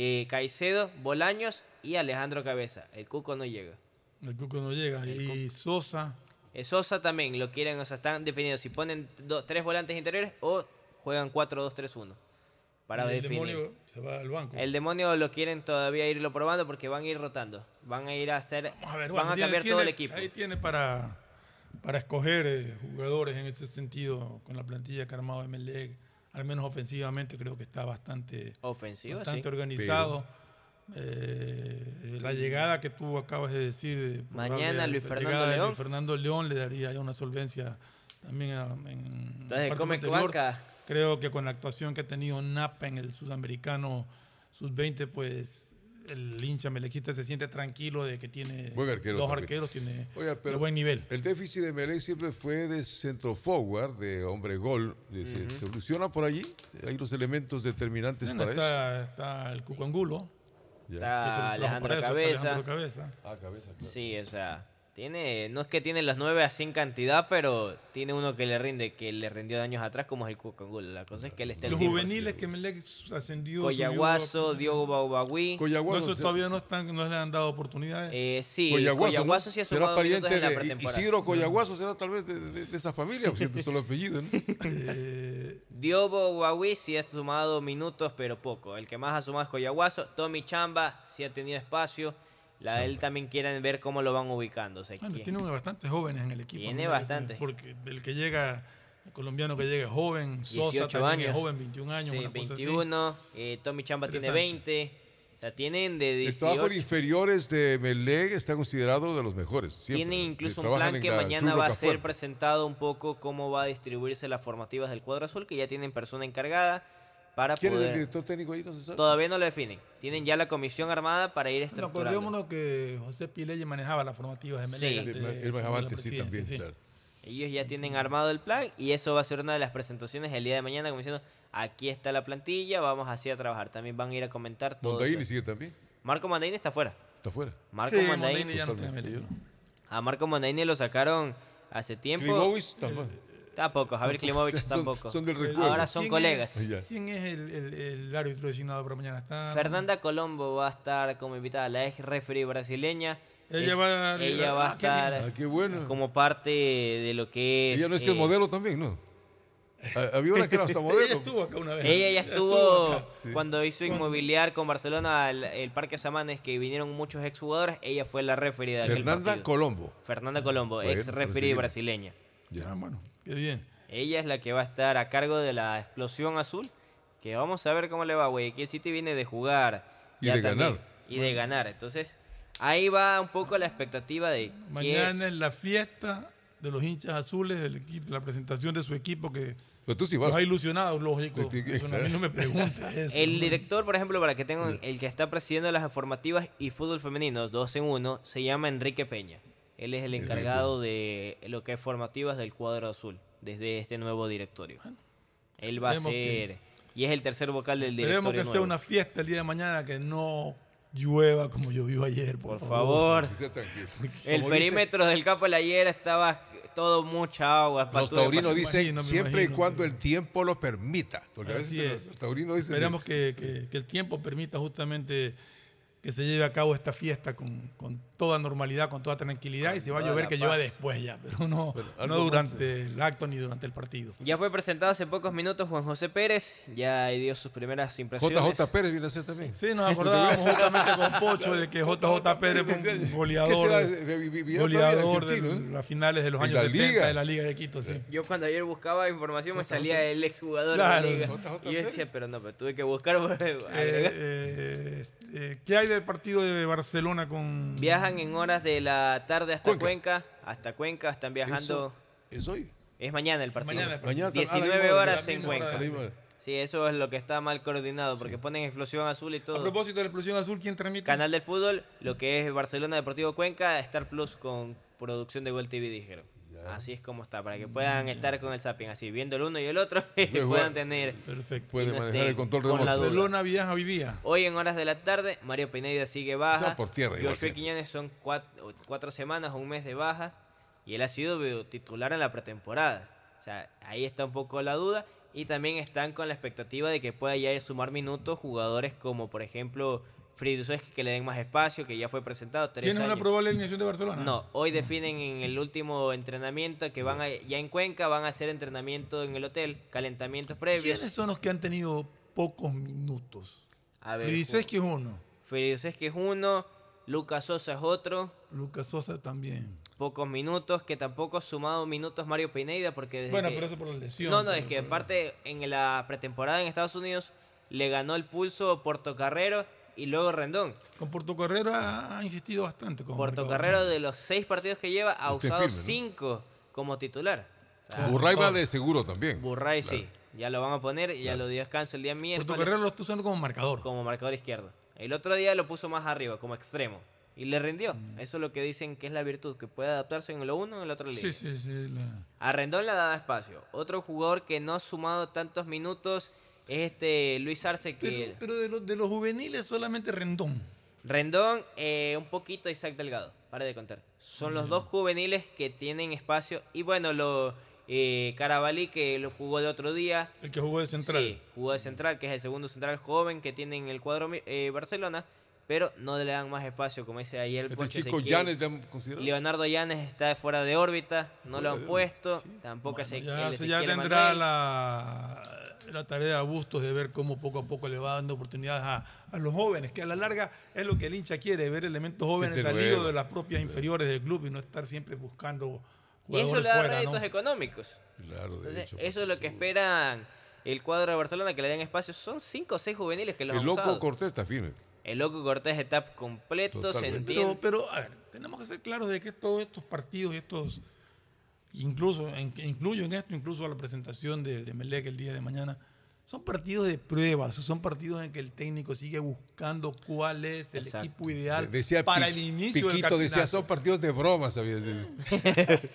eh, Caicedo, Bolaños y Alejandro Cabeza. El Cuco no llega. El Cuco no llega. Y Sosa. Eh, Sosa también lo quieren, o sea, están definidos si ponen do- tres volantes interiores o juegan 4-2-3-1 para y el definir. demonio se va al banco. El demonio lo quieren todavía irlo probando porque van a ir rotando. Van a ir a hacer. A ver, van bueno, a tiene- cambiar todo el equipo. Ahí tiene para, para escoger eh, jugadores en ese sentido con la plantilla que ha armado Melec. Al menos ofensivamente creo que está bastante, Ofensivo, bastante sí. organizado. Eh, la llegada que tú acabas de decir. de Mañana Luis la Fernando llegada de León. Luis Fernando León le daría ya una solvencia también a- en Entonces, come cuaca. Creo que con la actuación que ha tenido Napa en el sudamericano sub-20, pues el hincha melequista se siente tranquilo de que tiene Buen arquero dos también. arqueros, tiene Oiga, de pero buen nivel. El déficit de Melec siempre fue de centro forward, de hombre gol. De- se, Ujú. se evoluciona por allí. Hay los elementos determinantes Bueno, para eso. está, está el Cuco Angulo. Ya. que se lo Está Alejandro está Cabeza. Alejandro Cabeza. Ah, cabeza, claro. Sí, o sea, tiene, no es que tiene los nueve así en cantidad, pero tiene uno que le rinde, que le rindió de años atrás, como es el Cuco Angulo. La cosa es que él está Los 100%. juveniles que Melec ascendió. Coyaguaso, subió- Diogo Baubagui. No, Coyaguaso, esos todavía no, están, no le han dado oportunidades. Eh, sí, Coyaguaso, ¿no? Coyaguaso sí ha será sumado minutos pariente en la de pretemporada. Isidro Coyaguaso, será tal vez de, de- de esa familia, siempre solo apellido, ¿no? [laughs] Eh, Diogo Bawi sí ha sumado minutos, pero poco. El que más ha sumado es Coyaguaso. Tommy Chamba sí ha tenido espacio. La, él también quieren ver cómo lo van ubicando. O sea, Bueno, que- tiene bastantes jóvenes en el equipo. Tiene ¿no? bastantes. Porque el que llega, el colombiano que llega es joven, Sosa 18 también años. es joven, 21 años, Sí, una cosa así. 21. eh, Tommy Chamba tiene Interesante. 20. O sea, tienen de El trabajo 18. de inferiores de Melec está considerado de los mejores. siempre. Tienen incluso un plan que mañana va a ser presentado un poco cómo va a distribuirse las formativas del cuadro azul, que ya tienen persona encargada para ¿Quién es poder... el director técnico ahí? No se sabe. Todavía no lo definen. Tienen ya la comisión armada para ir estructurando. acordémonos que José Pileye manejaba las formativas de Sí. Él manejaba antes, sí, también, claro. Ellos ya tienen armado el plan y eso va a ser una de las presentaciones el día de mañana, como diciendo, aquí está la plantilla, vamos así a trabajar. También van a ir a comentar todo Mondaini eso. sigue también. Marco Mandaini está fuera. Está fuera. Marco Sí, Mandaini, Mondaini ya no tiene Melec, ¿no? a Marco Mandaini lo sacaron hace tiempo. Klimovic tampoco. Javier Klimovic [laughs] Son- tampoco. son del recuerdo. Ahora son ¿Quién colegas. es- Ya. ¿Quién es el, el- el árbitro designado para mañana? Está Fernanda Colombo va a estar como invitada, la ex referee brasileña. Ella va a- ella va a ah, estar Ah, qué bueno. como parte de lo que es. Ella no es que es eh, modelo también, ¿no? Ah, Había una que era hasta [laughs] modelo. Ella estuvo acá una vez. Ella ya estuvo acá. Cuando hizo inmobiliar con Barcelona el, el Parque Samanes, que vinieron muchos exjugadores. Ella fue la referee de aquel Fernanda. Colombo. Fernanda Colombo, Bueno, ex referee brasileña. Ah, bueno, qué bien. Ella es la que va a estar a cargo de la explosión azul. Que vamos a ver cómo le va, güey. Que el City viene de jugar. Y ya de ganar. Y de ganar. Entonces, ahí va un poco la expectativa de que Mañana es la fiesta de los hinchas azules, del equipo, la presentación de su equipo que Pero tú sí vas. los ha ilusionado, lógico. Sí, sí, Eso a mí no me preguntes [laughs] eso. El director, por ejemplo, para que tengan, el que está presidiendo las informativas y fútbol femenino, dos en uno, se llama Enrique Peña. Él es el encargado de lo que es formativas del cuadro azul, desde este nuevo directorio. Él va a esperemos que- ser, y es el tercer vocal del Esperemos directorio que sea una fiesta el día de mañana, que no llueva como llovió ayer, por, Por favor. El Como perímetro del campo de la Hiera estaba todo mucha agua. Los taurinos dicen imagino, siempre y cuando el tiempo lo permita. Porque a veces es. los taurinos dicen. Esperemos que, que- que el tiempo permita justamente que se lleve a cabo esta fiesta con, con toda normalidad, con toda tranquilidad y se va a llover que llueva paz. después ya, pero no, no durante el acto ni durante el partido. Ya fue presentado hace pocos minutos Juan José Pérez, ya dio sus primeras impresiones. JJ Pérez viene a ser también. Sí, nos acordábamos justamente con Pocho de que JJ Pérez fue un ¿Qué será? goleador, goleador de ¿eh? las finales de los años la 70 liga. de la Liga de Quito. Sí. Yo cuando ayer buscaba información me salía el exjugador Claro. de la liga. JJ Y yo decía, pero no, pero tuve que buscar. [laughs] Eh, ¿Qué hay del partido de Barcelona con Viajan en horas de la tarde hasta Cuenca. Cuenca. Hasta Cuenca, están viajando. Eso es hoy. Es mañana el partido. Mañana el partido. Mañana está- a la 19 misma hora, horas en Cuenca. A. Sí, eso es lo que está mal coordinado, porque ponen explosión azul y A todo. propósito de la explosión azul, ¿quién transmite? Canal del fútbol, lo que es Barcelona Deportivo Cuenca, Star Plus con producción de Gol TV, dijeron. Así es como está, para que puedan estar con el Zapping, así, viendo el uno y el otro, [laughs] y puedan tener... Perfecto. Puede y no manejar el control con la remoto. duda. Barcelona viaja hoy día. Hoy en horas de la tarde, Mario Pineda sigue baja. Sea por tierra Joshua. Quiñones son cuatro, cuatro semanas, un mes de baja. Y él ha sido titular en la pretemporada. O sea, ahí está un poco la duda. Y también están con la expectativa de que pueda ya sumar minutos jugadores como, por ejemplo, Friduseski, que le den más espacio, que ya fue presentado. tres ¿Tiene una años. probable alineación de Barcelona? No, hoy definen en el último entrenamiento que van a, ya en Cuenca, van a hacer entrenamiento en el hotel, calentamientos previos. ¿Quiénes son los que han tenido pocos minutos? A ver, Fridiseski es uno. Friduseski es uno, Lucas Sosa es otro. Lucas Sosa también. pocos minutos, que tampoco ha sumado minutos Mario Pineda porque desde Bueno, que- pero eso por la lesión. No, no, es que aparte en la pretemporada en Estados Unidos le ganó el pulso Portocarrero y luego Rendón. Con Portocarrero ha, ha insistido bastante. Como Portocarrero de los seis partidos que lleva ha Usted usado firme, ¿no? cinco como titular. O sea, Burray va de seguro también. Burray Claro. sí, ya lo van a poner, ya lo dio descanso el día miércoles. Portocarrero lo está usando como marcador. Como marcador izquierdo. El otro día lo puso más arriba, como extremo. Y le rindió. Mm. Eso es lo que dicen que es la virtud, que puede adaptarse en lo uno o en el otro línea. Sí, sí, sí. la- A Rendón le ha dado espacio. Otro jugador que no ha sumado tantos minutos es este Luis Arce que pero de, los, de los juveniles solamente Rendón. Rendón eh, un poquito Isaac Delgado, para de contar. Son los dos juveniles que tienen espacio y bueno, lo eh, Carabalí que lo jugó el otro día. El que jugó de central. Sí, jugó de central, que es el segundo central joven que tiene en el cuadro eh, Barcelona, pero no le dan más espacio, como dice ayer el Este Pocho chico. Llanes. Leonardo Llanes está fuera de órbita, no lo han puesto, tampoco Ezequiel, Ya, se- ya tendrá la, la tarea de Bustos de ver cómo poco a poco le va dando oportunidades a, a los jóvenes, que a la larga es lo que el hincha quiere, ver elementos jóvenes salidos de las propias inferiores del club y no estar siempre buscando Y eso jugadores le da fuera, réditos ¿no? económicos. Claro, de Entonces, hecho. eso es lo que esperan el cuadro de Barcelona, que le den espacio. Son cinco o seis juveniles que los El han loco usado. Cortés está firme. El loco Cortés está completo, se Totalmente. entiende. Pero, pero, a ver, tenemos que ser claros de que todos estos partidos y estos, incluso, en- incluyo en esto, incluso a la presentación de, de Melec el día de mañana, son partidos de pruebas, son partidos en que el técnico sigue buscando cuál es el Exacto. equipo ideal Decía para Pi- el inicio del Piquito decía, campeonato. son partidos de broma, sabía decir. [laughs]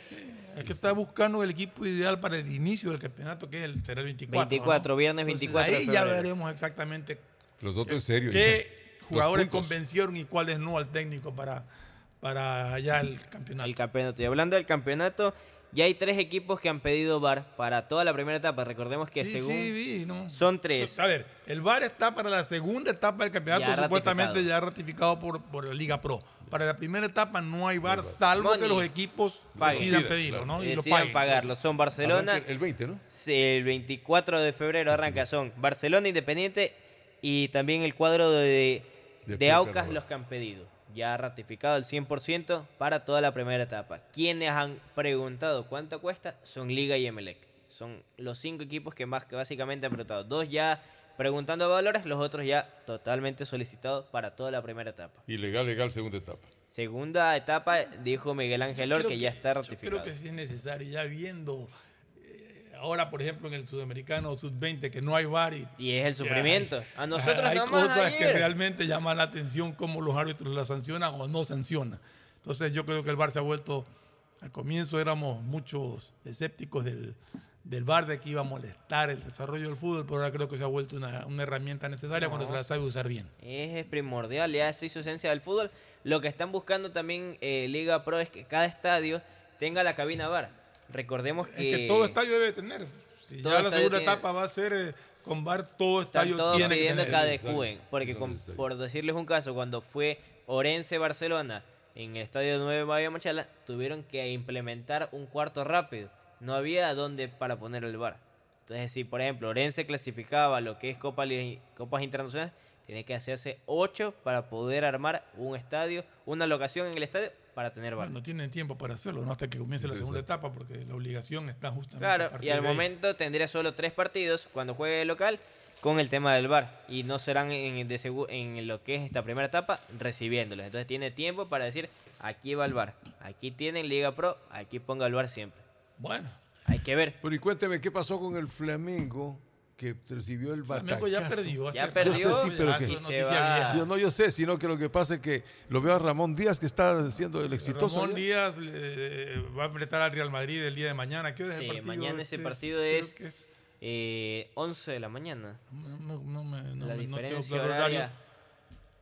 Es que está buscando el equipo ideal para el inicio del campeonato, que es el, será el 24. 24, ¿no? viernes Entonces, 24 de Ahí ya veremos exactamente Los otros en serio. qué jugadores convencieron y cuáles no al técnico para, para allá el campeonato. El campeonato. Y hablando del campeonato, ya hay tres equipos que han pedido VAR para toda la primera etapa. Recordemos que Sí, según sí, vi, ¿no? son tres. A ver, el VAR está para la segunda etapa del campeonato, Ya supuestamente ratificado. ya ratificado por, por la Liga Pro. Para la primera etapa no hay VAR, salvo que los equipos Paguen. decidan pedirlo, ¿no? Y lo paguen. pagarlo. Son Barcelona. Arranca el 20, ¿no? Sí, el 24 de febrero arranca. Son Barcelona Independiente y también el cuadro de, De Aucas los que han pedido. Ya ratificado el 100% para toda la primera etapa. Quienes han preguntado cuánto cuesta son Liga y Emelec. Son los cinco equipos que más que básicamente han preguntado. Dos ya preguntando valores, los otros ya totalmente solicitados para toda la primera etapa. Y legal, legal, segunda etapa. Segunda etapa, dijo Miguel Ángel Or, Creo que ya está Yo ratificado. creo que sí es necesario, ya viendo ahora, por ejemplo, en el sudamericano sub-20, que no hay VAR y, Y es el sufrimiento. hay- A [laughs] nosotros hay nomás cosas que realmente llaman la atención cómo los árbitros la sancionan o no sancionan. Entonces yo creo que el VAR se ha vuelto, al comienzo éramos muchos escépticos del, del VAR de que iba a molestar el desarrollo del fútbol, pero ahora creo que se ha vuelto una, una herramienta necesaria cuando se la sabe usar bien. Es primordial, ya es su esencia del fútbol. Lo que están buscando también eh, Liga Pro es que cada estadio tenga la cabina VAR. Recordemos que, Es que todo estadio debe tener. Si ya la segunda tiene- etapa va a ser eh, con VAR, todo están estadio todos tiene que pidiendo tener. que adecúen. Porque con- por decirles un caso, cuando fue Orense-Barcelona en el estadio 9 Mayo Machala, tuvieron que implementar un cuarto rápido. No había dónde para poner el VAR. Entonces, si por ejemplo Orense clasificaba lo que es Copa, Copas Internacionales, tiene que hacerse 8 para poder armar un estadio, una locación en el estadio para tener VAR. No tienen tiempo para hacerlo, ¿no? Hasta que comience la segunda etapa, porque la obligación está justamente Claro, a y al de ahí. momento tendría solo tres partidos cuando juegue local con el tema del VAR y no serán en, de segu- en lo que es esta primera etapa recibiéndolos. Entonces tiene tiempo para decir, aquí va el VAR, aquí tienen Liga Pro, aquí ponga el VAR siempre. Bueno. Hay que ver. Bueno, y cuénteme, ¿qué pasó con el Flamengo que recibió el batacazo? Flamengo ya perdió Ya hace- perdió, Yo sé, sí, pero ya que... Yo no, yo sé, sino que lo que pasa es que lo veo a Ramón Díaz que está haciendo el exitoso. Ramón allá. Díaz le- va a enfrentar al Real Madrid el día de mañana. ¿Qué hora es el Sí, partido? mañana ese Es- partido es, es- eh, 11 de la mañana. No, no me, no La no tengo diferencia horaria.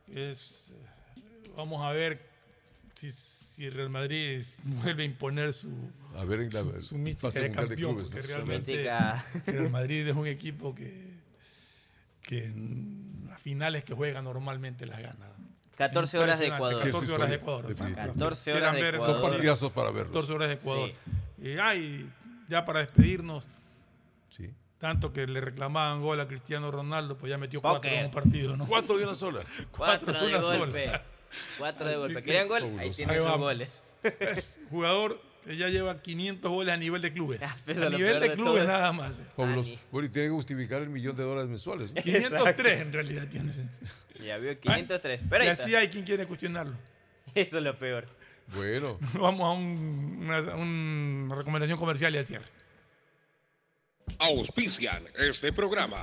Es, eh, vamos a ver si, si Real Madrid vuelve a imponer su, A ver, en la su, su mística de mundial de campeón. clubes, realmente. Real Madrid es un equipo que, que en las finales que juega normalmente las gana. 14 horas de Ecuador. 14 horas de Ecuador. Definitivamente. 14 horas de Quieran ver esos Ecuador. Son partidazos para verlos. 14 horas de Ecuador. Sí. Y ay, ya para despedirnos, Sí. tanto que le reclamaban gol a Cristiano Ronaldo, pues ya metió cuatro Póker. en un partido, ¿no? Cuatro de una sola. Cuatro de una golpe. sola. Cuatro de golpe. que- ¿Querían gol? Ahí tienen sus goles. Es jugador que ya lleva 500 goles a nivel de clubes. [laughs] Pero a nivel de clubes nada más. Fabuloso. Ani. Bueno, y tiene que justificar el millón de dólares mensuales. ¿no? 503 en realidad tiene. [laughs] Ya vio 503. Pero y así hay quien quiere cuestionarlo. [laughs] Eso es lo peor. Bueno, Vamos a un- una, una recomendación comercial y al cierre. Auspician este programa.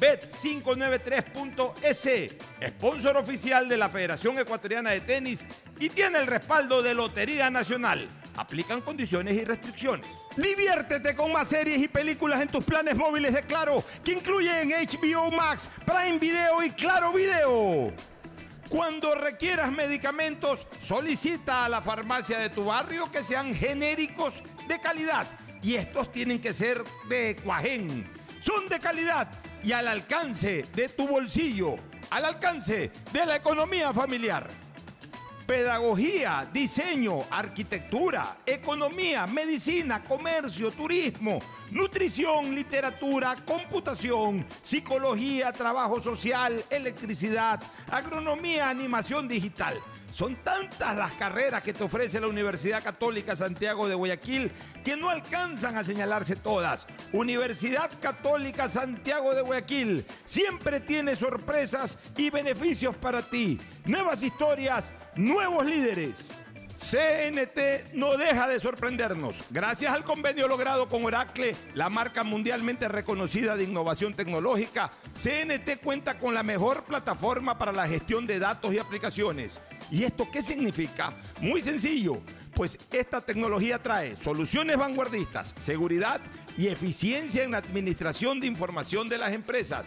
Bet593.es, sponsor oficial de la Federación Ecuatoriana de Tenis y tiene el respaldo de Lotería Nacional. Aplican condiciones y restricciones. Diviértete con más series y películas en tus planes móviles de Claro, que incluyen HBO Max, Prime Video y Claro Video. Cuando requieras medicamentos, solicita a la farmacia de tu barrio que sean genéricos de calidad. Y estos tienen que ser de Cuajén. Son de calidad. Y al alcance de tu bolsillo, al alcance de la economía familiar. Pedagogía, diseño, arquitectura, economía, medicina, comercio, turismo, nutrición, literatura, computación, psicología, trabajo social, electricidad, agronomía, animación digital. Son tantas las carreras que te ofrece la Universidad Católica Santiago de Guayaquil que no alcanzan a señalarse todas. Universidad Católica Santiago de Guayaquil siempre tiene sorpresas y beneficios para ti. Nuevas historias, nuevos líderes. CNT no deja de sorprendernos. Gracias al convenio logrado con Oracle, la marca mundialmente reconocida de innovación tecnológica, CNT cuenta con la mejor plataforma para la gestión de datos y aplicaciones. ¿Y esto qué significa? Muy sencillo, pues esta tecnología trae soluciones vanguardistas, seguridad y eficiencia en la administración de información de las empresas.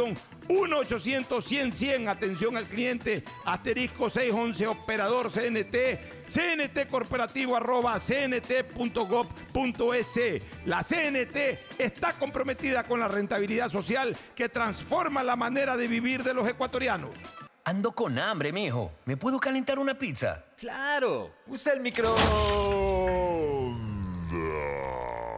1-800-100-100, atención al cliente, asterisco 611, operador CNT, CNT corporativo arroba cnt.gov.es. La CNT está comprometida con la rentabilidad social que transforma la manera de vivir de los ecuatorianos. Ando con hambre, mijo. ¿Me puedo calentar una pizza? Claro. Usa el micro.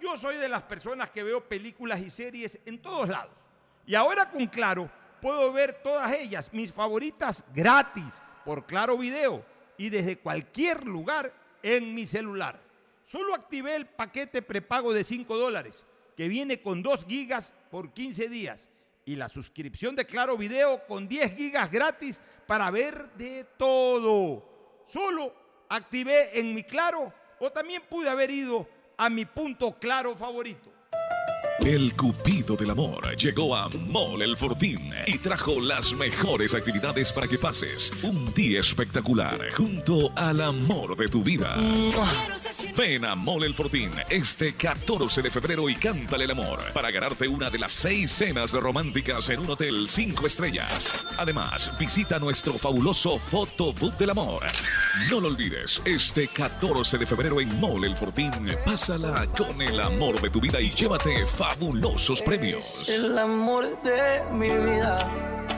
Yo soy de las personas que veo películas y series en todos lados. Y ahora con Claro puedo ver todas ellas, mis favoritas, gratis, por Claro Video y desde cualquier lugar en mi celular. Solo activé el paquete prepago de 5 dólares, que viene con 2 gigas por 15 días. y la suscripción de Claro Video con 10 gigas gratis para ver de todo. Solo activé en mi Claro o también pude haber ido a mi punto Claro favorito. El Cupido del Amor llegó a Mall El Fortín y trajo las mejores actividades para que pases un día espectacular junto al amor de tu vida. Ven a Mall El Fortín este 14 de febrero y cántale el amor para ganarte una de las seis cenas románticas en un hotel 5 estrellas. Además, visita nuestro fabuloso Photobook del Amor. No lo olvides, este 14 de febrero en Mall El Fortín, pásala con el amor de tu vida y llévate fabulosos premios. El amor de mi vida.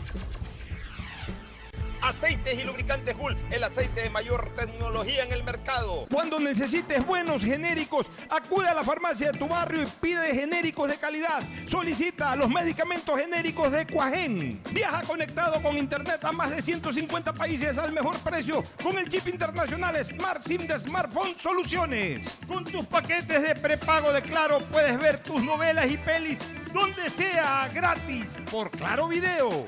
Aceites y lubricantes Gulf, el aceite de mayor tecnología en el mercado. Cuando necesites buenos genéricos, acude a la farmacia de tu barrio y pide genéricos de calidad. Solicita los medicamentos genéricos de Cuajén. Viaja conectado con internet a más de 150 países al mejor precio con el chip internacional Smart SIM de Smartphone Soluciones. Con tus paquetes de prepago de Claro puedes ver tus novelas y pelis donde sea gratis por Claro Video.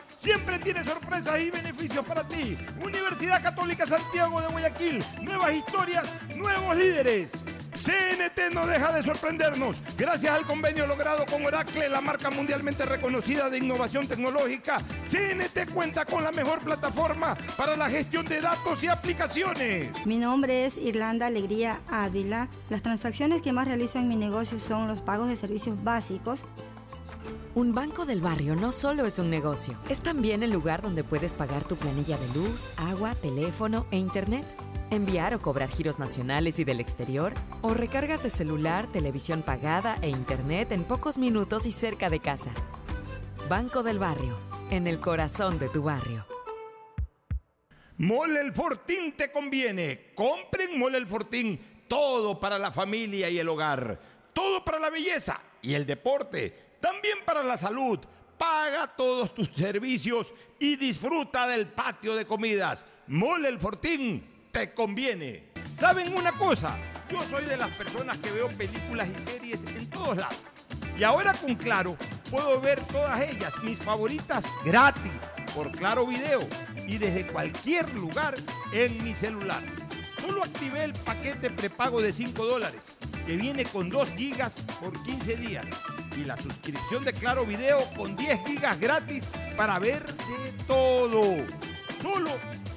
Siempre tiene sorpresas y beneficios para ti. Universidad Católica Santiago de Guayaquil. Nuevas historias, nuevos líderes. CNT no deja de sorprendernos. Gracias al convenio logrado con Oracle, la marca mundialmente reconocida de innovación tecnológica, CNT cuenta con la mejor plataforma para la gestión de datos y aplicaciones. Mi nombre es Irlanda Alegría Ávila. Las transacciones que más realizo en mi negocio son los pagos de servicios básicos un banco del barrio no solo es un negocio, es también el lugar donde puedes pagar tu planilla de luz, agua, teléfono e internet, enviar o cobrar giros nacionales y del exterior, o recargas de celular, televisión pagada e internet en pocos minutos y cerca de casa. Banco del barrio, en el corazón de tu barrio. Mole el Fortín te conviene. Compren Mole el Fortín. Todo para la familia y el hogar. Todo para la belleza y el deporte también para la salud. Paga todos tus servicios y disfruta del patio de comidas. Mole el Fortín, te conviene. ¿Saben una cosa? Yo soy de las personas que veo películas y series en todos lados. Y ahora con Claro puedo ver todas ellas, mis favoritas, gratis, por Claro Video y desde cualquier lugar en mi celular. Solo activé el paquete prepago de 5 dólares, que viene con 2 gigas por 15 días y la suscripción de Claro Video con 10 gigas gratis para ver de todo. Solo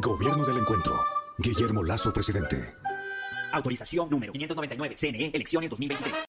Gobierno del Encuentro. Guillermo Lazo, presidente. Autorización número 599. CNE, elecciones 2023.